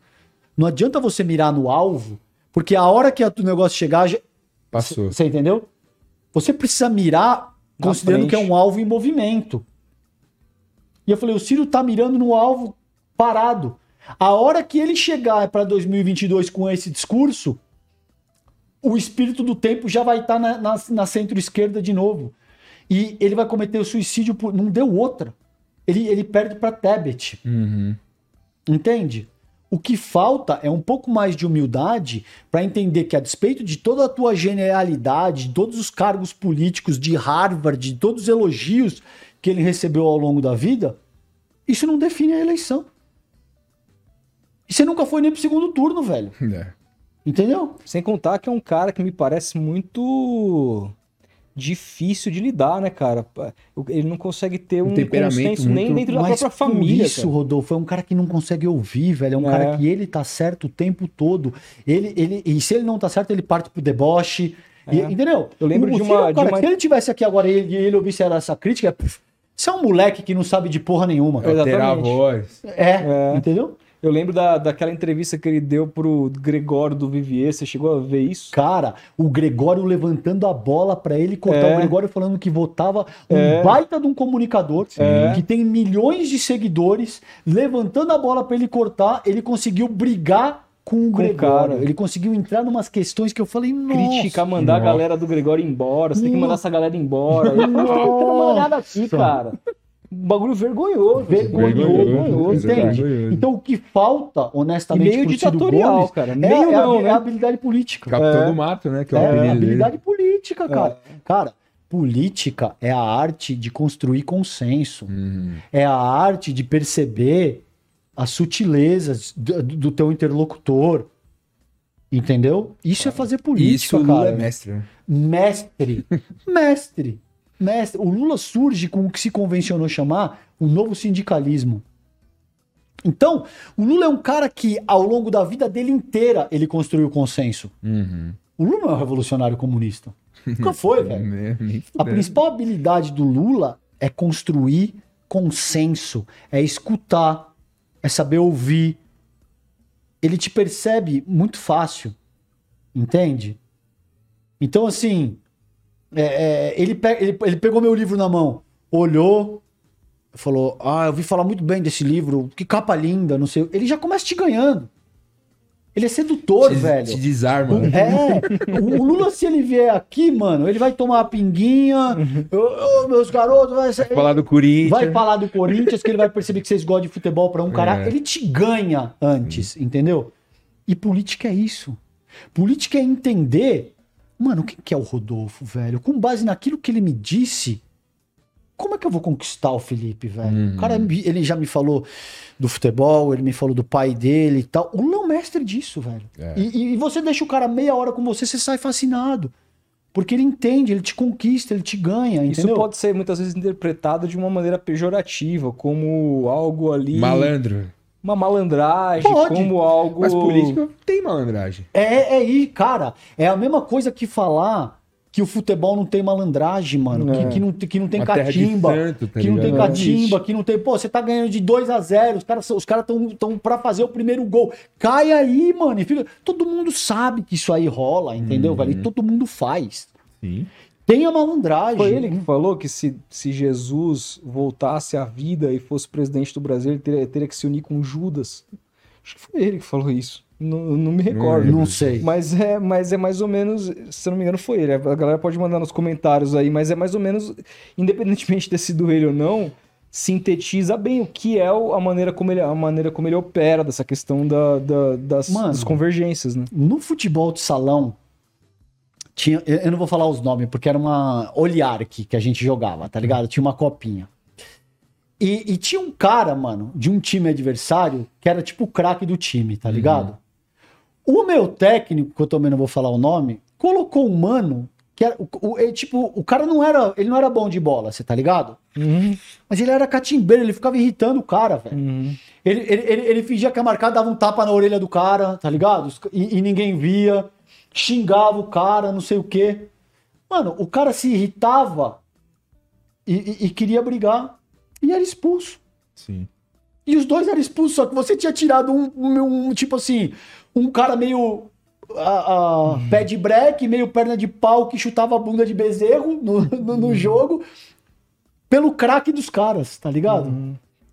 S3: Não adianta você mirar no alvo, porque a hora que o negócio chegar,
S2: Passou.
S3: você entendeu? Você precisa mirar
S1: Na
S3: considerando
S1: frente.
S3: que é um alvo em movimento. E eu falei, o Ciro tá mirando no alvo parado. A hora que ele chegar para 2022 com esse discurso, o espírito do tempo já vai estar na, na, na centro-esquerda de novo. E ele vai cometer o suicídio por. Não deu outra. Ele, ele perde para Tebet.
S2: Uhum.
S3: Entende? O que falta é um pouco mais de humildade para entender que, a despeito de toda a tua genialidade, de todos os cargos políticos de Harvard, de todos os elogios que ele recebeu ao longo da vida, isso não define a eleição. E você nunca foi nem pro segundo turno, velho.
S2: É.
S3: Entendeu?
S1: Sem contar que é um cara que me parece muito difícil de lidar, né, cara? Ele não consegue ter um,
S2: temperamento
S1: consenso nem
S2: muito-
S1: dentro da
S3: Mas
S1: própria
S3: por
S1: família.
S3: isso,
S1: cara.
S3: Rodolfo, é um cara que não consegue ouvir, velho. É um
S1: É.
S3: cara que ele tá certo o tempo todo. Ele, ele, e se ele não tá certo, ele parte pro deboche. E-
S1: É.
S3: entendeu?
S1: Eu lembro
S3: O-
S1: de
S3: é um
S1: uma- de
S3: cara
S1: uma-
S3: que Se ele tivesse aqui agora e ele, e ele ouvisse essa crítica, você é um moleque que não sabe de porra nenhuma. cara.
S2: Alterar a voz.
S3: É,
S1: É.
S3: entendeu?
S1: Eu lembro da, daquela entrevista que ele deu pro Gregório do Vivier. Você chegou a ver isso?
S3: Cara, o Gregório levantando a bola pra ele cortar.
S1: É.
S3: O Gregório falando que votava um
S1: É.
S3: baita de um comunicador
S1: É.
S3: que tem milhões de seguidores, levantando a bola pra ele cortar, ele conseguiu brigar com o Gregório.
S1: cara.
S3: Ele conseguiu entrar numas questões que eu falei, nossa.
S1: Criticar, mandar a
S2: Nossa.
S1: galera do Gregório embora. Você tem que mandar
S3: Nossa.
S1: essa galera embora. Eu não tô aqui, cara. Um bagulho vergonhoso.
S3: Vergonhoso,
S2: Vergonhoso,
S3: entende?
S2: vergonhoso.
S3: Então o que falta,
S1: E
S3: honestamente,
S1: meio
S3: pro Ciro
S1: ditatorial,
S3: Gomes
S1: cara.
S3: é,
S1: Meio
S3: é a-
S1: não,
S3: é
S1: né?
S3: a habilidade política.
S2: Capitão
S1: É.
S2: do Mato, né? Que é
S3: É,
S2: apelido
S3: habilidade
S2: dele.
S3: política, cara. Cara, política é a arte de construir consenso.
S2: Uhum.
S3: É a arte de perceber as sutilezas do, do teu interlocutor. Entendeu? Isso é fazer
S2: E
S3: política,
S2: Isso o Lula
S3: cara.
S2: é mestre. né?
S3: Mestre. (laughs) Mestre. Mestre. O Lula surge com o que se convencionou chamar o novo sindicalismo. Então, o Lula é um cara que, ao longo da vida dele inteira, ele construiu consenso.
S2: Uhum.
S3: O Lula não é um revolucionário comunista. Nunca foi, (laughs) velho. A principal habilidade do Lula é construir consenso, é escutar, é saber ouvir. Ele te percebe muito fácil, entende? Então, assim, é, é, ele, pe ele, ele pegou meu livro na mão, olhou, falou: Ah, eu vi falar muito bem desse livro, que capa linda, não sei. Ele já começa te ganhando. Ele é sedutor,
S2: Te,
S3: velho.
S2: te desarma. né?
S3: É, o Lula, se ele vier aqui, mano, ele vai tomar uma pinguinha, ô, ô, meus garotos, vai, ser-
S2: Falar do Corinthians.
S3: vai falar do Corinthians, que ele vai perceber que vocês gostam de futebol pra um caralho.
S2: É.
S3: Ele te ganha antes, entendeu? E política é isso. Política é entender, mano, quem que é o Rodolfo, velho? Com base naquilo que ele me disse, como é que eu vou conquistar o Felipe, velho? O cara, me- ele já me falou do futebol, ele me falou do pai dele e tal. O Lula é um mestre disso, velho.
S2: É.
S3: E, e você deixa o cara meia hora com você, você sai fascinado. Porque ele entende, ele te conquista, ele te ganha,
S1: Isso
S3: entendeu?
S1: pode ser muitas vezes interpretado de uma maneira pejorativa, como algo ali.
S2: Malandro.
S1: Uma malandragem,
S3: Pode.
S1: como algo.
S2: Mas política tem malandragem.
S3: É, é aí, cara. É a mesma coisa que falar que o futebol não tem malandragem, mano.
S1: É.
S3: Que, que não, tem- que não tem
S2: Uma
S3: catimba.
S2: santo, tá
S3: que não tem catimba, que não tem. Pô, você tá ganhando de 2 a 0 Os caras os cara tão, tão pra fazer o primeiro gol. Cai aí, mano. E fica... Todo mundo sabe que isso aí rola, entendeu, velho? E todo mundo faz.
S2: Sim.
S3: Tem a malandragem.
S1: Foi ele que falou que se, se Jesus voltasse à vida e fosse presidente do Brasil, ele teria, teria que se unir com Judas. Acho que foi ele que falou isso. Não, não me recordo.
S3: Não sei.
S1: Mas é, mas é mais ou menos, se eu não me engano, foi ele. A galera pode mandar nos comentários aí, mas é mais ou menos, independentemente de ter sido ele ou não, sintetiza bem o que é a maneira como ele, a maneira como ele opera dessa questão da, da- das,
S3: Mano.
S1: das convergências, né?
S3: No futebol de salão, tinha, eu não vou falar os nomes, porque era uma Oliark que a gente jogava, tá ligado? Tinha uma copinha. E, e tinha um cara, mano, de um time adversário, que era tipo o craque do time, tá ligado? O meu técnico, que eu também não vou falar o nome, colocou um mano que era, o, o- tipo, o cara não era, ele não era bom de bola, você tá ligado? Mas ele era catimbeiro, ele ficava irritando o cara, velho. Ele, ele, ele, ele fingia que a marcada dava um tapa na orelha do cara, tá ligado? E, e ninguém via. Xingava o cara, não sei o quê. Mano, o cara se irritava e, e- e queria brigar. E era expulso.
S2: Sim.
S3: E os dois eram expulsos, só que você tinha tirado um, um- um, tipo assim, um cara meio a, a, pé de breque, meio perna de pau que chutava a bunda de bezerro no, no, no jogo pelo craque dos caras, tá ligado?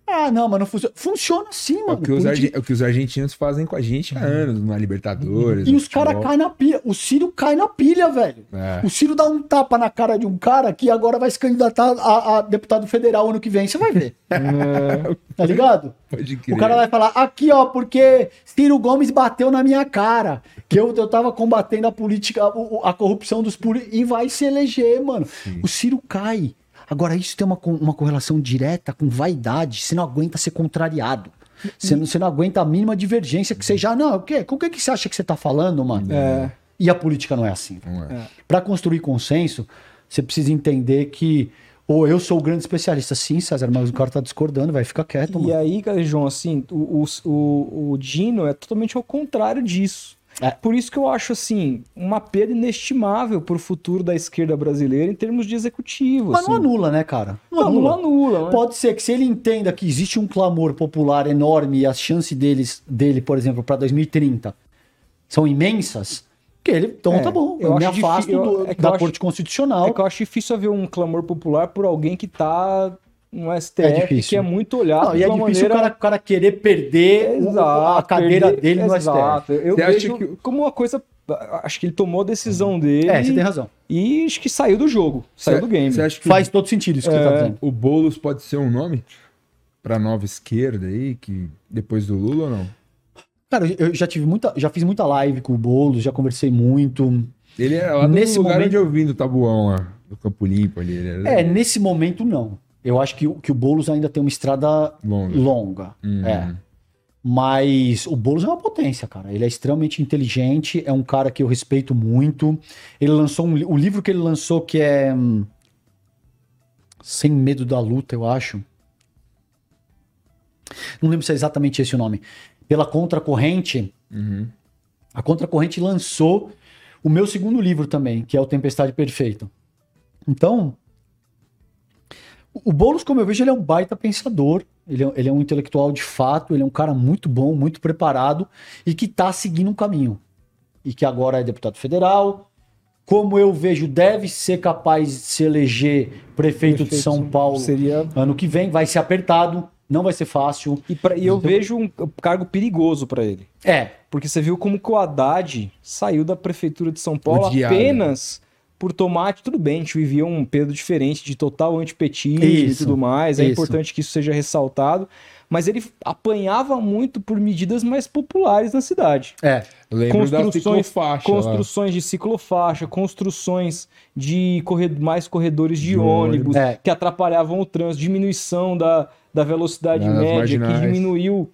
S3: Ah, não, mas não funciona. Funciona sim,
S2: É
S3: mano.
S2: o, que os é o que os argentinos fazem com a gente há anos, na Libertadores.
S3: E os caras caem na pilha. O Ciro cai na pilha, velho.
S2: É.
S3: O Ciro dá um tapa na cara de um cara que agora vai se candidatar a, a deputado federal ano que vem. Você vai ver. (laughs) Tá ligado?
S2: Pode crer.
S3: O cara vai falar, aqui ó, porque Ciro Gomes bateu na minha cara, que eu, eu tava combatendo a política, o- a corrupção dos políticos, e vai se eleger, mano. O Ciro cai. Agora, isso tem uma, uma correlação direta com vaidade, você não aguenta ser contrariado. Você não, você não aguenta a mínima divergência que você já. Não, o quê? Com o que, que você acha que você tá falando, mano?
S1: É.
S3: E a política não é assim.
S2: Não é.
S3: Para construir consenso, você precisa entender que. Ou eu sou o grande especialista, sim, César, mas o cara tá discordando, vai ficar quieto,
S1: E
S3: mano.
S1: aí, cara, João, assim, o, o, o, o Dino é totalmente ao contrário disso.
S3: É.
S1: Por isso que eu acho, assim, uma perda inestimável pro futuro da esquerda brasileira em termos de executivo.
S3: Mas não
S1: assim.
S3: anula, né, cara? Não,
S1: Não, não
S3: anula.
S1: anula, né?
S3: Pode ser que se ele entenda que existe um clamor popular enorme e as chances deles, dele, por exemplo, para 2030 são imensas, que ele, então
S1: É,
S3: tá bom,
S1: eu
S3: eu, me afasto
S1: difí- eu-
S3: do-
S1: é
S3: da
S1: acho-
S3: Corte Constitucional.
S1: É que eu acho difícil haver um clamor popular por alguém que tá no STF,
S3: É difícil.
S1: que é muito olhado
S3: Não, e é
S1: de uma
S3: difícil
S1: maneira...
S3: o, cara, o cara querer perder o- a cadeira
S1: perder-
S3: dele no STF.
S1: exato. Eu
S2: Você acha
S1: vejo
S2: que-
S1: como uma coisa... Acho que ele tomou a decisão dele
S3: É, você tem razão.
S1: e acho que saiu do jogo, saiu do game.
S2: Você acha que
S3: Faz todo sentido isso que você tá
S1: É.
S3: dizendo.
S2: o Boulos pode ser um nome pra nova esquerda aí, que depois do Lula ou não?
S3: Cara, eu já tive muita, já fiz muita live com o Boulos, já conversei muito.
S2: Ele é lá no
S3: Nesse
S2: lugar
S3: momento-
S2: onde eu vim, do Tabuão, lá, do Campo Limpo ali. Ele
S3: É, nesse momento não. Eu acho que, o- que o Boulos ainda tem uma estrada
S2: Longa.
S3: longa.
S2: Hum.
S3: É. Mas o Boulos é uma potência, cara. Ele é extremamente inteligente, é um cara que eu respeito muito. Ele lançou um, o livro que ele lançou que é hum, Sem Medo da Luta, eu acho. Não lembro se é exatamente esse o nome. Pela Contracorrente.
S2: Uhum.
S3: A Contracorrente lançou o meu segundo livro também, que é o Tempestade Perfeita. Então, O Boulos, como eu vejo, ele é um baita pensador. Ele é, ele é um intelectual de fato, ele é um cara muito bom, muito preparado e que está seguindo um caminho. E que agora é deputado federal. Como eu vejo, deve ser capaz de se eleger prefeito, prefeito de São Paulo
S1: seria...
S3: ano que vem. Vai ser apertado, não vai ser fácil.
S1: E, pra, e eu então... vejo um cargo perigoso para ele.
S3: É.
S1: Porque você viu como que o Haddad saiu da prefeitura de São Paulo Odiado. apenas por tomate, tudo bem, a gente vivia um período diferente de total antipetismo e tudo mais. É isso. importante que isso seja ressaltado. Mas ele apanhava muito por medidas mais populares na cidade.
S3: É.
S2: Lembro construções,
S1: construções de ciclofaixa, construções de corred mais corredores de, de ônibus, é. que atrapalhavam o trânsito, diminuição da, da velocidade Nas média, marginais. que diminuiu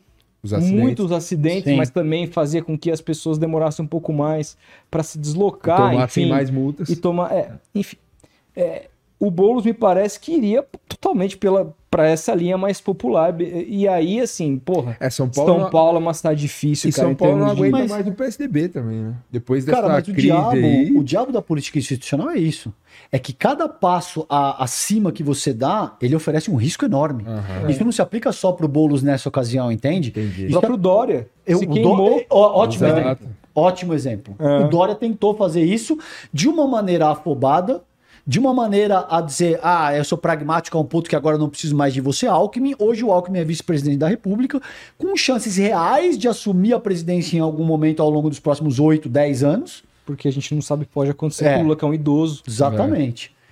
S1: acidentes. muitos acidentes, Sim. mas também fazia com que as pessoas demorassem um pouco mais para se deslocar.
S2: E tomassem mais multas.
S1: E tomar. É, enfim. É, o Boulos me parece que iria totalmente pela, para essa linha mais popular. E aí, assim, porra.
S2: É, São Paulo,
S1: São Paulo é uma cidade difícil,
S2: e
S1: cara.
S2: São Paulo não aguenta de... mais do PSDB também, né? Depois dessa
S3: cara, mas
S2: crise
S3: o diabo,
S2: aí...
S3: o diabo da política institucional é isso. É que cada passo a, acima que você dá, ele oferece um risco enorme. Uhum. Isso não se aplica só pro Boulos nessa ocasião, entende?
S1: Entendi. Só pro Dória.
S3: Eu, se queimou. Do... Ótimo Exato. exemplo. Ótimo exemplo. É. O Dória tentou fazer isso de uma maneira afobada, de uma maneira a dizer, ah, eu sou pragmático a um ponto que agora não preciso mais de você, Alckmin. Hoje o Alckmin é vice-presidente da República, com chances reais de assumir a presidência em algum momento ao longo dos próximos 8, 10 anos.
S1: Porque a gente não sabe o que pode acontecer é. com o Lula, que é um idoso.
S3: Exatamente. É.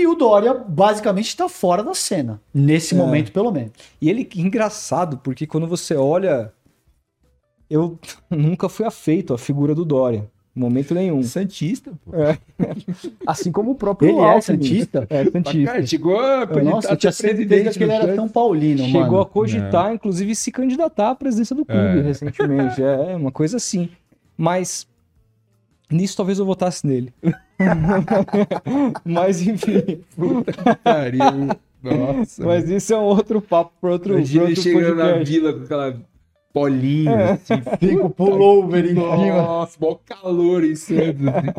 S3: E o Dória basicamente está fora da cena, nesse é. momento pelo menos.
S1: E ele, engraçado, porque quando você olha. Eu (laughs) nunca fui afeito à figura do Dória. Momento nenhum.
S2: Santista, pô.
S1: É. (laughs) Assim como o próprio
S3: Ele é Santista?
S1: É, Santista. Cara,
S2: chegou a
S3: Nossa, eu tinha certeza que ele era São Paulino,
S1: Chegou
S3: mano.
S1: a cogitar, inclusive, se candidatar à presidência do clube é. recentemente. É, uma coisa assim. Mas nisso talvez eu votasse nele. (laughs) Mas enfim.
S2: Puta que pariu. (laughs) Nossa.
S1: Mas isso é um outro papo para outro,
S2: Imagina outro chegando na vila com aquela polinho, é. assim, (laughs)
S3: fica pullover em
S2: cima. Nossa, mó calor isso.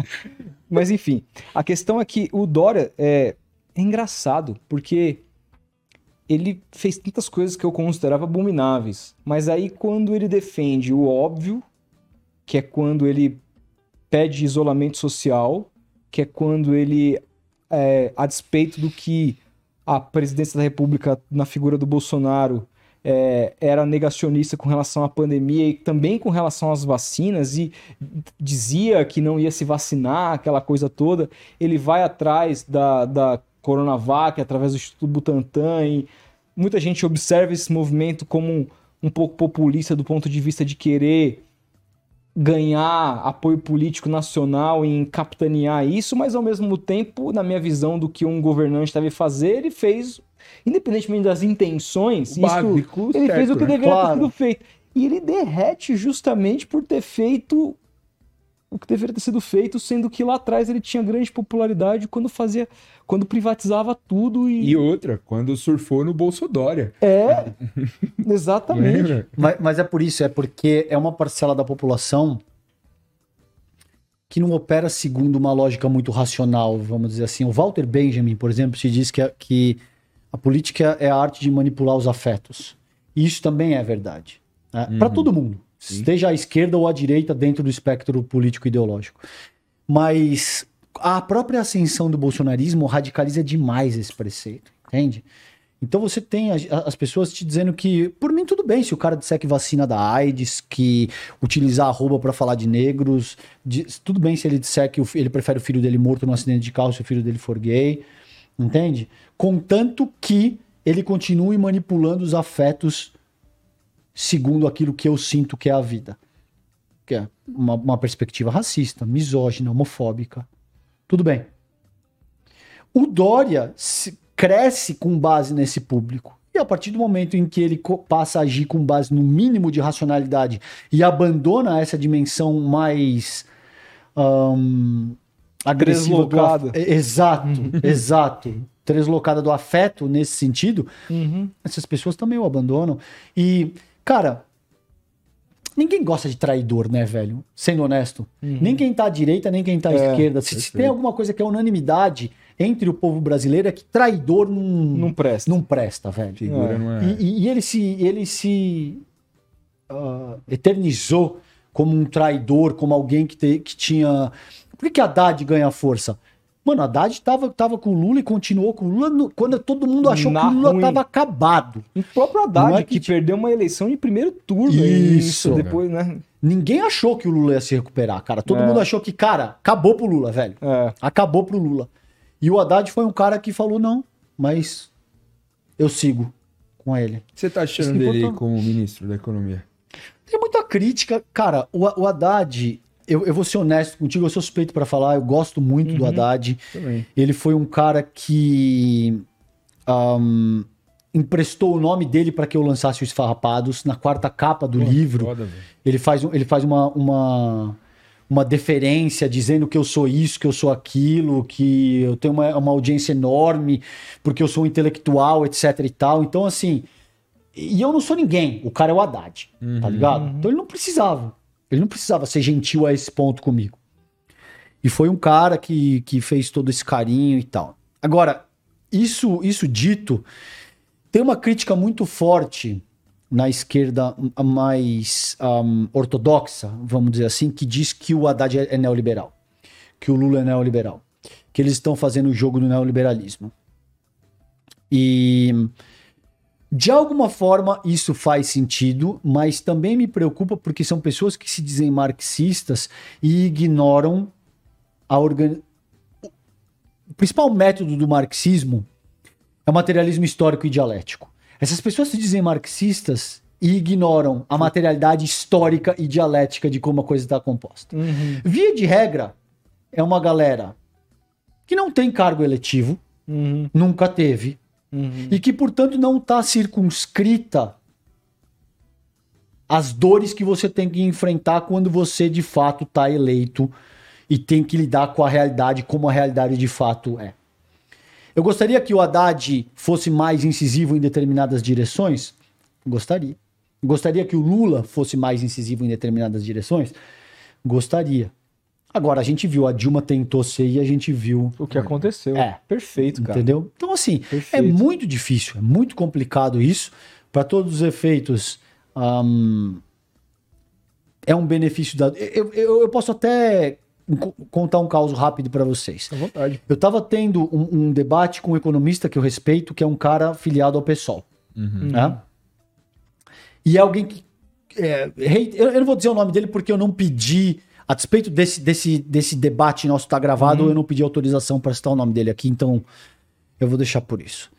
S2: (laughs)
S1: Mas enfim, a questão é que o Dória é, é engraçado, porque ele fez tantas coisas que eu considerava abomináveis. Mas aí quando ele defende o óbvio, que é quando ele pede isolamento social, que é quando ele, é, a despeito do que a presidência da República, na figura do Bolsonaro, é, era negacionista com relação à pandemia e também com relação às vacinas e dizia que não ia se vacinar, aquela coisa toda. Ele vai atrás da, da Coronavac através do Instituto Butantan e muita gente observa esse movimento como um, um pouco populista do ponto de vista de querer ganhar apoio político nacional em capitanear isso, mas ao mesmo tempo, na minha visão do que um governante deve fazer, ele fez independentemente das intenções,
S2: isso, Básico,
S1: ele
S2: certo,
S1: fez o que
S2: né?
S1: deveria
S3: claro.
S1: ter sido feito. E ele derrete justamente por ter feito o que deveria ter sido feito, sendo que lá atrás ele tinha grande popularidade quando fazia, quando privatizava tudo e.
S2: E outra, quando surfou no Bolsodória.
S1: É, (laughs) exatamente.
S3: mas, mas é por isso, é porque é uma parcela da população que não opera segundo uma lógica muito racional, vamos dizer assim. O Walter Benjamin, por exemplo, se diz que, que a política é a arte de manipular os afetos. E isso também é verdade. Né? Uhum. Para todo mundo. Sim. Esteja à esquerda ou à direita dentro do espectro político-ideológico. Mas a própria ascensão do bolsonarismo radicaliza demais esse preceito, entende? Então você tem as, as, pessoas te dizendo que, por mim, tudo bem se o cara disser que vacina da AIDS, que utilizar arroba para falar de negros, de, tudo bem se ele disser que ele prefere o filho dele morto num acidente de carro se o filho dele for gay, entende? Contanto que ele continue manipulando os afetos segundo aquilo que eu sinto que é a vida. Que é uma, uma perspectiva racista, misógina, homofóbica. Tudo bem. O Dória se, cresce com base nesse público. E a partir do momento em que ele passa a agir com base no mínimo de racionalidade e abandona essa dimensão mais um, agressiva.
S1: Do
S3: Exato, exato translocada do afeto nesse sentido,
S1: uhum.
S3: essas pessoas também o abandonam. E, cara, ninguém gosta de traidor, né, velho? Sendo honesto. Uhum. Nem quem tá à direita, nem quem tá à é, esquerda. Se, se, tem alguma coisa que é unanimidade, entre o povo brasileiro é que traidor não,
S1: Não presta.
S3: não presta, velho.
S2: Figura
S1: É.
S2: não é.
S3: E, e- ele se, ele se ah, eternizou como um traidor, como alguém que, te- que tinha. Por que, que Haddad ganha força? Mano, Haddad tava, tava com o Lula e continuou com o Lula no- quando todo mundo achou
S1: Na
S3: que o Lula
S1: ruim.
S3: tava acabado.
S1: O próprio Haddad,
S3: é
S1: que,
S3: que-
S1: perdeu uma eleição de primeiro turno.
S3: Isso.
S1: depois, né?
S3: Ninguém achou que o Lula ia se recuperar, cara. Todo
S1: É.
S3: mundo achou que, cara, acabou pro Lula, velho.
S1: É.
S3: Acabou pro Lula. E o Haddad foi um cara que falou: não, mas eu sigo com ele.
S2: O que você tá achando
S3: Isso
S2: dele como ministro da Economia?
S3: Tem muita crítica. Cara, o, o Haddad, eu, eu vou ser honesto contigo, eu sou suspeito pra falar, eu gosto muito do Haddad.
S2: Também.
S3: Ele foi um cara que ahn, emprestou o nome dele para que eu lançasse o Esfarrapados na quarta capa do livro.
S2: Foda.
S3: Ele faz, um- ele faz uma, uma, uma deferência dizendo que eu sou isso, que eu sou aquilo, que eu tenho uma, uma audiência enorme, porque eu sou um intelectual, etc e tal. Então, assim. E eu não sou ninguém. O cara é o Haddad, tá ligado? Então ele não precisava. Ele não precisava ser gentil a esse ponto comigo. E foi um cara que, que fez todo esse carinho e tal. Agora, isso, isso dito, tem uma crítica muito forte na esquerda mais ahm, ortodoxa, vamos dizer assim, que diz que o Haddad é, é neoliberal, que o Lula é neoliberal, que eles estão fazendo o jogo do neoliberalismo. E de alguma forma isso faz sentido, mas também me preocupa porque são pessoas que se dizem marxistas e ignoram a organ... O principal método do marxismo é o materialismo histórico e dialético. Essas pessoas se dizem marxistas e ignoram a materialidade histórica e dialética de como a coisa está composta.
S1: Uhum.
S3: Via de regra, é uma galera que não tem cargo eletivo,
S1: Uhum.
S3: nunca teve,
S1: Uhum.
S3: e que, portanto, não está circunscrita às dores que você tem que enfrentar quando você de fato está eleito e tem que lidar com a realidade como a realidade de fato é. Eu gostaria que o Haddad fosse mais incisivo em determinadas direções? Gostaria. Gostaria que o Lula fosse mais incisivo em determinadas direções? Gostaria. Agora, a gente viu, a Dilma tentou ser e a gente viu
S1: O que aconteceu.
S3: É.
S1: Perfeito, cara.
S3: Entendeu? Então, assim, é
S1: Perfeito.
S3: muito difícil, é muito complicado isso. Para todos os efeitos, ahn, é um benefício da. Eu, eu, eu posso até co- contar um caso rápido para vocês.
S1: À vontade.
S3: Eu estava tendo um, um debate com um economista que eu respeito, que é um cara filiado ao PSOL. né? E é alguém que. é, eu, eu não vou dizer o nome dele porque eu não pedi. A despeito desse, desse, desse debate nosso estar gravado, eu não pedi autorização para citar o nome dele aqui, então eu vou deixar por isso.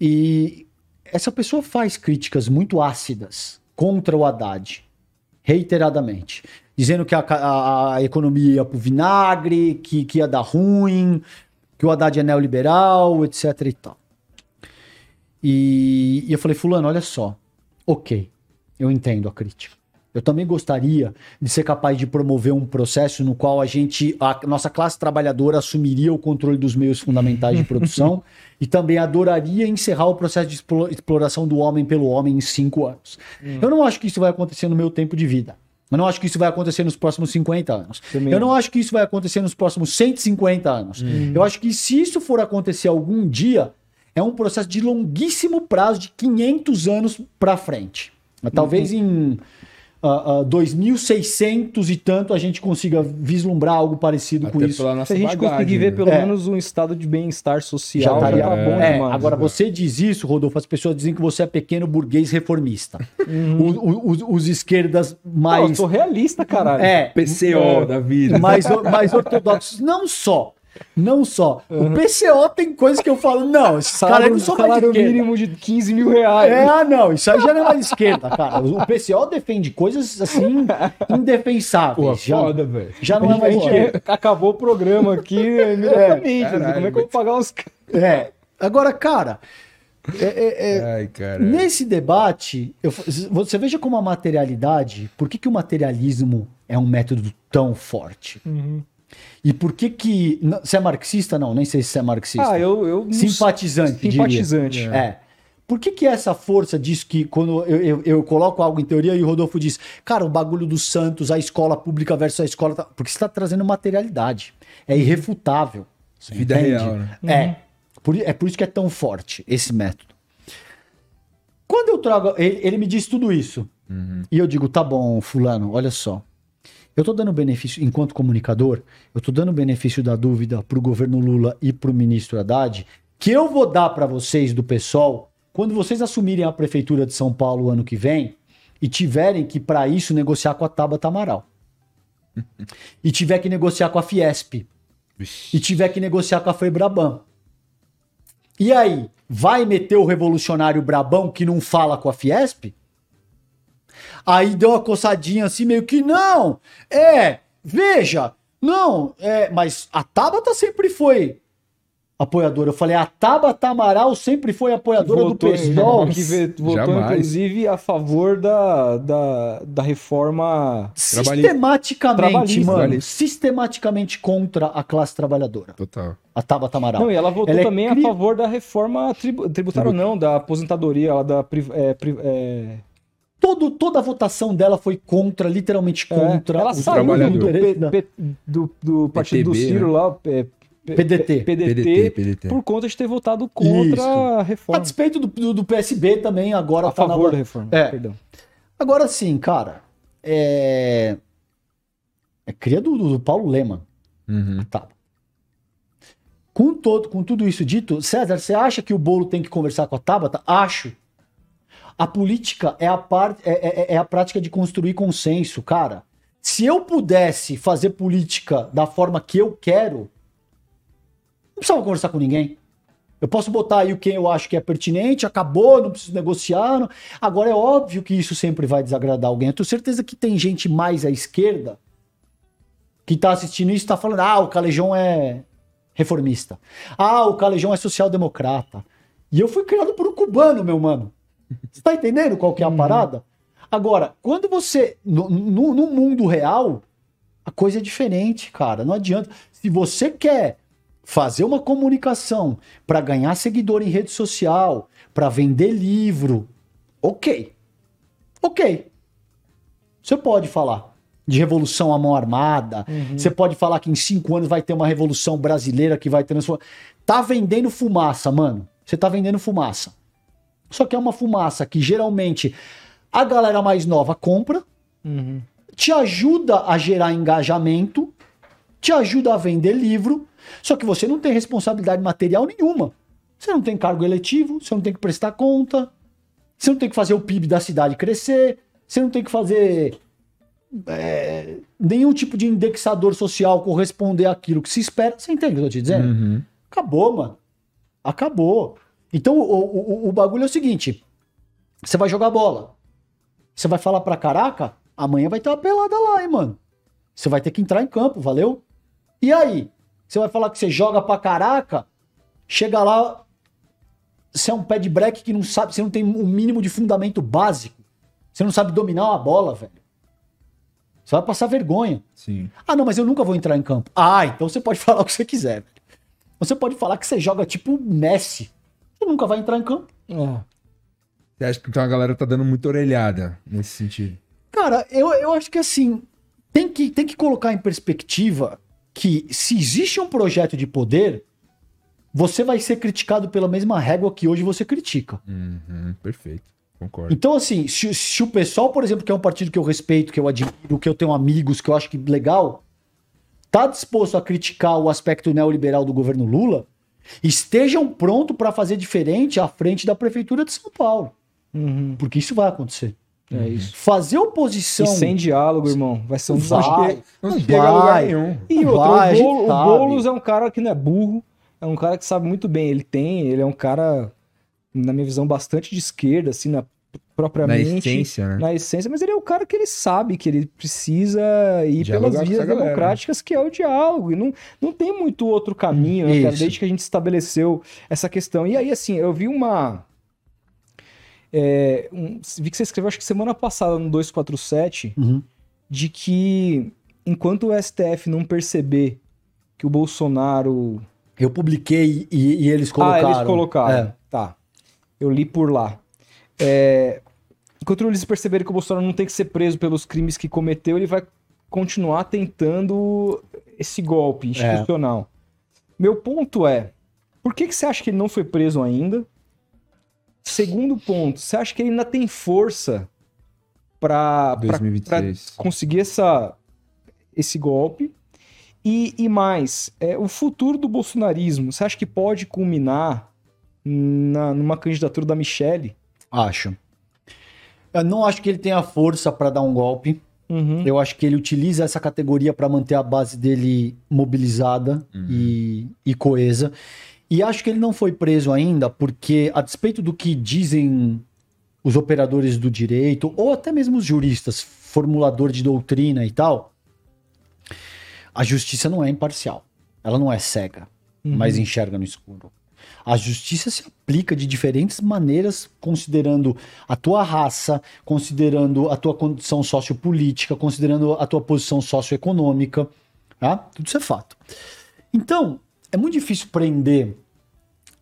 S3: E essa pessoa faz críticas muito ácidas contra o Haddad, reiteradamente, dizendo que a, a- a economia ia pro vinagre, que, que ia dar ruim, que o Haddad é neoliberal, etc e tal. E, e eu falei, fulano, olha só, ok, eu entendo a crítica. Eu também gostaria de ser capaz de promover um processo no qual a gente, a nossa classe trabalhadora assumiria o controle dos meios fundamentais de produção (laughs) e também adoraria encerrar o processo de explo- exploração do homem pelo homem em cinco anos. Eu não acho que isso vai acontecer no meu tempo de vida. Eu não acho que isso vai acontecer nos próximos 50 anos.
S1: Também
S3: Eu
S1: não.
S3: acho que isso vai acontecer nos próximos 150 anos. Eu acho que se isso for acontecer algum dia, é um processo de longuíssimo prazo, de 500 anos para frente. Talvez em ah, ah, 2600 e tanto a gente consiga vislumbrar algo parecido com
S2: Até
S3: isso.
S2: pela
S1: Se a gente
S2: bagagem,
S1: conseguir ver
S2: né?
S1: pelo
S3: É.
S1: menos um estado de bem-estar social, já,
S3: estaria
S1: tá bom
S3: é,
S1: demais.
S3: agora você diz isso, Rodolfo, as pessoas dizem que você é pequeno burguês reformista. (laughs) O- o- os, os esquerdas
S1: Não, eu
S3: mais
S1: sou realista, caralho.
S3: é,
S2: PCO da vida.
S3: mais, mais ortodoxos. Não só. Não só. O PCO tem coisas que eu falo, não, esses caras
S1: Salário,
S3: não são mais de
S1: salário
S3: esquerda.
S1: mínimo de 15 mil reais.
S3: É, ah, não, isso aí já não é mais de esquerda, cara. O PCO defende coisas assim (laughs) indefensáveis.
S2: Pô,
S3: já,
S2: foda, velho.
S3: já não é mais de esquerda.
S1: acabou o programa aqui (laughs) imediatamente. assim,
S2: caralho,
S1: como é que eu vou pagar os?
S3: É. Agora, cara, é- é- é,
S2: Ai, cara.
S3: nesse debate, eu- você veja como a materialidade, por que, que o materialismo é um método tão forte? E por que que... Você é marxista? Não, nem sei se você é marxista.
S1: Ah, eu. eu não
S3: Simpatizante, diria.
S1: Simpatizante.
S3: É. Por que que essa força diz que quando eu, eu, eu coloco algo em teoria e o Rodolfo diz, cara, o bagulho dos santos, a escola pública versus a escola... tá-" Porque você está trazendo materialidade. É irrefutável. Você
S2: Vida
S3: entende?
S2: real, né?
S3: É. Por, é por isso que é tão forte esse método. Quando eu trago. Ele, ele me diz tudo isso. E eu digo, tá bom, Fulano, olha só. Eu tô dando benefício, enquanto comunicador, eu tô dando benefício da dúvida pro governo Lula e pro ministro Haddad, que eu vou dar para vocês do PSOL quando vocês assumirem a prefeitura de São Paulo ano que vem e tiverem que, para isso, negociar com a Tabata Amaral. (laughs) e tiver que negociar com a Fiesp e tiver que negociar com a Febraban. E aí, vai meter o revolucionário Brabão que não fala com a Fiesp? Aí deu uma coçadinha assim, meio que não, é, veja, não, é, mas a Tabata sempre foi apoiadora. Eu falei, a Tabata Amaral sempre foi apoiadora do
S1: votou,
S3: PSOL.
S1: que votou,
S2: Jamais.
S1: inclusive, a favor da, da, da reforma.
S3: Sistematicamente,
S1: Trabalhista.
S3: mano,
S2: Trabalhista.
S3: sistematicamente contra a classe trabalhadora.
S2: Total.
S3: A Tabata Amaral.
S1: Não, e ela votou
S3: Ela é
S1: também
S3: cri-
S1: a favor da reforma tribu- tributária, ou não, da aposentadoria, ela da. é, é,
S3: Todo, toda a votação dela foi contra, literalmente
S1: é,
S3: contra
S1: ela
S3: o
S1: saiu do,
S3: trabalhador.
S1: do, P- P- do, do partido do
S2: PTB,
S1: Ciro
S2: né?
S1: lá, é, P-
S3: PDT.
S1: PDT,
S2: PDT, PDT.
S1: por conta de ter votado contra
S3: Isso.
S1: a
S3: A
S1: reforma.
S3: despeito do, do, do PSB também, agora
S1: A
S3: tá na-
S1: favor da reforma,
S3: É.
S1: perdão.
S3: Agora sim, cara, é. É cria do, do Paulo Leman.
S2: Uhum.
S3: Tá. Com, todo, com tudo isso dito, César, você acha que o bolo tem que conversar com a Tabata? Acho. A política é a, par, é, é- é a prática de construir consenso, cara. Se eu pudesse fazer política da forma que eu quero, não precisava conversar com ninguém. Eu posso botar aí o que eu acho que é pertinente, acabou, não preciso negociar. não- Agora é óbvio que isso sempre vai desagradar alguém. Eu tenho certeza que tem gente mais à esquerda que tá assistindo isso e tá falando: ah, o Calejão é reformista. Ah, o Calejão é social-democrata. E eu fui criado por um cubano, meu mano. Você tá entendendo qual que é a parada? Agora, quando você. No, no- no mundo real, a coisa é diferente, cara. Não adianta. Se você quer fazer uma comunicação para ganhar seguidor em rede social, para vender livro, ok. Ok. Você pode falar de revolução à mão armada. Você pode falar que em cinco anos vai ter uma revolução brasileira que vai transformar. Tá vendendo fumaça, mano. Você tá vendendo fumaça. Só que é uma fumaça que geralmente a galera mais nova compra,
S1: Uhum.
S3: te ajuda a gerar engajamento, te ajuda a vender livro, só que você não tem responsabilidade material nenhuma. Você não tem cargo eletivo, você não tem que prestar conta, você não tem que fazer o PIB da cidade crescer, você não tem que fazer é, nenhum tipo de indexador social corresponder àquilo que se espera. Você entende o que eu tô te dizendo?
S2: Uhum.
S3: Acabou, mano. Acabou. Então o, o, o- bagulho é o seguinte: você vai jogar bola. Você vai falar pra caraca, amanhã vai ter uma pelada lá, hein, mano. Você vai ter que entrar em campo, valeu? E aí? Você vai falar que você joga pra caraca, chega lá, você é um pé de break que não sabe, você não tem o mínimo de fundamento básico. Você não sabe dominar uma bola, velho. Você vai passar vergonha.
S2: Sim.
S3: Ah, não, mas eu nunca vou entrar em campo. Ah, então você pode (laughs) falar o que você quiser. velho. Você pode falar que você joga tipo Messi. Você nunca vai entrar em campo.
S1: É.
S2: Você acha que então a galera tá dando muita orelhada nesse sentido?
S3: Cara, eu, eu acho que assim, tem que, tem que colocar em perspectiva que se existe um projeto de poder, você vai ser criticado pela mesma régua que hoje você critica.
S2: Uhum, perfeito. Concordo.
S3: Então, assim, se, se o pessoal, por exemplo, que é um partido que eu respeito, que eu admiro, que eu tenho amigos, que eu acho que legal, tá disposto a criticar o aspecto neoliberal do governo Lula, estejam prontos para fazer diferente à frente da prefeitura de São Paulo.
S1: Uhum.
S3: Porque isso vai acontecer.
S1: É isso.
S3: Fazer oposição.
S1: E sem diálogo, irmão, vai ser um
S3: Vai.
S1: desastre.
S2: Não
S3: Não
S2: chega a lugar
S3: vai.
S2: nenhum.
S1: E
S3: Não
S1: outra,
S3: vai,
S1: o, Boulos, o. Boulos é um cara que não é burro, é um cara que sabe muito bem. Ele tem, ele é um cara, na minha visão, bastante de esquerda, assim, na,
S2: Na
S1: propriamente.
S2: essência, né?
S1: na essência, mas ele é o cara que ele sabe que ele precisa ir
S2: Dialogar
S1: pelas vias
S2: galera,
S1: democráticas, que é o diálogo. E não, não tem muito outro caminho, né, cara, desde que a gente estabeleceu essa questão. E aí, assim, eu vi uma. é, um- vi que você escreveu, acho que semana passada, no 247,
S3: Uhum.
S1: de que enquanto o STF não perceber que o Bolsonaro.
S3: Eu publiquei e, e eles colocaram.
S1: Ah, eles colocaram.
S3: É.
S1: Tá. Eu li por lá. É, Enquanto eles perceberem que o Bolsonaro não tem que ser preso pelos crimes que cometeu, ele vai continuar tentando esse golpe institucional. Meu ponto é, por que, que você acha que ele não foi preso ainda? Segundo ponto, você acha que ele ainda tem força para
S2: 2023.
S1: conseguir essa, esse golpe? E, e mais, é, o futuro do bolsonarismo, você acha que pode culminar na, numa candidatura da Michelle?
S3: Acho. Eu não acho que ele tenha força para dar um golpe.
S1: Uhum.
S3: Eu acho que ele utiliza essa categoria para manter a base dele mobilizada e, e coesa. E acho que ele não foi preso ainda porque, a despeito do que dizem os operadores do direito, ou até mesmo os juristas, formulador de doutrina e tal, a justiça não é imparcial. Ela não é cega, mas enxerga no escuro. A justiça se aplica de diferentes maneiras, considerando a tua raça, considerando a tua condição sociopolítica, considerando a tua posição socioeconômica. Tá? Tudo isso é fato. Então, é muito difícil prender.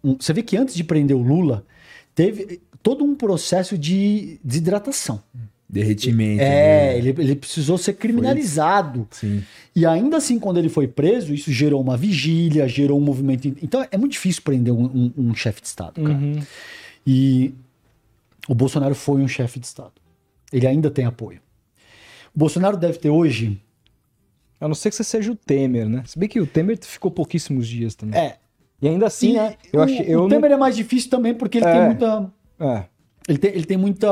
S3: Você vê que antes de prender o Lula, teve todo um processo de desidratação.
S2: Derretimento.
S3: É,
S2: né?
S3: ele, ele precisou ser criminalizado.
S2: Sim.
S3: E ainda assim, quando ele foi preso, isso gerou uma vigília, gerou um movimento. Então é muito difícil prender um, um- um chefe de Estado, cara.
S1: Uhum.
S3: E o Bolsonaro foi um chefe de Estado. Ele ainda tem apoio. O Bolsonaro deve ter hoje.
S1: A não ser que você seja o Temer, né? Se bem que o Temer ficou pouquíssimos dias também.
S3: É.
S1: E ainda assim,
S3: Sim, é.
S1: eu
S3: o,
S1: achei.
S3: o
S1: Eu não-
S3: Temer é mais difícil também porque ele
S1: É.
S3: tem muita.
S1: É.
S3: Ele tem, ele tem muita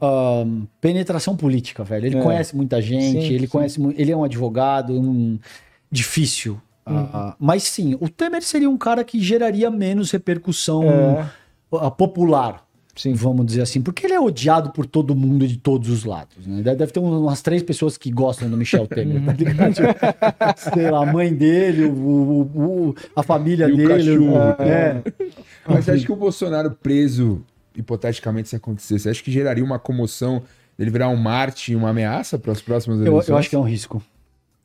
S3: ahn, penetração política, velho. Ele
S1: É.
S3: conhece muita gente,
S1: Sim,
S3: ele
S1: sim.
S3: conhece. Ele é um advogado, um difícil.
S1: Uhum.
S3: Ah, mas sim, o Temer seria um cara que geraria menos repercussão
S1: É.
S3: ah, popular,
S1: Sim.
S3: vamos dizer assim, porque ele é odiado por todo mundo de todos os lados. Né? Deve ter umas três pessoas que gostam do Michel (laughs) Temer, tá ligado? (laughs) Sei lá, a mãe dele, o, o- o- a família
S2: E o
S3: dele.
S2: cachorro.
S3: é.
S2: Mas você acha que o Bolsonaro preso, hipoteticamente, se acontecesse, você acha que geraria uma comoção dele virar um Marte e uma ameaça para as próximas
S3: Eu,
S2: eleições?
S3: eu acho que é um risco.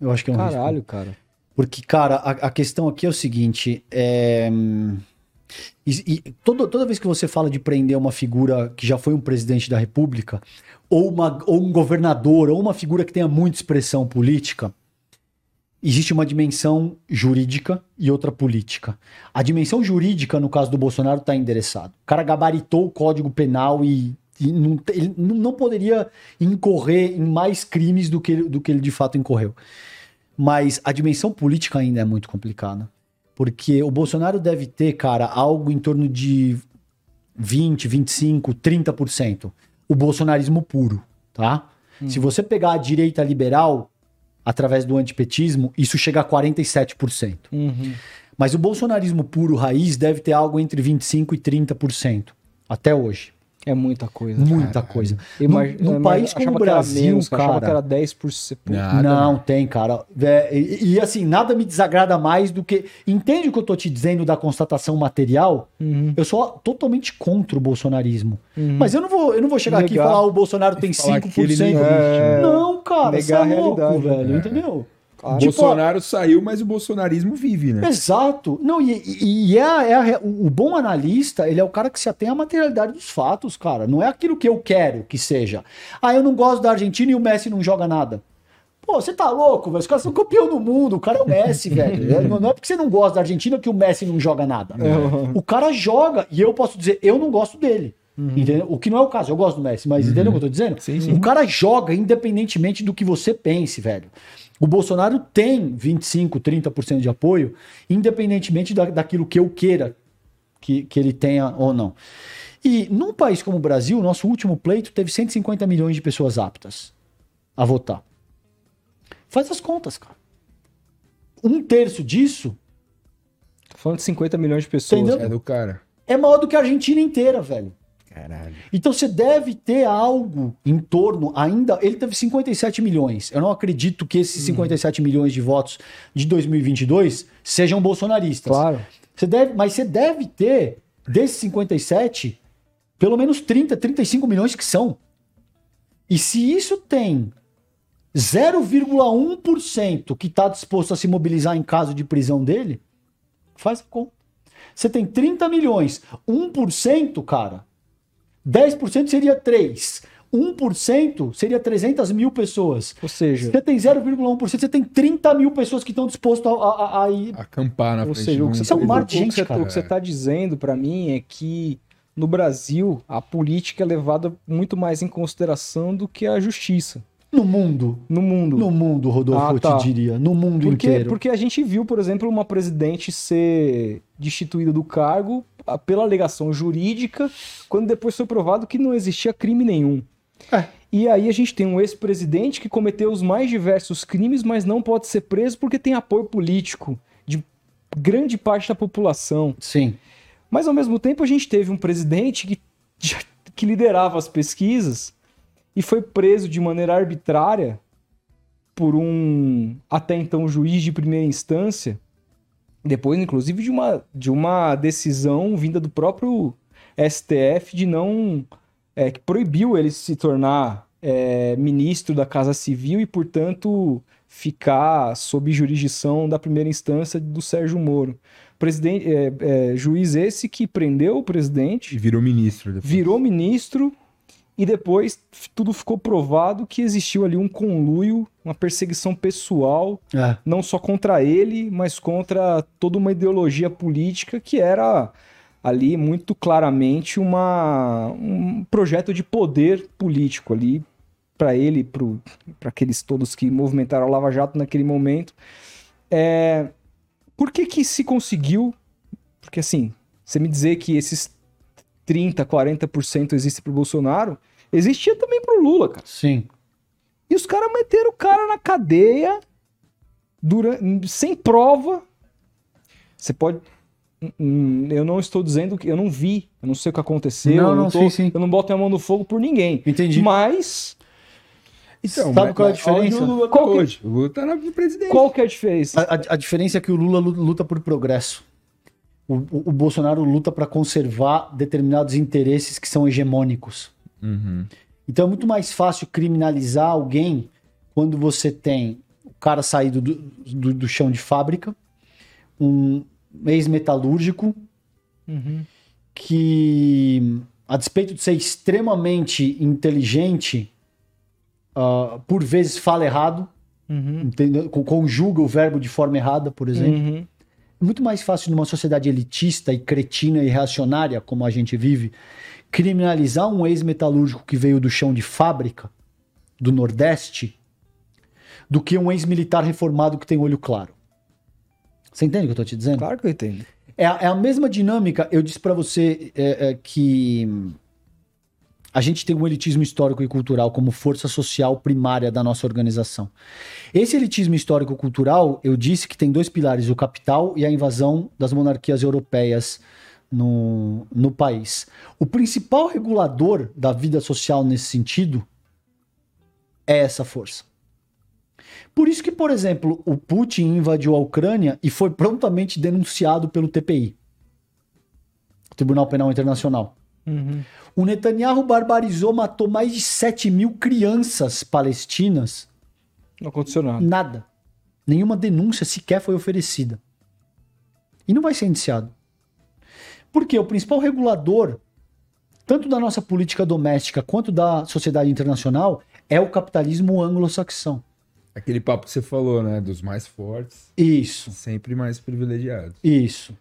S3: Eu acho que é um risco.
S1: Caralho, cara.
S3: Porque, cara, a, a questão aqui é o seguinte: é, e- e toda, toda vez que você fala de prender uma figura que já foi um presidente da República, ou, uma, ou um governador, ou uma figura que tenha muita expressão política, existe uma dimensão jurídica e outra política. A dimensão jurídica, no caso do Bolsonaro, está endereçado. O cara gabaritou o Código Penal e, e não, ele não poderia incorrer em mais crimes do que, ele- do que ele de fato incorreu. Mas a dimensão política ainda é muito complicada. Porque o Bolsonaro deve ter, cara, algo em torno de 20, 25, 30%. O bolsonarismo puro, tá? Se você pegar a direita liberal através do antipetismo, isso chega a 47%.
S1: Uhum.
S3: Mas o bolsonarismo puro raiz deve ter algo entre 25 e 30%. Até hoje.
S1: É muita coisa.
S3: Muita coisa.
S1: Imag-
S3: Num, país como o Brasil,
S1: menos, eu Achava que
S3: cara.
S1: era 10%. Pô,
S2: Nada,
S3: não, tem, cara. É, e, e, assim, nada me desagrada mais do que. Entende o que eu tô te dizendo da constatação material?
S1: Uhum.
S3: Eu sou totalmente contra o bolsonarismo. Mas eu não vou, eu não vou chegar aqui e
S1: Negar.
S3: falar o Bolsonaro tem
S2: falar
S3: 5%.
S2: que ele
S1: né?
S3: Não, cara,
S1: Negar
S3: você é louco, velho,
S2: né?
S3: entendeu?
S1: Claro.
S3: Tipo,
S2: Bolsonaro saiu, mas o bolsonarismo vive, né?
S3: Exato. Não, e, e- e é, é o o bom analista, ele é o cara que se atém à materialidade dos fatos, cara. Não é aquilo que eu quero que seja. Ah, eu não gosto da Argentina e o Messi não joga nada. Pô, você tá louco, velho? Os caras são campeão do mundo, o cara é o Messi, velho. (laughs) Não é porque você não gosta da Argentina que o Messi não joga nada. O cara joga, e eu posso dizer, eu não gosto dele. Entendeu? O que não é o caso, eu gosto do Messi, mas entendeu o que eu tô dizendo?
S2: Sim, sim.
S3: O cara joga independentemente do que você pense, velho. O Bolsonaro tem 25, 30% de apoio, independentemente da, daquilo que eu queira que, que ele tenha ou não. E num país como o Brasil, nosso último pleito teve 150 milhões de pessoas aptas a votar. Faz as contas, cara. Um terço disso
S1: Tô falando de 50 milhões de pessoas.
S3: Entendeu?
S2: É do cara.
S3: é maior do que a Argentina inteira, velho.
S2: Caralho.
S3: Então você deve ter algo em torno ainda. Ele teve 57 milhões. Eu não acredito que esses 57 milhões de votos de 2022 sejam bolsonaristas.
S1: Claro.
S3: Você deve, mas você deve ter desses 57 pelo menos 30, 35 milhões que são. E se isso tem 0,1% que está disposto a se mobilizar em caso de prisão dele, faz a conta. Você tem 30 milhões, 1%, cara, 10% seria 3. 1% seria 300 mil pessoas.
S1: Ou seja,
S3: Você tem 0,1%, você tem 30 mil pessoas que estão dispostas a, a- a ir.
S2: Acampar na
S1: ou
S2: frente
S1: seja,
S2: de
S1: o que
S3: Isso é um mar de gente.
S1: O que você está dizendo para mim é que no Brasil a política é levada muito mais em consideração do que a justiça
S3: No mundo.
S1: no mundo.
S3: No mundo, Rodolfo,
S1: Ah,
S3: eu
S1: tá.
S3: te diria. No mundo
S1: Porque,
S3: inteiro.
S1: porque a gente viu, por exemplo, uma presidente ser destituída do cargo ah, pela alegação jurídica, quando depois foi provado que não existia crime nenhum.
S3: É.
S1: E aí a gente tem um ex-presidente que cometeu os mais diversos crimes, mas não pode ser preso porque tem apoio político de grande parte da população.
S3: Sim.
S1: Mas ao mesmo tempo a gente teve um presidente que, que liderava as pesquisas e foi preso de maneira arbitrária por um até então juiz de primeira instância, depois inclusive de uma, de uma decisão vinda do próprio STF de não é, que proibiu ele se tornar é, ministro da Casa Civil e portanto ficar sob jurisdição da primeira instância do Sérgio Moro. Presidente, é, é, juiz esse que prendeu o presidente
S2: E virou ministro. depois.
S1: virou ministro e depois tudo ficou provado que existiu ali um conluio, uma perseguição pessoal,
S3: É.
S1: não só contra ele, mas contra toda uma ideologia política que era ali muito claramente uma, um projeto de poder político ali para ele, para aqueles todos que movimentaram a Lava Jato naquele momento. É, por que que se conseguiu? Porque assim, você me dizer que esses 30, 40% existe pro Bolsonaro, existia também pro Lula, cara.
S3: Sim.
S1: E os caras meteram o cara na cadeia durante, sem prova. Você pode. Hum, Eu não estou dizendo que. Eu não vi. Eu não sei o que aconteceu.
S3: Não,
S1: eu,
S3: não,
S1: tô-
S3: sim, sim.
S1: eu não boto a mão no fogo por ninguém.
S3: Entendi.
S1: Mas.
S2: Então,
S3: Sabe
S2: mas-
S3: qual é a
S2: onde
S3: diferença?
S2: O Lula tá
S1: Qual que-
S2: hoje. O Lula tá na presidência.
S1: Qual que é a diferença?
S3: A, a- a diferença é que o Lula lu- luta por progresso. O, o- Bolsonaro luta para conservar determinados interesses que são hegemônicos.
S2: Uhum.
S3: Então é muito mais fácil criminalizar alguém quando você tem o cara saído do, do, do chão de fábrica, um ex-metalúrgico
S1: Uhum.
S3: que, a despeito de ser extremamente inteligente, ah, por vezes fala errado,
S1: Uhum.
S3: entendeu? Conjuga o verbo de forma errada, por exemplo.
S1: Uhum.
S3: Muito mais fácil numa sociedade elitista e cretina e reacionária como a gente vive, criminalizar um ex-metalúrgico que veio do chão de fábrica do Nordeste do que um ex-militar reformado que tem olho claro. Você entende o que eu tô te dizendo?
S1: Claro que eu entendo.
S3: É, a- é a mesma dinâmica. Eu disse pra você é, é, que a gente tem um elitismo histórico e cultural como força social primária da nossa organização. Esse elitismo histórico-cultural, eu disse que tem dois pilares: o capital e a invasão das monarquias europeias no, no país. O principal regulador da vida social nesse sentido é essa força. Por isso que, por exemplo, o Putin invadiu a Ucrânia e foi prontamente denunciado pelo TPI, Tribunal Penal Internacional.
S1: Uhum.
S3: O Netanyahu barbarizou, matou mais de 7 mil crianças palestinas.
S1: Não aconteceu nada.
S3: Nada. Nenhuma denúncia sequer foi oferecida. E não vai ser indiciado. Porque o principal regulador, tanto da nossa política doméstica quanto da sociedade internacional, é o capitalismo anglo-saxão.
S2: Aquele papo que você falou, né? Dos mais fortes,
S3: Isso.
S2: sempre mais privilegiados.
S3: Isso.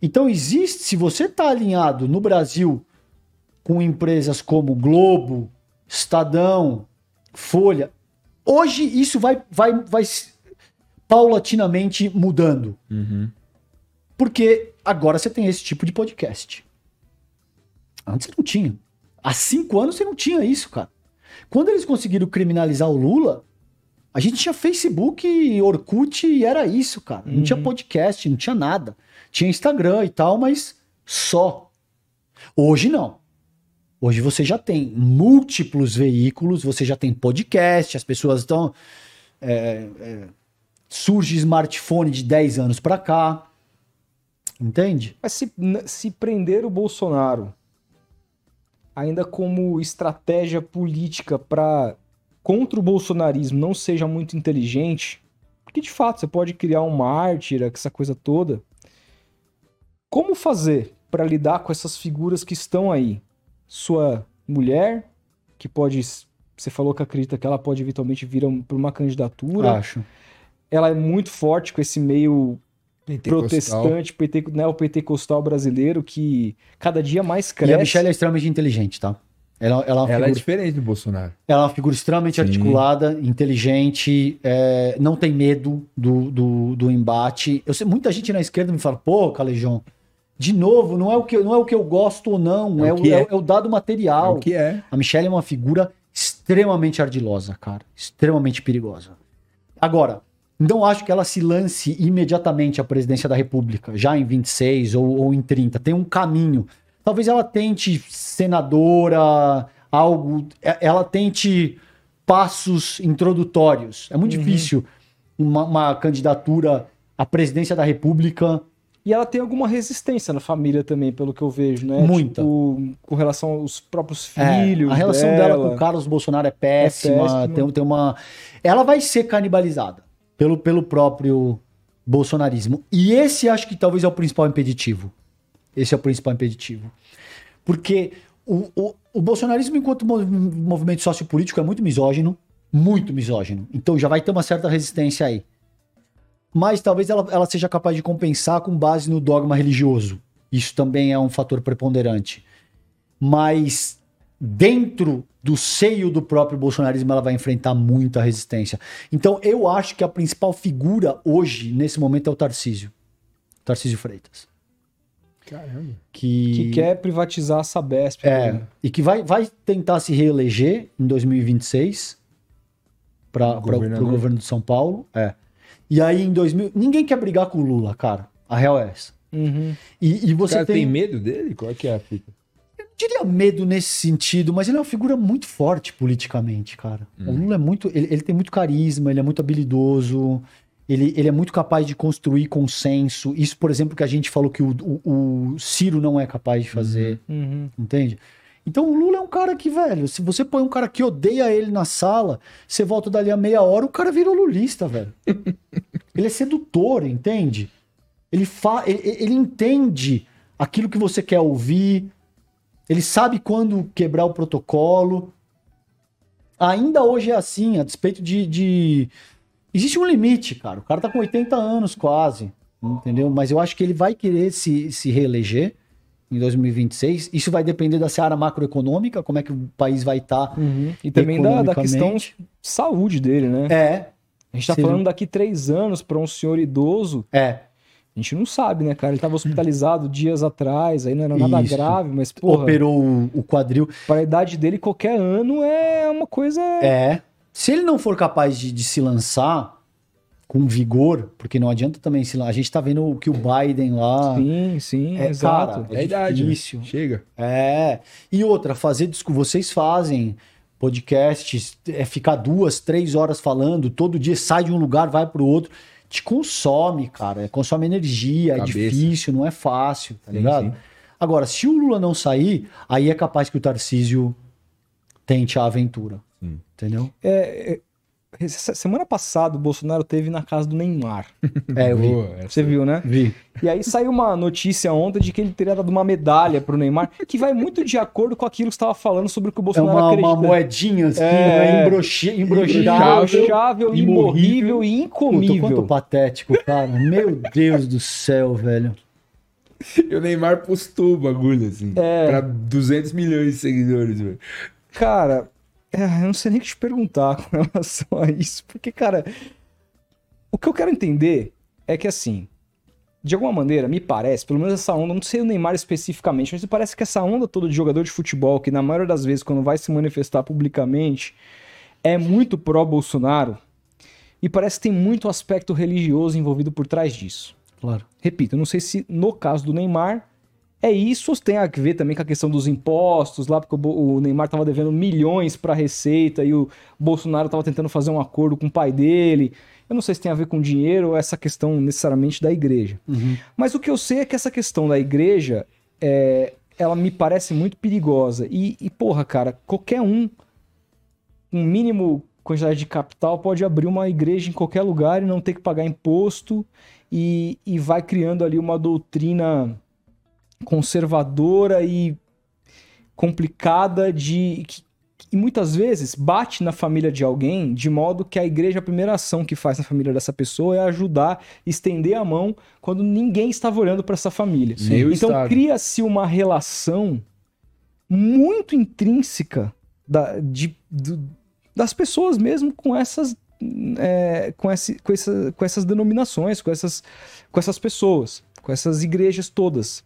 S3: Então existe, se você está alinhado no Brasil com empresas como Globo, Estadão, Folha, hoje isso vai, vai, vai paulatinamente mudando.
S2: Uhum.
S3: Porque agora você tem esse tipo de podcast. Antes você não tinha. Há cinco anos você não tinha isso, cara. Quando eles conseguiram criminalizar o Lula, a gente tinha Facebook, Orkut e era isso, cara. Não tinha podcast, não tinha nada. Tinha Instagram e tal, mas só. Hoje não. Hoje você já tem múltiplos veículos, você já tem podcast, as pessoas estão. é, é, surge smartphone de 10 anos pra cá. Entende?
S1: Mas se, se prender o Bolsonaro ainda como estratégia política para contra o bolsonarismo não seja muito inteligente, porque de fato você pode criar um mártir, essa coisa toda. Como fazer para lidar com essas figuras que estão aí? Sua mulher, que pode. Você falou que acredita que ela pode eventualmente vir para uma candidatura.
S3: Acho.
S1: Ela é muito forte com esse meio
S2: Pentecostal.
S1: protestante, PT, neopentecostal brasileiro, que cada dia mais
S3: E
S1: cresce.
S3: a Michelle é extremamente inteligente, tá? Ela, ela é uma
S2: Ela é
S3: figura
S2: diferente do Bolsonaro.
S3: Ela é uma figura extremamente
S2: Sim.
S3: articulada, inteligente, é, não tem medo do, do, do embate. Eu sei, muita gente na esquerda me fala, pô, Calejão, de novo, não é o que, não é o que eu gosto ou não,
S2: É
S3: é,
S2: o
S3: é
S2: é.
S3: o- é o dado
S2: É
S3: material.
S2: o que é.
S3: A Michelle é uma figura extremamente ardilosa, cara. Extremamente perigosa. Agora, não acho que ela se lance imediatamente à presidência da República, já em 26 ou, ou em 30. Tem um caminho. Talvez ela tente senadora, algo. e- Ela tente passos introdutórios. É muito difícil uma, uma candidatura à presidência da República.
S1: E ela tem alguma resistência na família também, pelo que eu vejo, né?
S3: Muita.
S1: Tipo, com relação aos próprios
S3: É,
S1: filhos.
S3: a relação dela com o Carlos Bolsonaro é péssima.
S1: péssima.
S3: Tem, tem uma. Ela vai ser canibalizada pelo, pelo próprio bolsonarismo. E esse acho que talvez é o principal impeditivo. Esse é o principal impeditivo. Porque o, o, o bolsonarismo, enquanto mov- movimento sociopolítico, é muito misógino. Muito misógino. Então já vai ter uma certa resistência aí. Mas talvez ela, ela seja capaz de compensar com base no dogma religioso. Isso também é um fator preponderante. Mas dentro do seio do próprio bolsonarismo ela vai enfrentar muita resistência. Então eu acho que a principal figura hoje, nesse momento, é o Tarcísio. Tarcísio Freitas.
S2: Caramba.
S3: Que,
S1: Que quer privatizar a Sabesp.
S3: é,
S1: né?
S3: e que vai, vai tentar se reeleger em 2026 para o governo de São Paulo. É. E aí em 2000. Ninguém quer brigar com o Lula, cara. A real é essa.
S1: Uhum.
S3: E, e
S2: O
S3: você
S2: cara tem...
S3: tem.
S2: medo dele? Qual é que é a fita?
S3: Eu não diria medo nesse sentido, mas ele é uma figura muito forte politicamente, cara. O Lula é muito. Ele, ele tem muito carisma, ele é muito habilidoso. Ele, ele é muito capaz de construir consenso. Isso, por exemplo, que a gente falou que o, o, o Ciro não é capaz de fazer.
S1: Uhum.
S3: Entende? Então o Lula é um cara que, velho, se você põe um cara que odeia ele na sala, você volta dali a meia hora, o cara virou lulista, velho. (laughs) ele é sedutor, entende? Ele, fa ele, ele entende aquilo que você quer ouvir, ele sabe quando quebrar o protocolo. Ainda hoje é assim, a despeito de, de. Existe um limite, cara. O cara tá com 80 anos quase, entendeu? Mas eu acho que ele vai querer se, se reeleger em 2026. Isso vai depender da seara macroeconômica, como é que o país vai estar.
S1: Uhum. E também da, da questão
S3: Economicamente.
S1: saúde dele, né?
S3: É,
S1: A gente tá
S3: seja-
S1: falando daqui três anos para um senhor idoso.
S3: é.
S1: A gente não sabe, né, cara? Ele tava hospitalizado dias atrás, aí não era nada
S3: Isso.
S1: grave, mas, porra,
S3: Operou o, o quadril.
S1: para a idade dele, qualquer ano é uma coisa.
S3: É. Se ele não for capaz de, de se lançar com vigor, porque não adianta também se lan- A gente tá vendo o que o Biden lá.
S1: Sim, sim,
S3: É,
S1: exato.
S3: cara,
S2: É, a idade. né?
S3: difícil.
S2: Chega.
S3: É. E outra, fazer. Vocês fazem podcasts, é ficar duas, três horas falando, todo dia sai de um lugar, vai pro outro. Te consome, cara. Consome energia, é
S2: Cabeça.
S3: difícil, não é fácil, tá
S2: Sim,
S3: ligado?
S2: sim.
S3: Agora, se o Lula não sair, aí é capaz que o Tarcísio tente a aventura.
S2: Sim.
S3: Entendeu?
S1: É, é, semana passada o Bolsonaro teve na casa do Neymar. (laughs)
S3: É, eu vi.
S2: Boa,
S1: Você viu, né?
S3: Vi.
S1: E aí saiu uma notícia ontem de que ele teria dado uma medalha pro Neymar, que vai muito de acordo com aquilo que você estava falando sobre o que o
S3: É
S1: Bolsonaro
S3: uma,
S1: acredita.
S3: uma moedinha assim,
S1: É.
S3: né?
S1: Imbrochável,
S3: imbrochável.
S1: imorrível e
S3: Puta, quanto
S1: incomível.
S3: patético, cara. Meu Deus do céu, velho.
S2: E o Neymar postou o bagulho, assim.
S1: É.
S2: Pra 200 milhões de seguidores, velho.
S1: Cara, é, eu não sei nem o que te perguntar (laughs) com relação a isso. Porque, cara, o que eu quero entender é que, assim, de alguma maneira, me parece, pelo menos essa onda, não sei o Neymar especificamente, mas me parece que essa onda toda de jogador de futebol, que na maioria das vezes, quando vai se manifestar publicamente, é muito pró-Bolsonaro, e parece que tem muito aspecto religioso envolvido por trás disso.
S3: Claro.
S1: Repito, eu não sei se no caso do Neymar é isso tem a ver também com a questão dos impostos lá, porque o Neymar estava devendo milhões para a Receita e o Bolsonaro estava tentando fazer um acordo com o pai dele. Eu não sei se tem a ver com dinheiro ou essa questão necessariamente da igreja.
S3: Uhum.
S1: Mas o que eu sei é que essa questão da igreja, é, ela me parece muito perigosa. E, e, porra, cara, qualquer um, um mínimo quantidade de capital, pode abrir uma igreja em qualquer lugar e não ter que pagar imposto e, e vai criando ali uma doutrina conservadora e complicada de que, e muitas vezes bate na família de alguém de modo que a igreja, a primeira ação que faz na família dessa pessoa é ajudar, estender a mão quando ninguém estava olhando para essa família.
S2: O
S1: então cria-se uma relação muito intrínseca da- de- das pessoas mesmo com essas, é, com, esse- com essa- com essas denominações, com essas, com essas pessoas, com essas igrejas todas,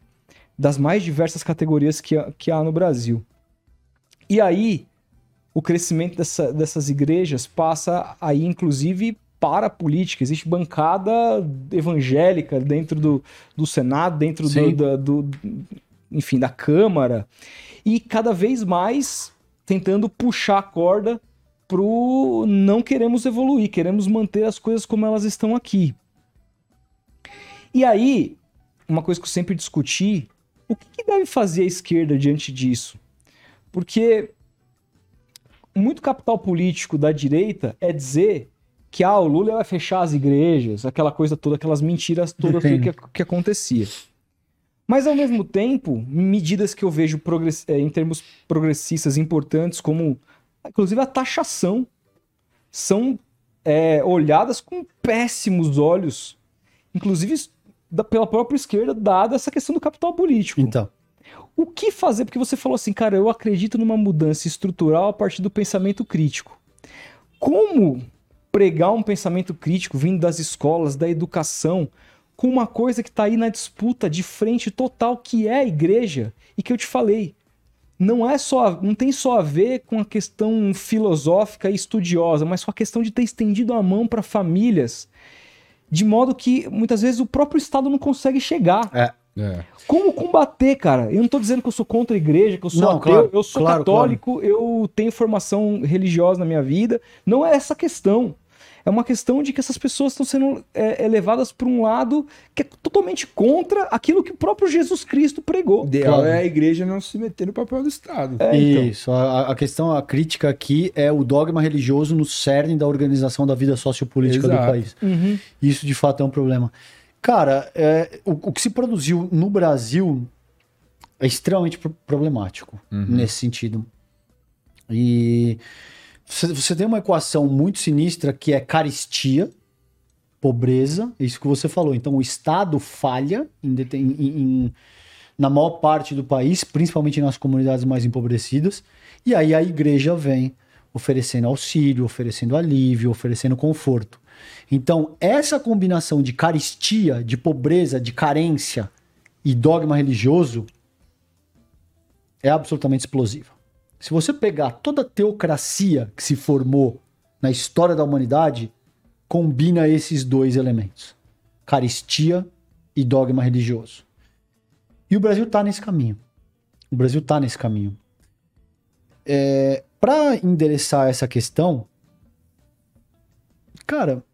S1: das mais diversas categorias que, há- que há no Brasil. E aí, o crescimento dessa- dessas igrejas passa aí, inclusive, para a política. Existe bancada evangélica dentro do, do Senado, dentro do, da- do- enfim, da Câmara, e cada vez mais tentando puxar a corda pro não queremos evoluir, queremos manter as coisas como elas estão aqui. E aí, uma coisa que eu sempre discuti, o que, que deve fazer a esquerda diante disso? Porque muito capital político da direita é dizer que ah, o Lula vai fechar as igrejas, aquela coisa toda, aquelas mentiras todas que, que acontecia. Mas ao mesmo tempo, medidas que eu vejo eh, em termos progressistas importantes, como inclusive a taxação, são eh, olhadas com péssimos olhos, inclusive da- pela própria esquerda, dada essa questão do capital político.
S3: Então,
S1: O que fazer? Porque você falou assim, cara, eu acredito numa mudança estrutural a partir do pensamento crítico. Como pregar um pensamento crítico vindo das escolas, da educação, com uma coisa que está aí na disputa de frente total, que é a igreja, e que eu te falei, não é só, não tem só a ver com a questão filosófica e estudiosa, mas com a questão de ter estendido a mão para famílias, de modo que muitas vezes o próprio Estado não consegue chegar.
S3: é.
S2: É.
S1: Como combater, cara? Eu não tô dizendo que eu sou contra a igreja, que eu sou
S3: Não,
S1: ateu,
S3: claro,
S1: eu sou
S3: claro,
S1: católico, eu tenho formação religiosa na minha vida. Não é essa a questão. É uma questão de que essas pessoas estão sendo é, elevadas para um lado que é totalmente contra aquilo que o próprio Jesus Cristo pregou.
S2: O ideal
S3: Claro.
S2: é a igreja não se meter no papel do Estado.
S1: É, então.
S3: Isso. A, a questão, a crítica aqui é o dogma religioso no cerne da organização da vida sociopolítica do
S2: Exato.
S3: país.
S1: Uhum.
S3: Isso de fato é um problema. Cara, é, o, o que se produziu no Brasil é extremamente pro- problemático nesse sentido. E você, tem uma equação muito sinistra que é caristia, pobreza, é isso que você falou. Então o Estado falha em, em- em- na maior parte do país, principalmente nas comunidades mais empobrecidas, e aí a igreja vem oferecendo auxílio, oferecendo alívio, oferecendo conforto. Então, essa combinação de caristia, de pobreza, de carência e dogma religioso é absolutamente explosiva. Se você pegar toda a teocracia que se formou na história da humanidade, combina esses dois elementos: caristia e dogma religioso. E o Brasil está nesse caminho. O Brasil está nesse caminho. É, Para endereçar essa questão, cara,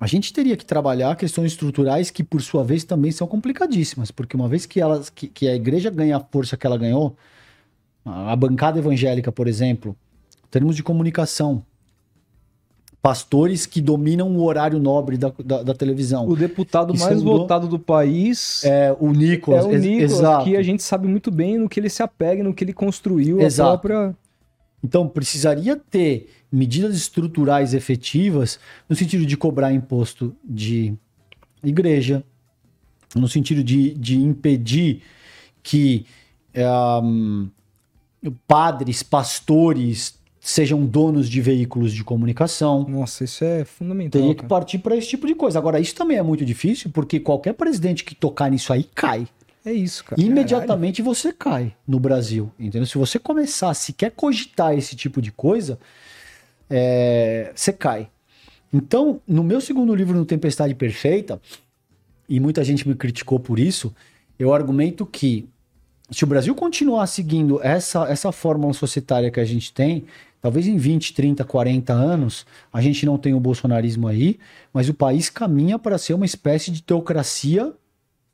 S3: a gente teria que trabalhar questões estruturais que, por sua vez, também são complicadíssimas, porque uma vez que, elas, que, que a igreja ganha a força que ela ganhou, a bancada evangélica, por exemplo, em termos de comunicação, pastores que dominam o horário nobre da, da, da televisão.
S1: O deputado
S3: Isso
S1: mais
S3: mudou.
S1: votado do país
S3: É, o Nicolas,
S1: é o Nicolas,
S3: exato.
S1: que a gente sabe muito bem no que ele se apega, no que ele construiu
S3: Exato.
S1: a própria...
S3: Então, precisaria ter medidas estruturais efetivas no sentido de cobrar imposto de igreja, no sentido de, de impedir que eh, hum, padres, pastores sejam donos de veículos de comunicação.
S1: Nossa, isso é fundamental.
S3: Teria que
S1: cara.
S3: partir para esse tipo de coisa. Agora, isso também é muito difícil, porque qualquer presidente que tocar nisso aí cai.
S1: É isso, cara.
S3: imediatamente você cai no Brasil, entendeu? Se você começar, se quer cogitar esse tipo de coisa, é, você cai. Então, no meu segundo livro, No Tempestade Perfeita, e muita gente me criticou por isso, eu argumento que se o Brasil continuar seguindo essa, essa fórmula societária que a gente tem, talvez em 20, 30, 40 anos, a gente não tem o bolsonarismo aí, mas o país caminha para ser uma espécie de teocracia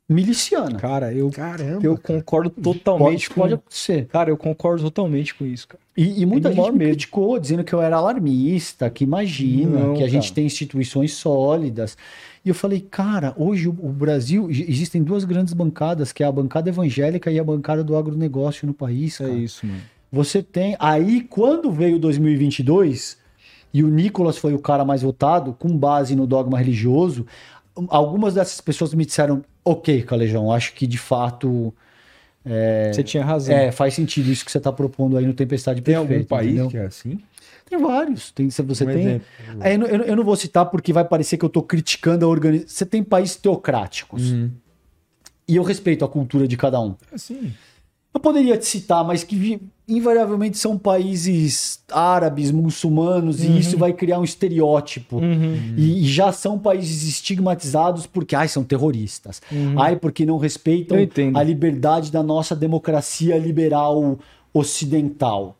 S3: miliciana.
S1: Cara, eu,
S2: Caramba.
S1: eu concordo totalmente
S3: Pode,
S1: com...
S3: pode acontecer.
S1: Cara, eu concordo totalmente com isso, cara.
S3: E, e muita
S1: Tem
S3: gente me criticou, dizendo que eu era alarmista, que imagina,
S1: Não,
S3: que a gente
S1: cara.
S3: tem instituições sólidas. E eu falei, cara, hoje o, Brasil, existem duas grandes bancadas, que é a bancada evangélica e a bancada do agronegócio no país.
S1: É
S3: cara.
S1: isso, mano.
S3: você tem. Aí, quando veio 2022 e o Nicolas foi o cara mais votado, com base no dogma religioso, algumas dessas pessoas me disseram: Ok, Calejão, acho que de fato. É,
S1: Você tinha razão.
S3: é, faz sentido isso que você está propondo aí no Tempestade
S2: Tem
S3: Perfeita.
S2: algum país
S3: entendeu?
S2: que é assim?
S3: Tem vários. Tem, se você
S2: Um
S3: tem. É, eu, não- eu não- vou citar porque vai parecer que eu tô criticando a organização. Você tem países teocráticos.
S2: Uhum.
S3: E eu respeito a cultura de cada um.
S2: Assim.
S3: Eu poderia te citar, mas que invariavelmente são países árabes, muçulmanos,
S1: Uhum.
S3: e isso vai criar um estereótipo.
S1: Uhum.
S3: E, e já são países estigmatizados porque, ai, são terroristas. Ai, porque não respeitam
S1: Uhum.
S3: A liberdade da nossa democracia liberal ocidental.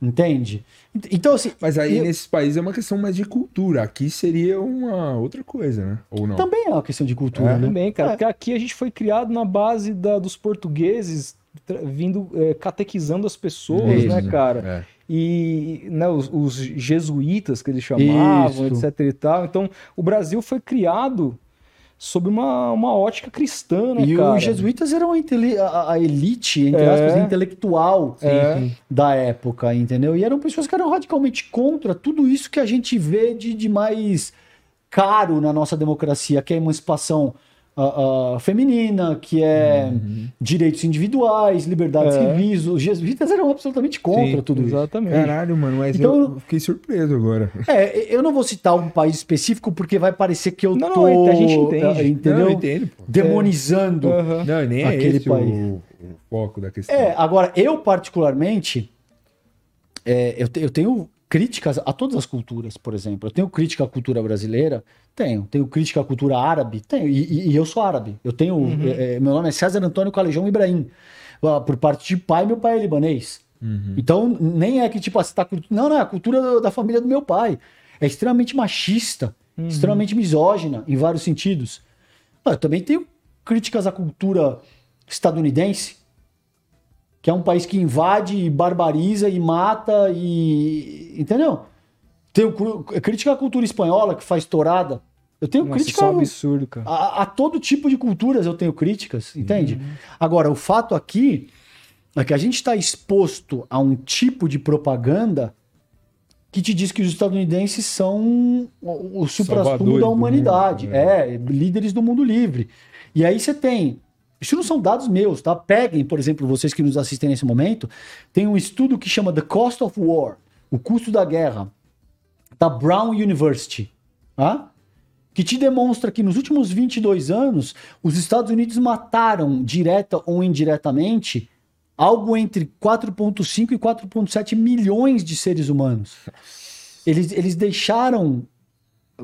S3: Entende? Então, assim.
S2: Mas aí
S3: eu-
S2: nesses países é uma questão mais de cultura. Aqui seria uma outra coisa, né? Ou não?
S3: Também é uma questão de cultura,
S2: É,
S3: né?
S1: Também, cara,
S3: É.
S1: porque aqui a gente foi criado na base da- dos portugueses vindo é, catequizando as pessoas,
S2: Isso.
S1: né, cara?
S2: É.
S1: E né, os, os jesuítas que eles chamavam,
S3: Isso.
S1: etc e tal. Então, o Brasil foi criado sob uma, uma ótica cristã, né,
S3: E
S1: cara?
S3: os jesuítas eram a, a elite, entre
S1: É.
S3: aspas, intelectual
S1: É.
S3: da época, entendeu? E eram pessoas que eram radicalmente contra tudo isso que a gente vê de, de mais caro na nossa democracia, que é a emancipação ah, ah, feminina, que é direitos individuais, liberdades
S1: É.
S3: civis. Os jesuítas eram absolutamente contra
S2: Sim,
S3: tudo isso.
S1: Exatamente.
S2: Caralho, mano, mas
S3: Então-
S2: eu fiquei surpreso agora.
S3: É, eu não vou citar um país específico porque vai parecer que eu
S1: Não, não,
S3: tô...
S1: a gente entende.
S3: ah, Entendeu?
S2: Não, eu entendo, pô.
S3: Demonizando.
S1: Aham.
S2: Não, nem é
S3: Aquele
S2: esse
S3: país.
S2: o, o foco da questão.
S3: É, agora, eu particularmente, é, eu, te- eu tenho críticas a todas as culturas, por exemplo. Eu tenho crítica à cultura brasileira? Tenho. Tenho crítica à cultura árabe? Tenho. E, e- e eu sou árabe. Eu tenho. é, é, meu nome é César Antônio Calejão Ibrahim. Ah, Por parte de pai, meu pai é libanês. Então, nem é que, tipo, assim, tá, não, não, é a cultura da família do meu pai. É extremamente machista, extremamente misógina, em vários sentidos. Eu também tenho críticas à cultura estadunidense, que é um país que invade, e barbariza e mata e. Entendeu? Tenho cru- crítica à cultura espanhola, que faz tourada. Eu tenho
S1: Nossa,
S3: crítica
S1: isso é um
S3: a-
S1: absurdo, cara.
S3: a, a todo tipo de culturas eu tenho críticas, entende? Agora, o fato aqui é que a gente está exposto a um tipo de propaganda que te diz que os estadunidenses são o, o
S2: Salvadores
S3: da humanidade.
S2: mundo,
S3: é, líderes do mundo livre. E aí você tem. Isso não são dados meus, tá? Peguem, por exemplo, vocês que nos assistem nesse momento, tem um estudo que chama The Cost of War, o custo da guerra, da Brown University, tá? que te demonstra que nos últimos 22 anos, os Estados Unidos mataram, direta ou indiretamente, algo entre 4,5 e 4,7 milhões de seres humanos. Eles, eles deixaram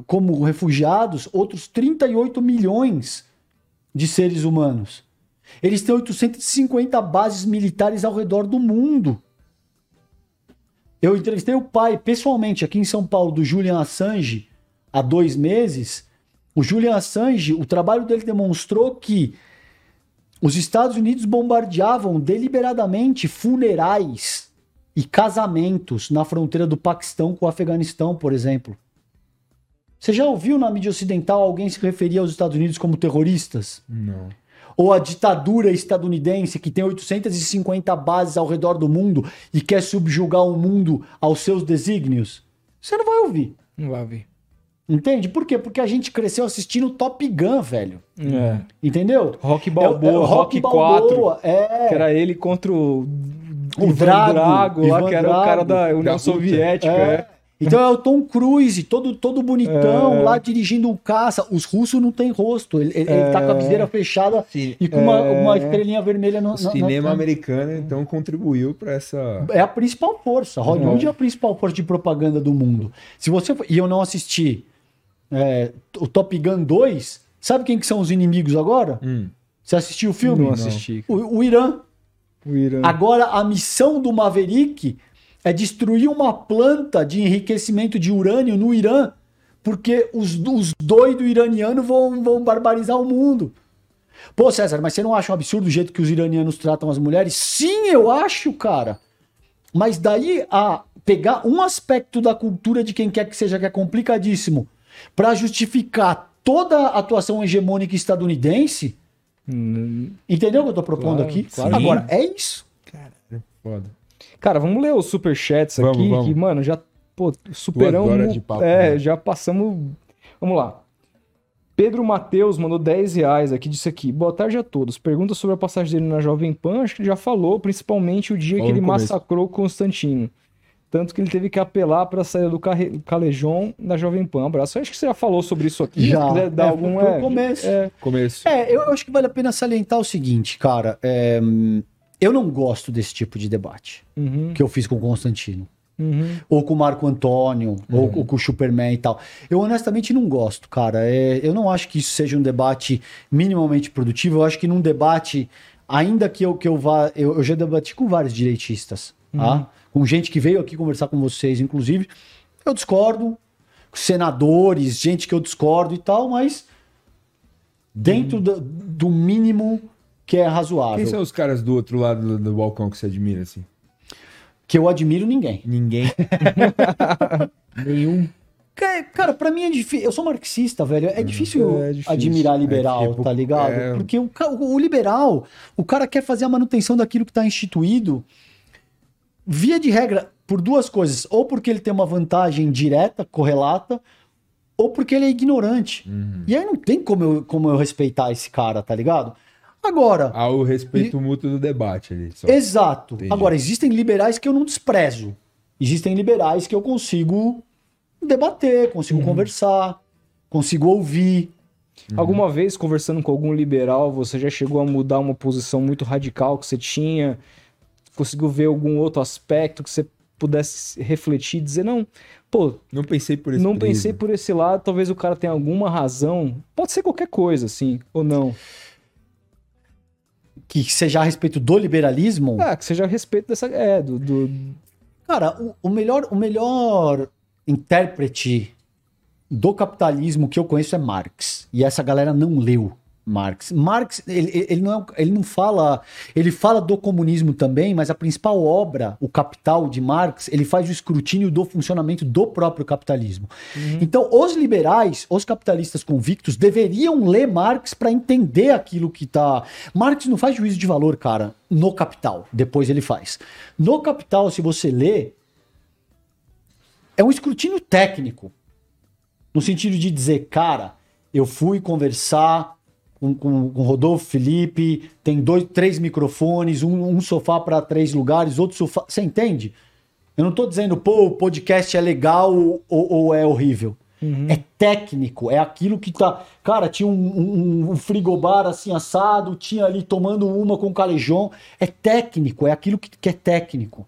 S3: como refugiados outros 38 milhões de seres humanos. Eles têm 850 bases militares ao redor do mundo. Eu entrevistei o pai pessoalmente aqui em São Paulo do Julian Assange há dois meses. O Julian Assange, o trabalho dele demonstrou que os Estados Unidos bombardeavam deliberadamente funerais e casamentos na fronteira do Paquistão com o Afeganistão, por exemplo. Você já ouviu na mídia ocidental alguém se referir aos Estados Unidos como terroristas?
S2: Não.
S3: Ou a ditadura estadunidense que tem 850 bases ao redor do mundo e quer subjugar o mundo aos seus desígnios? Você não vai ouvir.
S1: Não vai ver.
S3: Entende? Por quê? Porque a gente cresceu assistindo Top Gun, velho.
S1: É.
S3: Entendeu?
S1: Rock
S3: É-
S1: Balboa,
S3: é o
S1: Rock,
S3: Balboa,
S1: 4.
S3: É.
S1: Que era ele contra o,
S3: O
S1: Ivan
S3: Drago,
S1: lá,
S3: Ivan
S1: que era o cara
S3: Drago.
S1: da União. Soviética.
S3: É.
S1: é.
S3: Então é o Tom Cruise, todo, todo bonitão,
S1: É.
S3: lá dirigindo um caça. Os russos não têm rosto. Ele, ele, ele tá com a viseira fechada
S2: Sim.
S3: e com uma,
S1: É.
S3: uma estrelinha vermelha no,
S2: O cinema
S3: na-
S2: americano, então, contribuiu pra essa.
S3: É a principal força. Hollywood é. a principal força de propaganda do mundo. Se você for- e eu não assisti é, o Top Gun 2, sabe quem que são os inimigos agora?
S2: Hum.
S3: Você assistiu o filme?
S1: Não assisti.
S3: O, o Irã.
S1: O Irã.
S3: Agora a missão do Maverick é destruir uma planta de enriquecimento de urânio no Irã, porque os, os doidos iranianos vão, vão barbarizar o mundo. Pô, César, mas você não acha um absurdo o jeito que os iranianos tratam as mulheres? Sim, eu acho, cara. Mas daí a pegar um aspecto da cultura de quem quer que seja que é complicadíssimo para justificar toda a atuação hegemônica estadunidense,
S1: Hum,
S3: entendeu o que eu tô propondo
S1: Claro,
S3: aqui?
S1: claro.
S3: Agora, é isso.
S2: Foda.
S1: Cara, vamos ler os superchats
S2: Vamos,
S1: aqui,
S2: vamos.
S1: que, mano, já pô, superamos.
S2: horas de papo,
S1: é,
S2: né?
S1: já passamos. Vamos lá. Pedro Matheus mandou 10 reais aqui, disse aqui. Boa tarde a todos. Pergunta sobre a passagem dele na Jovem Pan, acho que ele já falou, principalmente o dia
S2: Falou
S1: que ele
S2: começo.
S1: massacrou o Constantino. Tanto que ele teve que apelar para a saída do carre- Calejon da Jovem Pan. Abraço. Eu acho que você já falou sobre isso aqui.
S3: Já.
S1: Se quiser dar
S3: É,
S1: algum. é,
S3: começo.
S1: é,
S2: Começo.
S3: É, eu acho que vale a pena salientar o seguinte, cara. é, eu não gosto desse tipo de debate
S1: uhum,
S3: que eu fiz com o Constantino.
S1: uhum.
S3: Ou com o Marco Antônio, ou, ou com o Superman e tal. Eu honestamente não gosto, cara. É, eu não acho que isso seja um debate minimamente produtivo. Eu acho que num debate, ainda que eu, que eu vá. Eu, eu já debati com vários direitistas, tá? Com gente que veio aqui conversar com vocês, inclusive. Eu discordo. Senadores, gente que eu discordo e tal, mas dentro do, do mínimo que é razoável.
S2: Quem são os caras do outro lado do, do balcão que você admira, assim?
S3: Que eu admiro ninguém.
S2: Ninguém. (laughs) Nenhum.
S3: Ca- Cara, pra mim é difícil. Eu sou marxista, velho. É difícil,
S1: é difícil.
S3: admirar liberal,
S2: É tipo,
S3: tá ligado?
S2: é-
S3: Porque o, o liberal, o cara quer fazer a manutenção daquilo que tá instituído, via de regra, por duas coisas. Ou porque ele tem uma vantagem direta, correlata, ou porque ele é ignorante.
S2: Uhum.
S3: E aí não tem como eu, como eu respeitar esse cara, tá ligado? Agora,
S2: Há o respeito mútuo do debate ali. Só.
S3: Exato.
S2: Entendi.
S3: Agora, existem liberais que eu não desprezo. Existem liberais que eu consigo debater, consigo conversar, consigo ouvir.
S1: Alguma vez, conversando com algum liberal, você já chegou a mudar uma posição muito radical que você tinha? Conseguiu ver algum outro aspecto que você pudesse refletir e dizer, não, pô,
S2: Não pensei por esse
S1: não pensei por esse lado, talvez o cara tenha alguma razão. Pode ser qualquer coisa, assim, ou não.
S3: Que seja a respeito do liberalismo.
S1: Ah, que seja a respeito dessa. É, do. do-
S3: Cara, o, o melhor, o melhor intérprete do capitalismo que eu conheço é Marx. E essa galera não leu Marx. Marx, ele, ele- não, é ele não fala. Ele fala do comunismo também, mas a principal obra, o Capital de Marx, ele faz o escrutínio do funcionamento do próprio capitalismo. Então, os liberais, os capitalistas convictos, deveriam ler Marx para entender aquilo que tá. Marx não faz juízo de valor, cara, no Capital. Depois ele faz. No Capital, se você lê, é um escrutínio técnico. No sentido de dizer, cara, eu fui conversar com, com, com Rodolfo Felipe, tem dois, três microfones, um, um sofá para três lugares, outro sofá. Você entende? Eu não tô dizendo, pô, o podcast é legal ou, ou é horrível. É técnico, é aquilo que tá. Cara, tinha um, um, um frigobar assim assado, tinha ali tomando uma com calejão. É técnico, é aquilo que, que é técnico.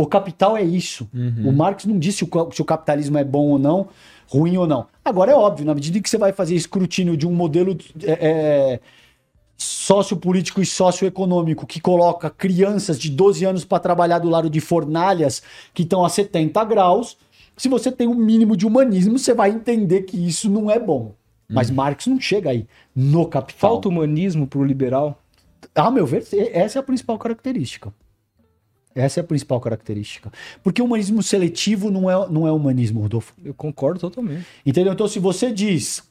S3: O capital é isso. O Marx não disse o se o capitalismo é bom ou não, ruim ou não. Agora é óbvio, na medida que você vai fazer escrutínio de um modelo é, é, sociopolítico e socioeconômico que coloca crianças de 12 anos para trabalhar do lado de fornalhas que estão a 70 graus, se você tem um mínimo de humanismo, você vai entender que isso não é bom. Mas Marx não chega aí no capital.
S1: Falta humanismo pro liberal.
S3: A meu ver, essa é a principal característica. Essa é a principal característica. Porque o humanismo seletivo não é, não é humanismo, Rodolfo.
S1: Eu concordo totalmente.
S3: Entendeu? Então, se você diz.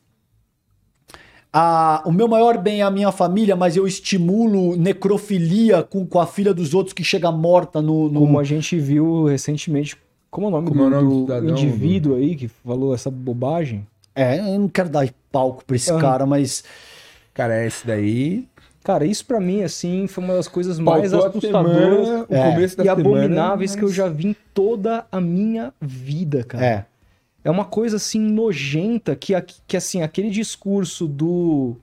S3: Ah, o meu maior bem é a minha família, mas eu estimulo necrofilia com, com a filha dos outros que chega morta no. no-
S1: Como a gente viu recentemente. Como é o nome,
S2: Como é o
S1: do,
S2: nome do
S1: do indivíduo aí que falou essa bobagem?
S3: É, eu não quero dar palco pra esse
S1: Ah.
S3: cara, mas.
S2: Cara, esse daí.
S1: Cara, isso pra mim, assim, foi uma das coisas mais
S2: pautou
S1: assustadoras
S2: semana,
S3: É.
S1: e
S2: semana,
S1: abomináveis que eu
S2: mas-
S1: já vi em toda a minha vida, cara.
S3: É.
S1: É uma coisa assim nojenta que, a- que assim, aquele discurso do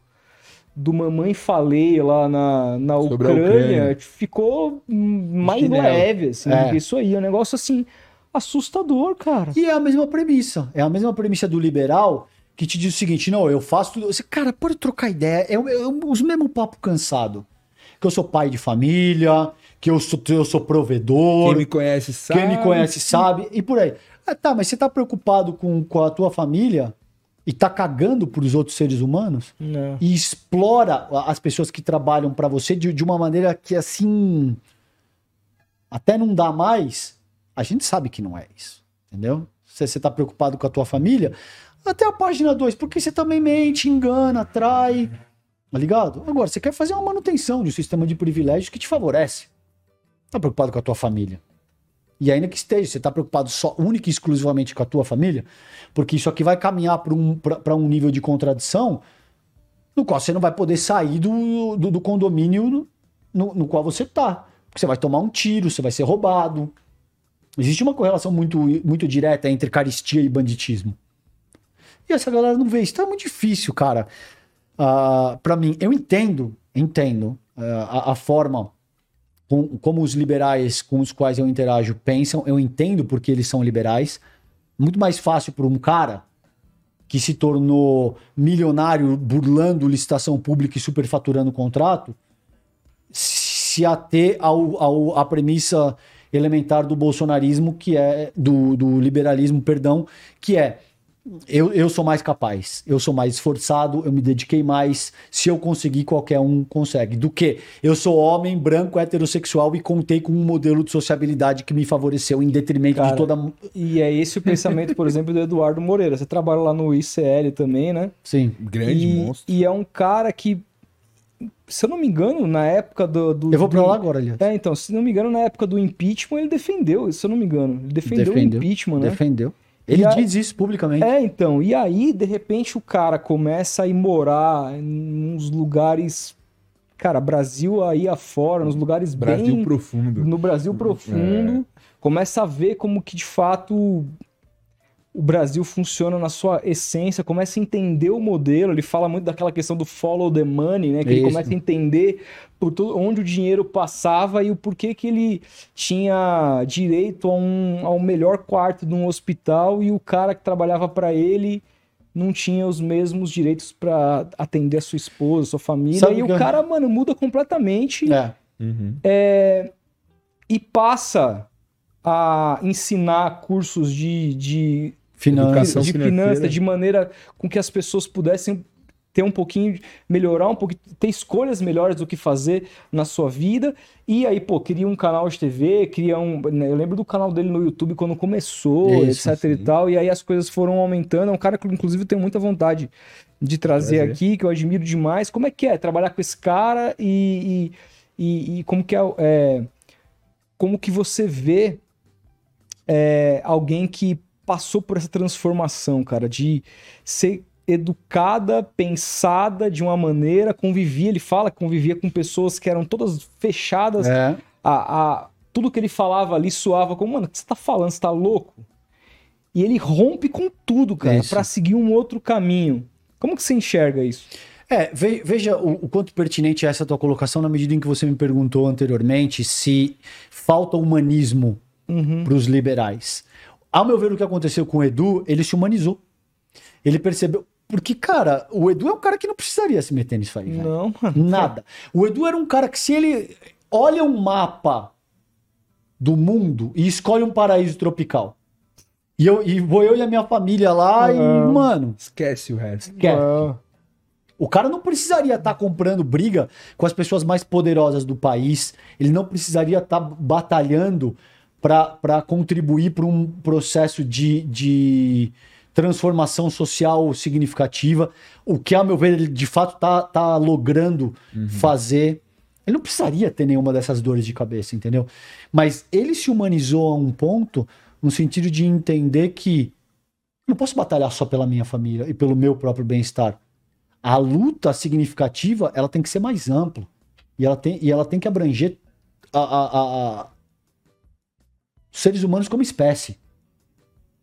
S1: do mamãe falei lá na, na Ucrânia,
S2: Ucrânia.
S1: ficou mais
S2: chinelo.
S1: leve, assim,
S3: É.
S1: isso aí. É um negócio assim assustador, cara.
S3: E é a mesma premissa. É a mesma premissa do liberal que te diz o seguinte: não, eu faço tudo. Você, cara, pode trocar ideia. É, os mesmo papo cansado. Que eu sou pai de família, que eu sou, eu sou provedor.
S2: Quem me conhece sabe.
S3: Quem me conhece sabe, e por aí. Ah, tá, mas você tá preocupado com, com a tua família e tá cagando pros outros seres humanos?
S1: Não.
S3: E explora as pessoas que trabalham pra você de, de uma maneira que, assim, até não dá mais, a gente sabe que não é isso, entendeu? Se você tá preocupado com a tua família, até a página 2, porque você também mente, engana, trai, tá ligado? Agora, você quer fazer uma manutenção de um sistema de privilégios que te favorece. Tá preocupado com a tua família. E ainda que esteja, você está preocupado só única e exclusivamente com a tua família, porque isso aqui vai caminhar para um, pra um nível de contradição no qual você não vai poder sair do, do, do condomínio no, no, qual você está. Porque você vai tomar um tiro, você vai ser roubado. Existe uma correlação muito, muito direta entre caristia e banditismo. E essa galera não vê isso. Então é muito difícil, cara. Uh, ah, para mim, eu entendo, entendo uh, a, a, forma com, como os liberais com os quais eu interajo pensam. Eu entendo porque eles são liberais. Muito mais fácil para um cara que se tornou milionário burlando licitação pública e superfaturando contrato se ater ao, ao, à premissa elementar do bolsonarismo, que é do, do liberalismo, perdão, que é eu, eu sou mais capaz, eu sou mais esforçado, eu me dediquei mais. Se eu conseguir, qualquer um consegue. Do que eu sou homem, branco, heterossexual e contei com um modelo de sociabilidade que me favoreceu em detrimento Cara, de toda.
S1: E é esse o pensamento, por exemplo, do Eduardo Moreira. Você trabalha lá no ICL também, né?
S3: Sim.
S1: Grande e, monstro. E é um cara que se eu não me engano, na época do. do
S3: eu vou pra
S1: do,
S3: lá agora, aliás.
S1: É, então, se não me engano, na época do impeachment, ele defendeu, se eu não me engano. Ele defendeu, defendeu o impeachment, né?
S3: Defendeu. Ele diz isso publicamente.
S1: É, então. E aí, de repente, o cara começa a ir morar em uns lugares. Cara, Brasil aí afora, nos lugares
S2: Brasil
S1: bem.
S2: Brasil profundo.
S1: No Brasil profundo. É. Começa a ver como que de fato o Brasil funciona na sua essência, começa a entender o modelo. Ele fala muito daquela questão do follow the money, né? Que Isso. ele começa a entender por tudo, onde o dinheiro passava e o porquê que ele tinha direito a um, ao melhor quarto de um hospital e o cara que trabalhava para ele não tinha os mesmos direitos para atender a sua esposa, sua família. Sabe e o cara, mano, muda completamente.
S3: É.
S1: Uhum. É, e passa a ensinar cursos de, de
S3: Finanças,
S1: de finanças, de maneira com que as pessoas pudessem ter um pouquinho, melhorar um pouquinho, ter escolhas melhores do que fazer na sua vida. E aí, pô, cria um canal de TV, cria um. Né, eu lembro do canal dele no YouTube quando começou, Isso, etc sim. e tal. E aí as coisas foram aumentando. É um cara que, inclusive, tenho muita vontade de trazer Prazer. aqui, que eu admiro demais. Como é que é trabalhar com esse cara e, e, e, e como que é, é, Como que você vê é, alguém que passou por essa transformação, cara, de ser educada, pensada de uma maneira, convivia, ele fala que convivia com pessoas que eram todas fechadas.
S3: É.
S1: A, a, tudo que ele falava ali soava como, mano, o que você tá falando? Você tá louco? E ele rompe com tudo, cara, para seguir um outro caminho. Como que você enxerga isso?
S3: É, veja o, o, quanto pertinente é essa tua colocação na medida em que você me perguntou anteriormente se falta humanismo uhum. para os liberais. Ao meu ver, o que aconteceu com o Edu, ele se humanizou. Ele percebeu. Porque, cara, o Edu é um cara que não precisaria se meter nisso aí.
S1: Não,
S3: mano. Nada. O Edu era um cara que, se ele olha um mapa do mundo e escolhe um paraíso tropical. E, eu, e vou eu e a minha família lá e, mano.
S2: Esquece o resto.
S3: Esquece. O cara não precisaria estar tá comprando briga com as pessoas mais poderosas do país. Ele não precisaria estar tá batalhando para contribuir para um processo de, de transformação social significativa, o que, a meu ver, ele de fato está tá logrando uhum. fazer. Ele não precisaria ter nenhuma dessas dores de cabeça, entendeu? Mas ele se humanizou a um ponto no sentido de entender que não posso batalhar só pela minha família e pelo meu próprio bem-estar. A luta significativa ela tem que ser mais ampla e ela tem, e ela tem que abranger a, a, a, seres humanos como espécie.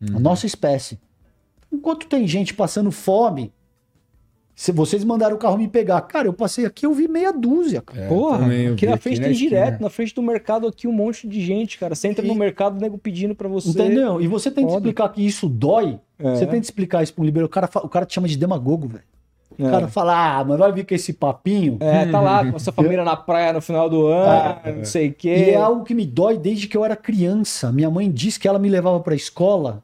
S3: Uhum. A nossa espécie. Enquanto tem gente passando fome, se vocês mandaram o carro me pegar, cara, eu passei aqui, eu vi meia dúzia, cara.
S1: É, Porra, aqui na frente aqui tem direto, na frente do mercado aqui um monte de gente, cara. Você entra e... no mercado, nego pedindo para você.
S3: Entendeu? E você tem que explicar que isso dói. É. Você tem que explicar isso para um liberal. O cara, o cara te chama de demagogo, velho. O é. cara fala, ah, mas vai vir com esse papinho.
S1: É, tá lá com a sua família na praia no final do ano, ah, não sei o quê.
S3: E é algo que me dói desde que eu era criança. Minha mãe disse que ela me levava pra escola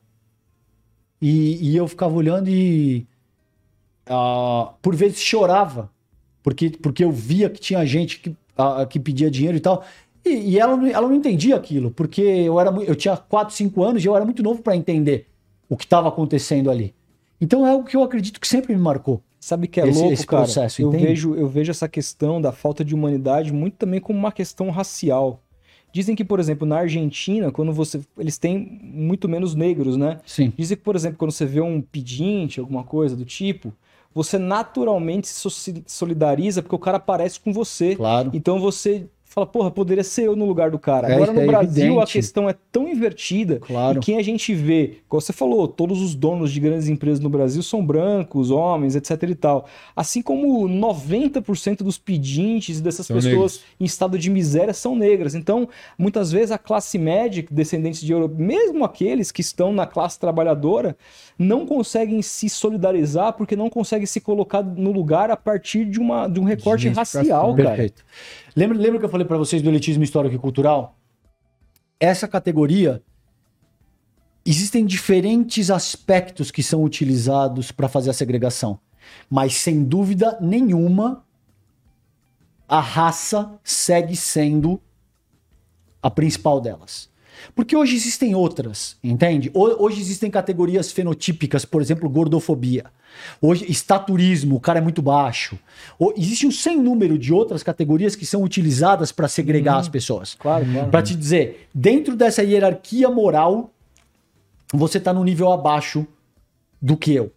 S3: e, e eu ficava olhando e. Uh, por vezes chorava, porque, porque eu via que tinha gente que, uh, que pedia dinheiro e tal. E, e, ela, ela não entendia aquilo, porque eu, era, eu tinha 4, 5 anos e eu era muito novo para entender o que estava acontecendo ali. Então é algo que eu acredito que sempre me marcou.
S1: Sabe que é esse, louco, esse cara? Processo, eu vejo, eu vejo essa questão da falta de humanidade muito também como uma questão racial. Dizem que, por exemplo, na Argentina, quando você. Eles têm muito menos negros, né?
S3: Sim.
S1: Dizem que, por exemplo, quando você vê um pedinte, alguma coisa do tipo, você naturalmente se solidariza porque o cara parece com você.
S3: Claro.
S1: Então você fala, porra, poderia ser eu no lugar do cara.
S3: É,
S1: Agora no
S3: é
S1: Brasil
S3: evidente.
S1: a questão é tão invertida.
S3: Claro.
S1: E quem a gente vê, como você falou, todos os donos de grandes empresas no Brasil são brancos, homens, etc e tal. Assim como 90% dos pedintes dessas
S2: São
S1: pessoas
S2: negros.
S1: em estado de miséria são negras. Então, muitas vezes a classe média, descendentes de europeus, mesmo aqueles que estão na classe trabalhadora, não conseguem se solidarizar porque não conseguem se colocar no lugar a partir de, uma, de um recorte racial, cara.
S3: Perfeito. Lembra, lembra que eu falei para vocês do elitismo histórico e cultural? Essa categoria existem diferentes aspectos que são utilizados para fazer a segregação, mas sem dúvida nenhuma a raça segue sendo a principal delas. Porque hoje existem outras, entende? Ho- Hoje existem categorias fenotípicas, por exemplo, gordofobia. Hoje, estaturismo, o cara é muito baixo. Existe um sem número de outras categorias que são utilizadas para segregar as pessoas.
S1: Claro, claro.
S3: Para te dizer, dentro dessa hierarquia moral, você tá no nível abaixo do que eu.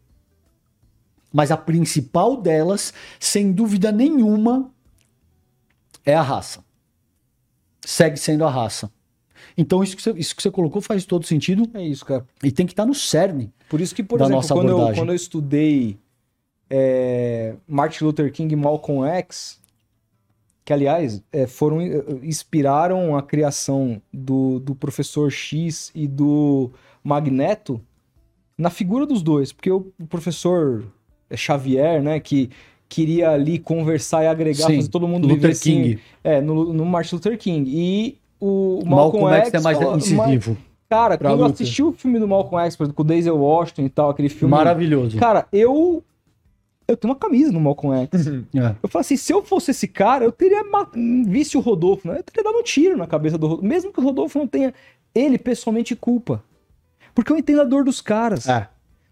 S3: Mas a principal delas, sem dúvida nenhuma, é a raça. Segue sendo a raça. Então, isso que, você, isso que você colocou faz todo sentido
S1: É isso, cara.
S3: e tem que estar no cerne.
S1: Por isso que, por
S3: Da
S1: exemplo, quando eu, quando eu estudei é, Martin Luther King e Malcolm X, que aliás é, foram eh, inspiraram a criação do, do professor X e do Magneto na figura dos dois, porque o professor Xavier, né, que queria ali conversar e agregar,
S3: Sim,
S1: fazer todo mundo
S3: Luther
S1: viver assim,
S3: King.
S1: é, no, no Martin Luther King. E o
S3: Malcolm,
S1: Malcolm,
S3: X é mais
S1: fala-
S3: incisivo.
S1: Cara,
S2: Pra
S1: quando eu assisti o filme do Malcolm X, por exemplo, com o Denzel Washington e tal, aquele filme.
S3: Maravilhoso.
S1: Cara, eu. Eu tenho uma camisa no Malcolm X. (laughs)
S3: É.
S1: Eu falo assim, se eu fosse esse cara, eu teria visto o Rodolfo, né? Eu teria dado um tiro na cabeça do Rodolfo. Mesmo que o Rodolfo não tenha ele pessoalmente culpa. Porque eu entendo a dor dos caras.
S3: É.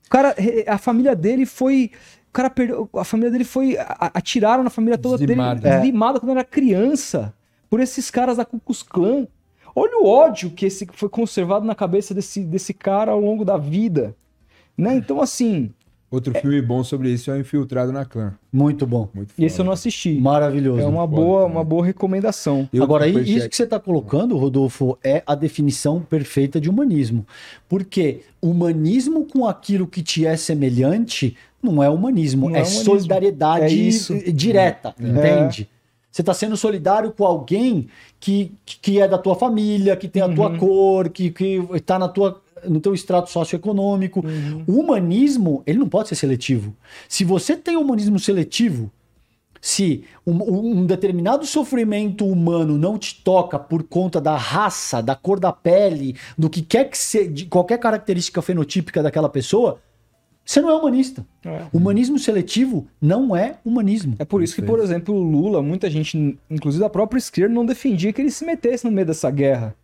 S1: O cara, a família dele foi. O cara perdeu. A família dele foi. a- Atiraram na família toda
S2: Dizimada.
S1: dele.
S3: É.
S1: Dizimada quando era criança. Por esses caras da Ku Klux Klan. Olha o ódio que esse foi conservado na cabeça desse, desse cara ao longo da vida. Né? Então, assim.
S2: Outro filme bom sobre isso é o Infiltrado na Clã.
S3: Muito bom.
S2: Muito
S1: Esse eu não assisti.
S3: Maravilhoso.
S1: É uma
S2: foda
S1: boa, uma boa recomendação.
S2: Eu
S3: Agora, isso que você está colocando, Rodolfo, é a definição perfeita de humanismo. Porque humanismo com aquilo que te é semelhante não é humanismo,
S1: Não
S3: é,
S1: é humanismo.
S3: solidariedade
S1: É isso.
S3: direta, entende? Você está sendo solidário com alguém que, que é da tua família, que tem a
S1: Uhum.
S3: tua cor, que está na tua, no teu extrato socioeconômico.
S1: Uhum.
S3: O humanismo, ele não pode ser seletivo. Se você tem humanismo seletivo, se um, um determinado sofrimento humano não te toca por conta da raça, da cor da pele, do que quer que seja, de qualquer característica fenotípica daquela pessoa, você não é humanista.
S1: É.
S3: Humanismo seletivo não é humanismo.
S1: É por isso que, por exemplo, o Lula, muita gente, inclusive a própria esquerda, não defendia que ele se metesse no meio dessa guerra.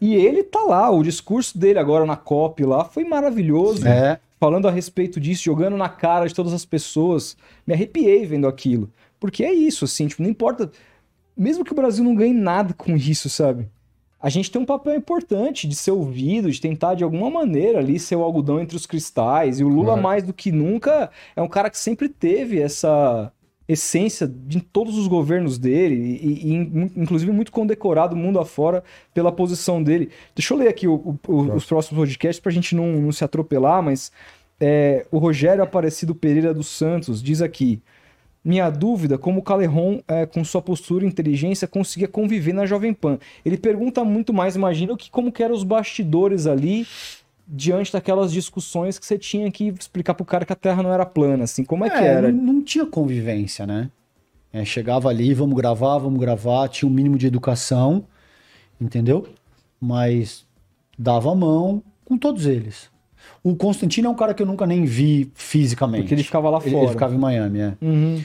S1: E ele tá lá, o discurso dele agora na COP lá foi maravilhoso.
S3: É.
S1: Falando a respeito disso, jogando na cara de todas as pessoas. Me arrepiei vendo aquilo. Porque é isso, assim, tipo, não importa. Mesmo que o Brasil não ganhe nada com isso, sabe? A gente tem um papel importante de ser ouvido, de tentar de alguma maneira ali ser o algodão entre os cristais. E o Lula,
S2: Uhum.
S1: mais do que nunca, é um cara que sempre teve essa essência de todos os governos dele, e, e in- inclusive muito condecorado mundo afora pela posição dele. Deixa eu ler aqui o- o- os próximos podcasts pra gente não, não se atropelar, mas é, o Rogério Aparecido Pereira dos Santos diz aqui. Minha dúvida, como o Caleron, é, com sua postura e inteligência, conseguia conviver na Jovem Pan. Ele pergunta muito mais, imagina, que como que eram os bastidores ali diante daquelas discussões que você tinha que explicar pro cara que a Terra não era plana, assim, como é, que era?
S3: Não, não tinha convivência, né? É, chegava ali, vamos gravar, vamos gravar, tinha um mínimo de educação, entendeu? Mas dava a mão com todos eles. O Constantino é um cara que eu nunca nem vi fisicamente.
S1: Porque ele ficava lá
S3: Ele-
S1: fora.
S3: Ele ficava em Miami, é.
S1: Uhum.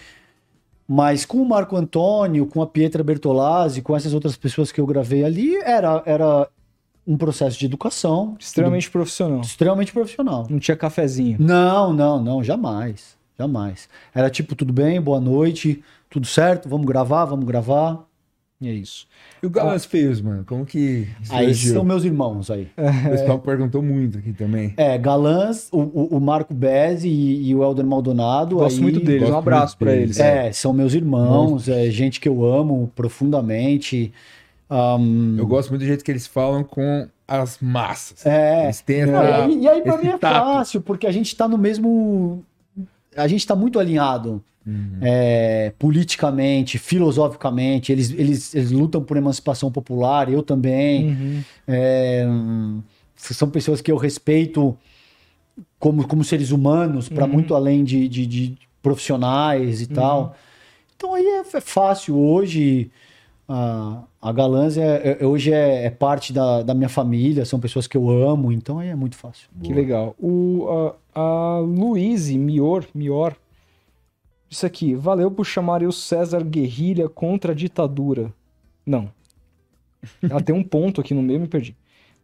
S3: Mas com o Marco Antônio, com a Pietra Bertolazzi, com essas outras pessoas que eu gravei ali, era, era um processo de educação.
S1: Extremamente profissional.
S3: tudo extremamente profissional.
S1: Não tinha cafezinho.
S3: Não, não, não, jamais. Jamais. Era tipo, tudo bem, boa noite, tudo certo, vamos gravar, vamos gravar.
S1: E é isso.
S2: E o Galãs Feios, mano? Como que.
S3: Aí são meus irmãos aí. (laughs)
S2: O pessoal perguntou muito aqui também.
S3: É, Galãs, o, o, Marco Bezzi e, e o Helder Maldonado.
S1: Gosto
S3: aí-
S1: muito deles.
S2: gosto
S1: Um abraço
S2: deles.
S1: eles.
S3: É, são meus irmãos, é gente que eu amo profundamente. Ahn,
S2: Eu gosto muito do jeito que eles falam com as massas.
S3: é.
S2: Eles têm
S3: Não,
S2: essa.
S3: e, e aí pra mim é
S2: tato.
S3: fácil, porque a gente tá no mesmo. A gente tá muito alinhado
S2: Uhum.
S3: é, politicamente, filosoficamente. Eles, eles, eles lutam por emancipação popular, eu também.
S1: Uhum.
S3: É, são pessoas que eu respeito como, como seres humanos, para
S1: Uhum.
S3: muito além de, de, de profissionais e
S1: Uhum.
S3: tal. Então aí é, é fácil. Hoje a, a Galãs é, é- hoje é, é parte da, da minha família, são pessoas que eu amo, então aí é muito fácil.
S1: Que legal. O, a, a Luíse Mior, Mior, isso aqui, valeu por chamar o César guerrilha contra a ditadura. Não. Ela tem um ponto aqui no meio, me perdi.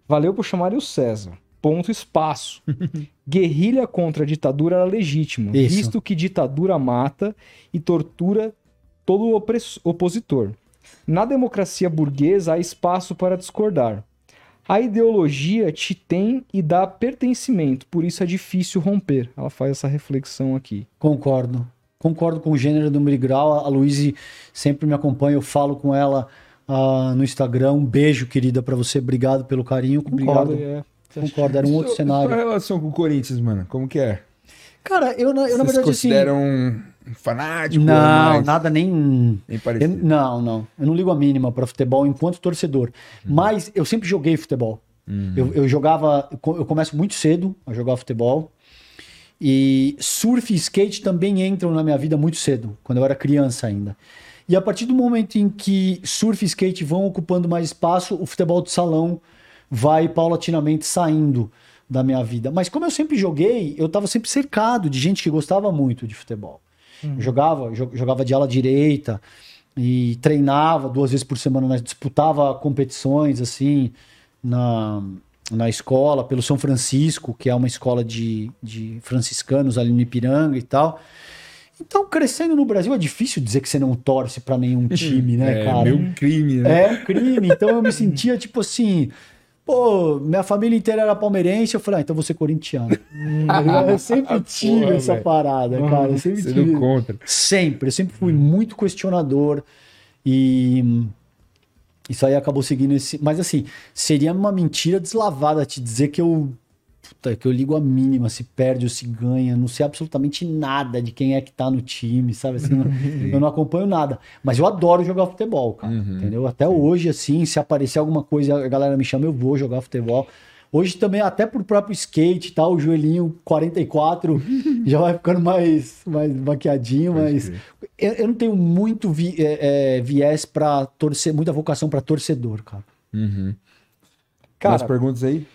S1: Valeu por chamar o César. Ponto espaço. (laughs) Guerrilha contra a ditadura era legítimo,
S3: Isso.
S1: visto que ditadura mata e tortura todo opositor. Na democracia burguesa há espaço para discordar. A ideologia te tem e dá pertencimento, por isso é difícil romper. Ela faz essa reflexão aqui.
S3: Concordo. Concordo com o gênero do Mirigrau. A Luíse sempre me acompanha, eu falo com ela ah, no Instagram. Um beijo, querida, pra você. Obrigado pelo carinho. Concordo.
S1: Obrigado. é.
S3: Concordo, era um outro
S2: Sua-
S3: cenário.
S2: Sua relação com o Corinthians, mano, como que é?
S3: Cara, eu, na- eu na
S2: Vocês
S3: verdade assim.
S2: consideram um fanático?
S3: Não,
S2: mais?
S3: nada nem.
S2: Nem
S3: eu-
S2: parecido.
S3: não, não. Eu não ligo a mínima pra futebol enquanto torcedor. Mas eu sempre joguei futebol. Eu, eu jogava. Eu começo muito cedo a jogar futebol. E surf e skate também entram na minha vida muito cedo, quando eu era criança ainda. E a partir do momento em que surf e skate vão ocupando mais espaço, o futebol de salão vai paulatinamente saindo da minha vida. Mas como eu sempre joguei, eu estava sempre cercado de gente que gostava muito de futebol. Eu jogava, jo- jogava de ala direita e treinava duas vezes por semana, né? disputava competições assim na, na escola, pelo São Francisco, que é uma escola de, de franciscanos ali no Ipiranga e tal. Então, crescendo no Brasil, é difícil dizer que você não torce pra nenhum time, né,
S2: é
S3: cara?
S2: meu crime, né?
S3: É um crime. Então eu me sentia tipo assim. Pô, minha família inteira era palmeirense. Eu falei, ah, então vou ser corintiano. (laughs) eu sempre tive
S2: Porra,
S3: essa
S2: velho.
S3: parada, cara. Eu sempre
S2: Sendo
S3: tive.
S2: contra.
S3: Sempre. Eu sempre fui muito questionador. E. Isso aí acabou seguindo esse. Mas assim, seria uma mentira deslavada te dizer que eu. Puta, que eu ligo a mínima, se perde ou se ganha. Não sei absolutamente nada de quem é que tá no time, sabe? Assim, não- eu não acompanho nada. Mas eu adoro jogar futebol, cara. Entendeu? Até hoje, assim, se aparecer alguma coisa, a galera me chama, eu vou jogar futebol. Hoje também, até por próprio skate e tal, o joelhinho 44 (laughs) já vai ficando mais, mais maquiadinho,
S2: Pode
S3: mas eu, eu não tenho muito vi- é, é, viés pra torcer, muita vocação pra torcedor, cara.
S2: Uhum.
S1: Cara,
S2: Mais perguntas aí?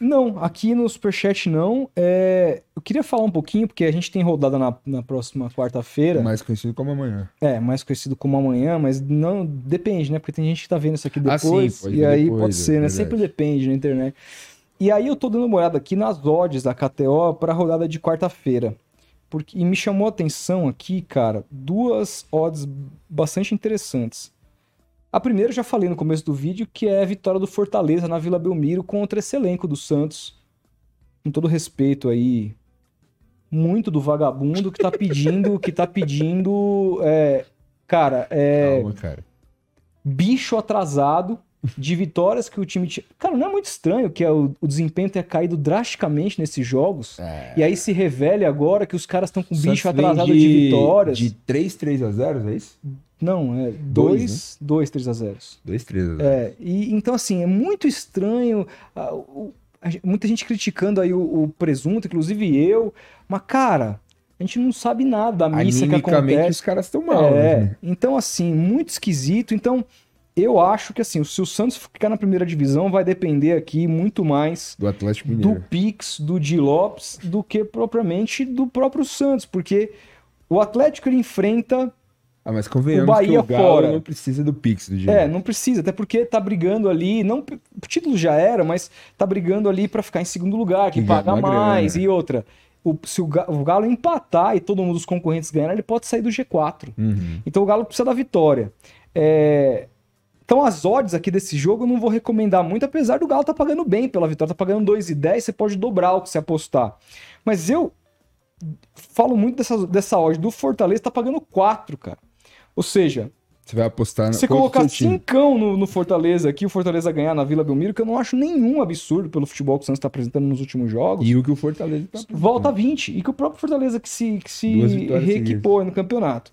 S1: Não, aqui no Superchat não. É, eu queria falar um pouquinho, porque a gente tem rodada na, na próxima quarta-feira.
S2: Mais conhecido como amanhã.
S1: É, mais conhecido como amanhã, mas não depende, né? Porque tem gente que tá vendo isso aqui
S2: Ah, sim,
S1: depois. e aí
S2: depois,
S1: pode
S2: é
S1: ser, né?
S2: verdade.
S1: Sempre depende na internet. E aí eu tô dando uma olhada aqui nas odds da KTO pra rodada de quarta-feira. Porque, e me chamou a atenção aqui, cara, duas odds bastante interessantes. A primeira eu já falei no começo do vídeo, que é a vitória do Fortaleza na Vila Belmiro contra esse elenco do Santos. Com todo respeito aí, muito do vagabundo que tá pedindo, que tá pedindo, é, cara, é,
S2: Calma, cara.
S1: bicho atrasado de vitórias que o time tinha. Cara, não é muito estranho que o, o desempenho tenha caído drasticamente nesses jogos.
S2: É.
S1: E aí se revele agora que os caras estão com
S2: O
S1: bicho atrasado de, vitórias.
S2: De 3, 3 a 0, é isso?
S1: Não, é
S2: Dois,
S1: 2, 2, 3 a 0.
S2: 2, 3 a 0.
S1: É, e então assim, é muito estranho. ah, o- a muita gente criticando aí o, o presunto, inclusive eu. Mas, cara, a gente não sabe nada da missa que acontece.
S2: os caras estão mal,
S1: é,
S2: né?
S1: então assim, muito esquisito. Então, eu acho que assim, se o Santos ficar na primeira divisão, vai depender aqui muito mais
S2: Do Atlético
S1: do
S2: Mineiro.
S1: Pix, do Di Lopes, do que propriamente do próprio Santos, porque o Atlético ele enfrenta
S2: Ah, mas convenhamos
S1: O Bahia
S2: que o Galo
S1: fora.
S2: não precisa do Pix do Gil.
S1: É, não precisa, até porque tá brigando ali, não, o título já era, mas tá brigando ali pra ficar em segundo lugar, que
S2: Que
S1: paga mais
S2: grana.
S1: e outra. O, se o o Galo empatar e todo mundo dos concorrentes ganhar, ele pode sair do G4.
S2: Uhum.
S1: Então o Galo precisa da vitória. É, Então as odds aqui desse jogo eu não vou recomendar muito, apesar do Galo tá pagando bem pela vitória, tá pagando 2,10, você pode dobrar o que você apostar. Mas eu falo muito dessa, dessa odd do Fortaleza, tá pagando 4, cara. Ou seja,
S2: Você vai apostar
S1: você
S2: qual que é o
S1: colocar
S2: seu time?
S1: cincão no, no Fortaleza aqui, o Fortaleza ganhar na Vila Belmiro, que eu não acho nenhum absurdo pelo futebol que o Santos tá apresentando nos últimos jogos.
S2: E o que o Fortaleza tá
S1: volta a 20. E que o próprio Fortaleza que se, que se reequipou no campeonato.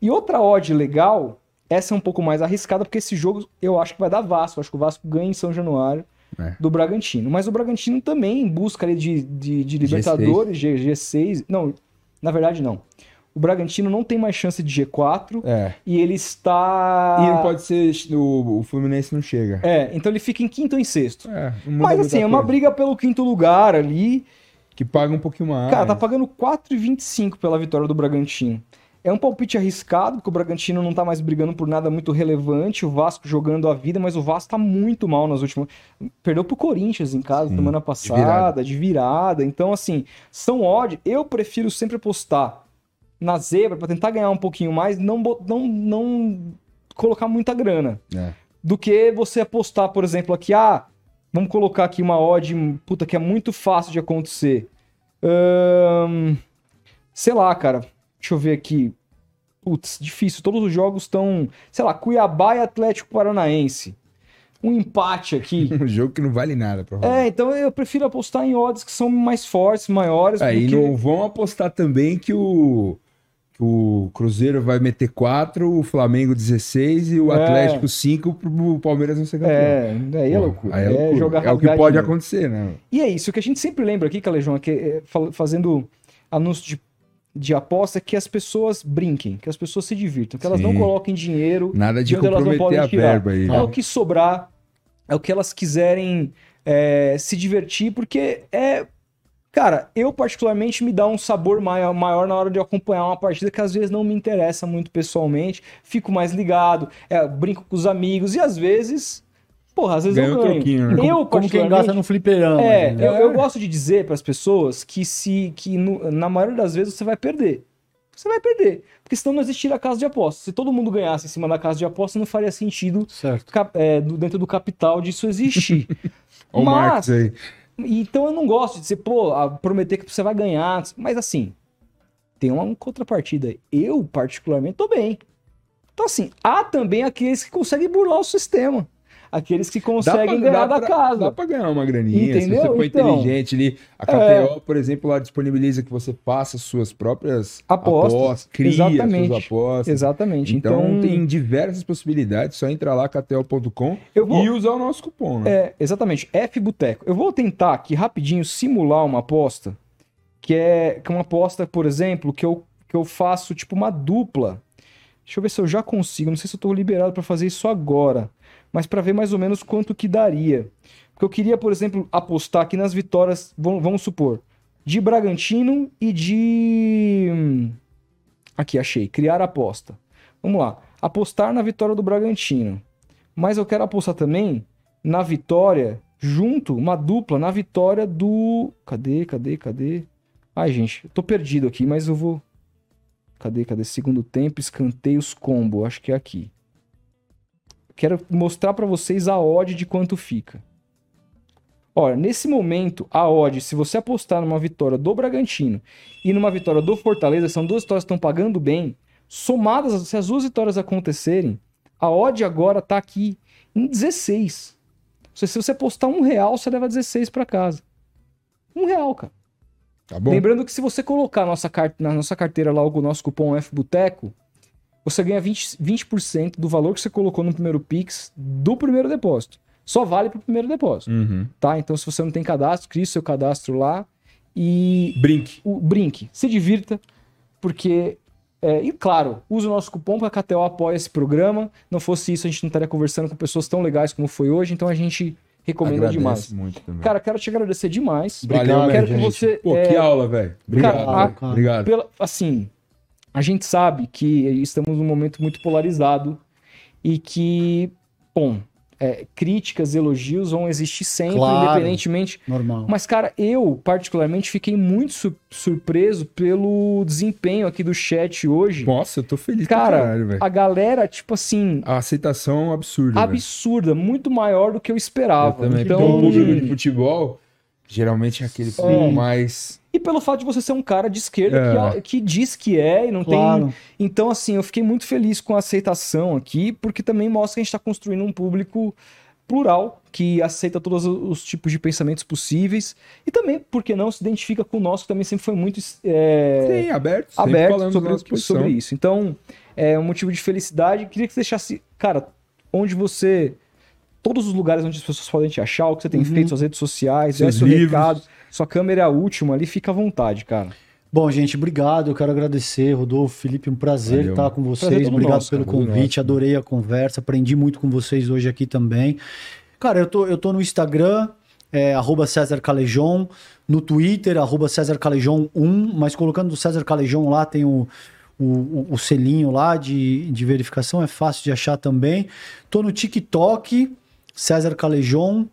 S1: E outra odd legal, essa é um pouco mais arriscada, porque esse jogo eu acho que vai dar Vasco. Eu acho que o Vasco ganha em São Januário
S2: É.
S1: do Bragantino. Mas o Bragantino também em busca ali de, de, de Libertadores, G, G6. Não, na verdade não. O Bragantino não tem mais chance de G4
S2: É.
S1: e ele está.
S2: E não pode ser. O, o Fluminense não chega.
S1: É, então ele fica em quinto ou em sexto.
S2: É,
S1: Mas assim, é uma
S2: coisa.
S1: briga pelo quinto lugar ali.
S2: Que paga um pouquinho mais.
S1: Cara, tá pagando 4,25 pela vitória do Bragantino. É um palpite arriscado, porque o Bragantino não tá mais brigando por nada muito relevante, o Vasco jogando a vida, mas o Vasco tá muito mal nas últimas. Perdeu pro Corinthians em casa
S2: Sim,
S1: semana
S2: de
S1: passada,
S2: virada.
S1: de virada. Então, assim, são odd. Eu prefiro sempre apostar na zebra pra tentar ganhar um pouquinho mais, não, não, não colocar muita grana
S2: É.
S1: do que você apostar, por exemplo, aqui, ah, vamos colocar aqui uma odd, puta, que é muito fácil de acontecer. Ahn, sei lá, cara, deixa eu ver aqui. Putz, difícil, todos os jogos estão, sei lá, Cuiabá e Atlético Paranaense. Um empate aqui. (laughs)
S2: Um jogo que não vale nada, provavelmente.
S1: é, então eu prefiro apostar em odds que são mais fortes, maiores,
S2: Aí
S1: porque...
S2: não vão apostar também que o, o Cruzeiro vai meter 4, o Flamengo 16 e o
S1: É.
S2: Atlético 5 pro Palmeiras não ser campeão.
S1: É, aí é
S2: Pô,
S1: loucura.
S2: aí
S1: É,
S2: loucura.
S1: jogar
S2: É o que pode acontecer, né?
S1: E é isso, o que a gente sempre lembra aqui, Calejão, é que é, fazendo anúncio de, de aposta, que as pessoas brinquem, que as pessoas se divirtam, que elas
S2: Sim.
S1: não coloquem dinheiro
S2: Nada de
S1: onde elas não
S2: comprometer
S1: podem
S2: a
S1: tirar.
S2: verba aí.
S1: É o que sobrar, é o que elas quiserem é, se divertir, porque é. Cara, eu particularmente me dá um sabor maior, maior na hora de acompanhar uma partida que às vezes não me interessa muito pessoalmente, fico mais ligado, é, brinco com os amigos e às vezes, porra, às vezes
S2: Ganha
S1: eu
S2: um
S1: ganho.
S2: troquinho, né?
S1: Eu,
S3: Como quem gasta no fliperama.
S1: é,
S3: entendeu?
S1: eu, eu gosto de dizer para as pessoas que se que no- na maioria das vezes você vai perder. Você vai perder. Porque senão não existiria a casa de apostas. Se todo mundo ganhasse em cima da casa de apostas, não faria sentido
S3: Certo.
S1: cap- é, do- dentro do capital disso existir. (laughs)
S2: Olha o
S1: Mas-
S2: aí.
S1: então eu não gosto de dizer, pô, prometer que você vai ganhar. Mas assim, tem uma contrapartida. Eu, particularmente, tô bem. Então, assim, há também aqueles que conseguem burlar o sistema. Aqueles que conseguem ganhar da
S2: pra,
S1: casa.
S2: Dá pra ganhar uma graninha.
S1: Entendeu?
S2: Se você for
S1: Então,
S2: inteligente ali. A
S1: é.
S2: KTO, por exemplo, lá disponibiliza que você faça suas próprias
S1: Apostas.
S2: apostas, cria
S1: Exatamente.
S2: suas apostas.
S1: Exatamente.
S2: Então,
S1: Então,
S2: tem diversas possibilidades. Só entrar lá, kto.com
S1: vou.
S2: e usar o nosso cupom, né?
S1: É, exatamente. F Boteco. Eu vou tentar aqui rapidinho simular uma aposta, que é, que é uma aposta, por exemplo, que eu, que eu faço tipo uma dupla. Deixa eu ver se eu já consigo. Não sei se eu tô liberado para fazer isso agora, mas para ver mais ou menos quanto que daria. Porque eu queria, por exemplo, apostar aqui nas vitórias, vamos, supor, de Bragantino e de. hum, Aqui, achei. Criar aposta. Vamos lá. Apostar na vitória do Bragantino. Mas eu quero apostar também na vitória, junto, uma dupla, na vitória do. Cadê, cadê, cadê? Ai, gente, eu tô perdido aqui, mas eu vou. Cadê, cadê? Segundo tempo, escanteios combo. Acho que é aqui. Quero mostrar pra vocês a odd de quanto fica. Olha, nesse momento, a odd, se você apostar numa vitória do Bragantino e numa vitória do Fortaleza, são duas vitórias que estão pagando bem, somadas, se as duas vitórias acontecerem, a odd agora tá aqui em 16. Se se você apostar um real, você leva 16 para casa. Um real, cara.
S2: Tá?
S1: Lembrando que se você colocar nossa na nossa carteira lá o nosso cupom FBUTECO, você ganha 20%, 20% do valor que você colocou no primeiro Pix do primeiro depósito. Só vale pro primeiro depósito,
S2: Uhum.
S1: tá? Então se você não tem cadastro, crie seu cadastro lá e
S2: Brinque.
S1: o, brinque, se divirta, porque. é, e claro, use o nosso cupom para a KTO apoia esse programa. Não fosse isso, a gente não estaria conversando com pessoas tão legais como foi hoje, então a gente recomenda
S2: Agradece
S1: demais.
S2: muito também.
S1: Cara, quero te agradecer demais.
S2: Valeu,
S1: quero que
S2: gente.
S1: você.
S2: Pô,
S1: é,
S2: que aula, velho. Obrigado.
S1: Cara,
S3: a-
S2: Obrigado.
S1: pela- assim, a gente sabe que estamos num momento muito polarizado e que, bom, é, críticas, elogios vão existir sempre,
S3: Claro.
S1: independentemente.
S3: Normal.
S1: Mas, cara, eu, particularmente, fiquei muito su- surpreso pelo desempenho aqui do chat hoje.
S2: Nossa, eu tô feliz
S1: Cara,
S2: caralho, velho.
S1: a galera, tipo assim,
S2: A aceitação absurda.
S1: absurda, muito maior do que eu esperava.
S2: Eu também.
S1: Então,
S2: Então, o público de futebol, geralmente é aquele público mais.
S1: E pelo fato de você ser um cara de esquerda
S2: É.
S1: que, que diz que é e não
S3: Claro.
S1: tem. Então, assim, eu fiquei muito feliz com a aceitação aqui, porque também mostra que a gente está construindo um público plural, que aceita todos os tipos de pensamentos possíveis. E também, por que não, se identifica com o nosso, que também sempre foi muito é,
S2: Sim, aberto.
S1: aberto sobre, sobre isso. Então, é um motivo de felicidade. Queria que você deixasse, cara, onde você. Todos os lugares onde as pessoas podem te achar, o que você tem
S3: Uhum.
S1: feito, suas redes sociais,
S2: Seus
S1: seu
S2: livros.
S1: recado. Sua câmera é a última ali, fica à vontade, cara.
S3: Bom, gente, obrigado. Eu quero agradecer, Rodolfo, Felipe, um prazer
S2: Valeu,
S3: estar com vocês. Obrigado
S1: nosso,
S3: pelo convite,
S2: nosso.
S3: adorei a conversa, aprendi muito com vocês hoje aqui também. Cara, eu tô, eu tô no Instagram, é, arroba César Calejon, no Twitter, arroba César Calejon 1, mas colocando o César Calejon lá tem o, o, o- o selinho lá de, de verificação, é fácil de achar também. Tô no TikTok, César Calejon,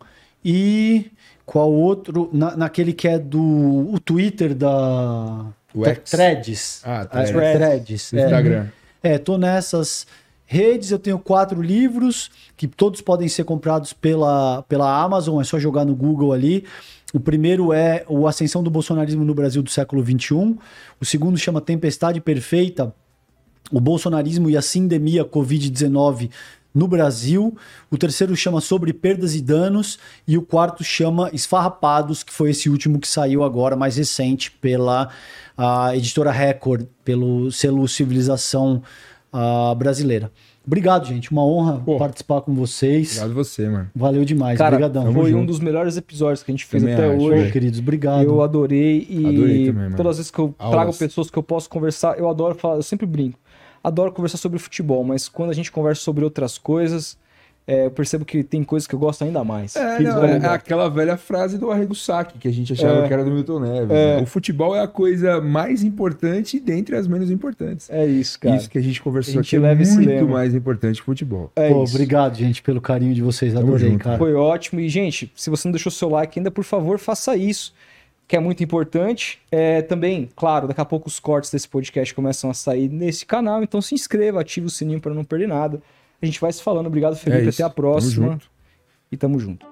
S3: e qual outro? Na- naquele que é do o Twitter da
S2: O?
S3: Threads.
S2: Ah,
S3: É,
S2: Threads.
S3: Threads.
S2: No
S3: é.
S2: Instagram.
S3: É, tô nessas redes, eu tenho quatro livros que todos podem ser comprados pela, pela Amazon, é só jogar no Google ali. O primeiro é o Ascensão do Bolsonarismo no Brasil do século XXI. O segundo chama Tempestade Perfeita, o bolsonarismo e a sindemia Covid-19 no Brasil. O terceiro chama Sobre Perdas e Danos. E o quarto chama Esfarrapados, que foi esse último que saiu agora, mais recente, pela a editora Record, pelo selo Civilização Brasileira. Obrigado, gente. Uma honra
S2: Pô.
S3: participar com vocês.
S2: Obrigado você, mano.
S3: Valeu demais.
S1: Cara,
S3: Obrigadão.
S1: foi um
S2: junto.
S1: dos melhores episódios que a gente fez
S2: Também
S1: até
S2: acho,
S1: hoje.
S3: Pô, queridos, obrigado.
S1: Eu adorei e
S2: Adorei também, mano.
S1: todas as vezes que eu
S2: Aulas.
S1: trago pessoas que eu posso conversar, eu adoro falar, eu sempre brinco. Adoro conversar sobre futebol, mas quando a gente conversa sobre outras coisas, é, eu percebo que tem coisas que eu gosto ainda mais.
S2: É, não, é, é aquela velha frase do Arrego Saque, que a gente achava
S1: É.
S2: que era do Milton Neves.
S1: É.
S2: né? O futebol é a coisa mais importante dentre as menos importantes.
S1: É isso, cara.
S2: Isso que a gente conversou
S1: A gente
S2: aqui é
S1: leva esse
S2: muito
S1: lema.
S2: mais importante que o futebol.
S1: É
S3: Pô,
S1: isso.
S3: obrigado, gente, pelo carinho de vocês. Adorei, cara.
S1: Foi ótimo. E, gente, se você não deixou seu like ainda, por favor, faça isso, que é muito importante. É, também, claro, daqui a pouco os cortes desse podcast começam a sair nesse canal, então se inscreva, ative o sininho para não perder nada. A gente vai se falando. Obrigado, Felipe.
S2: É.
S1: Até a
S2: Tamo
S1: próxima.
S2: junto.
S1: E tamo junto.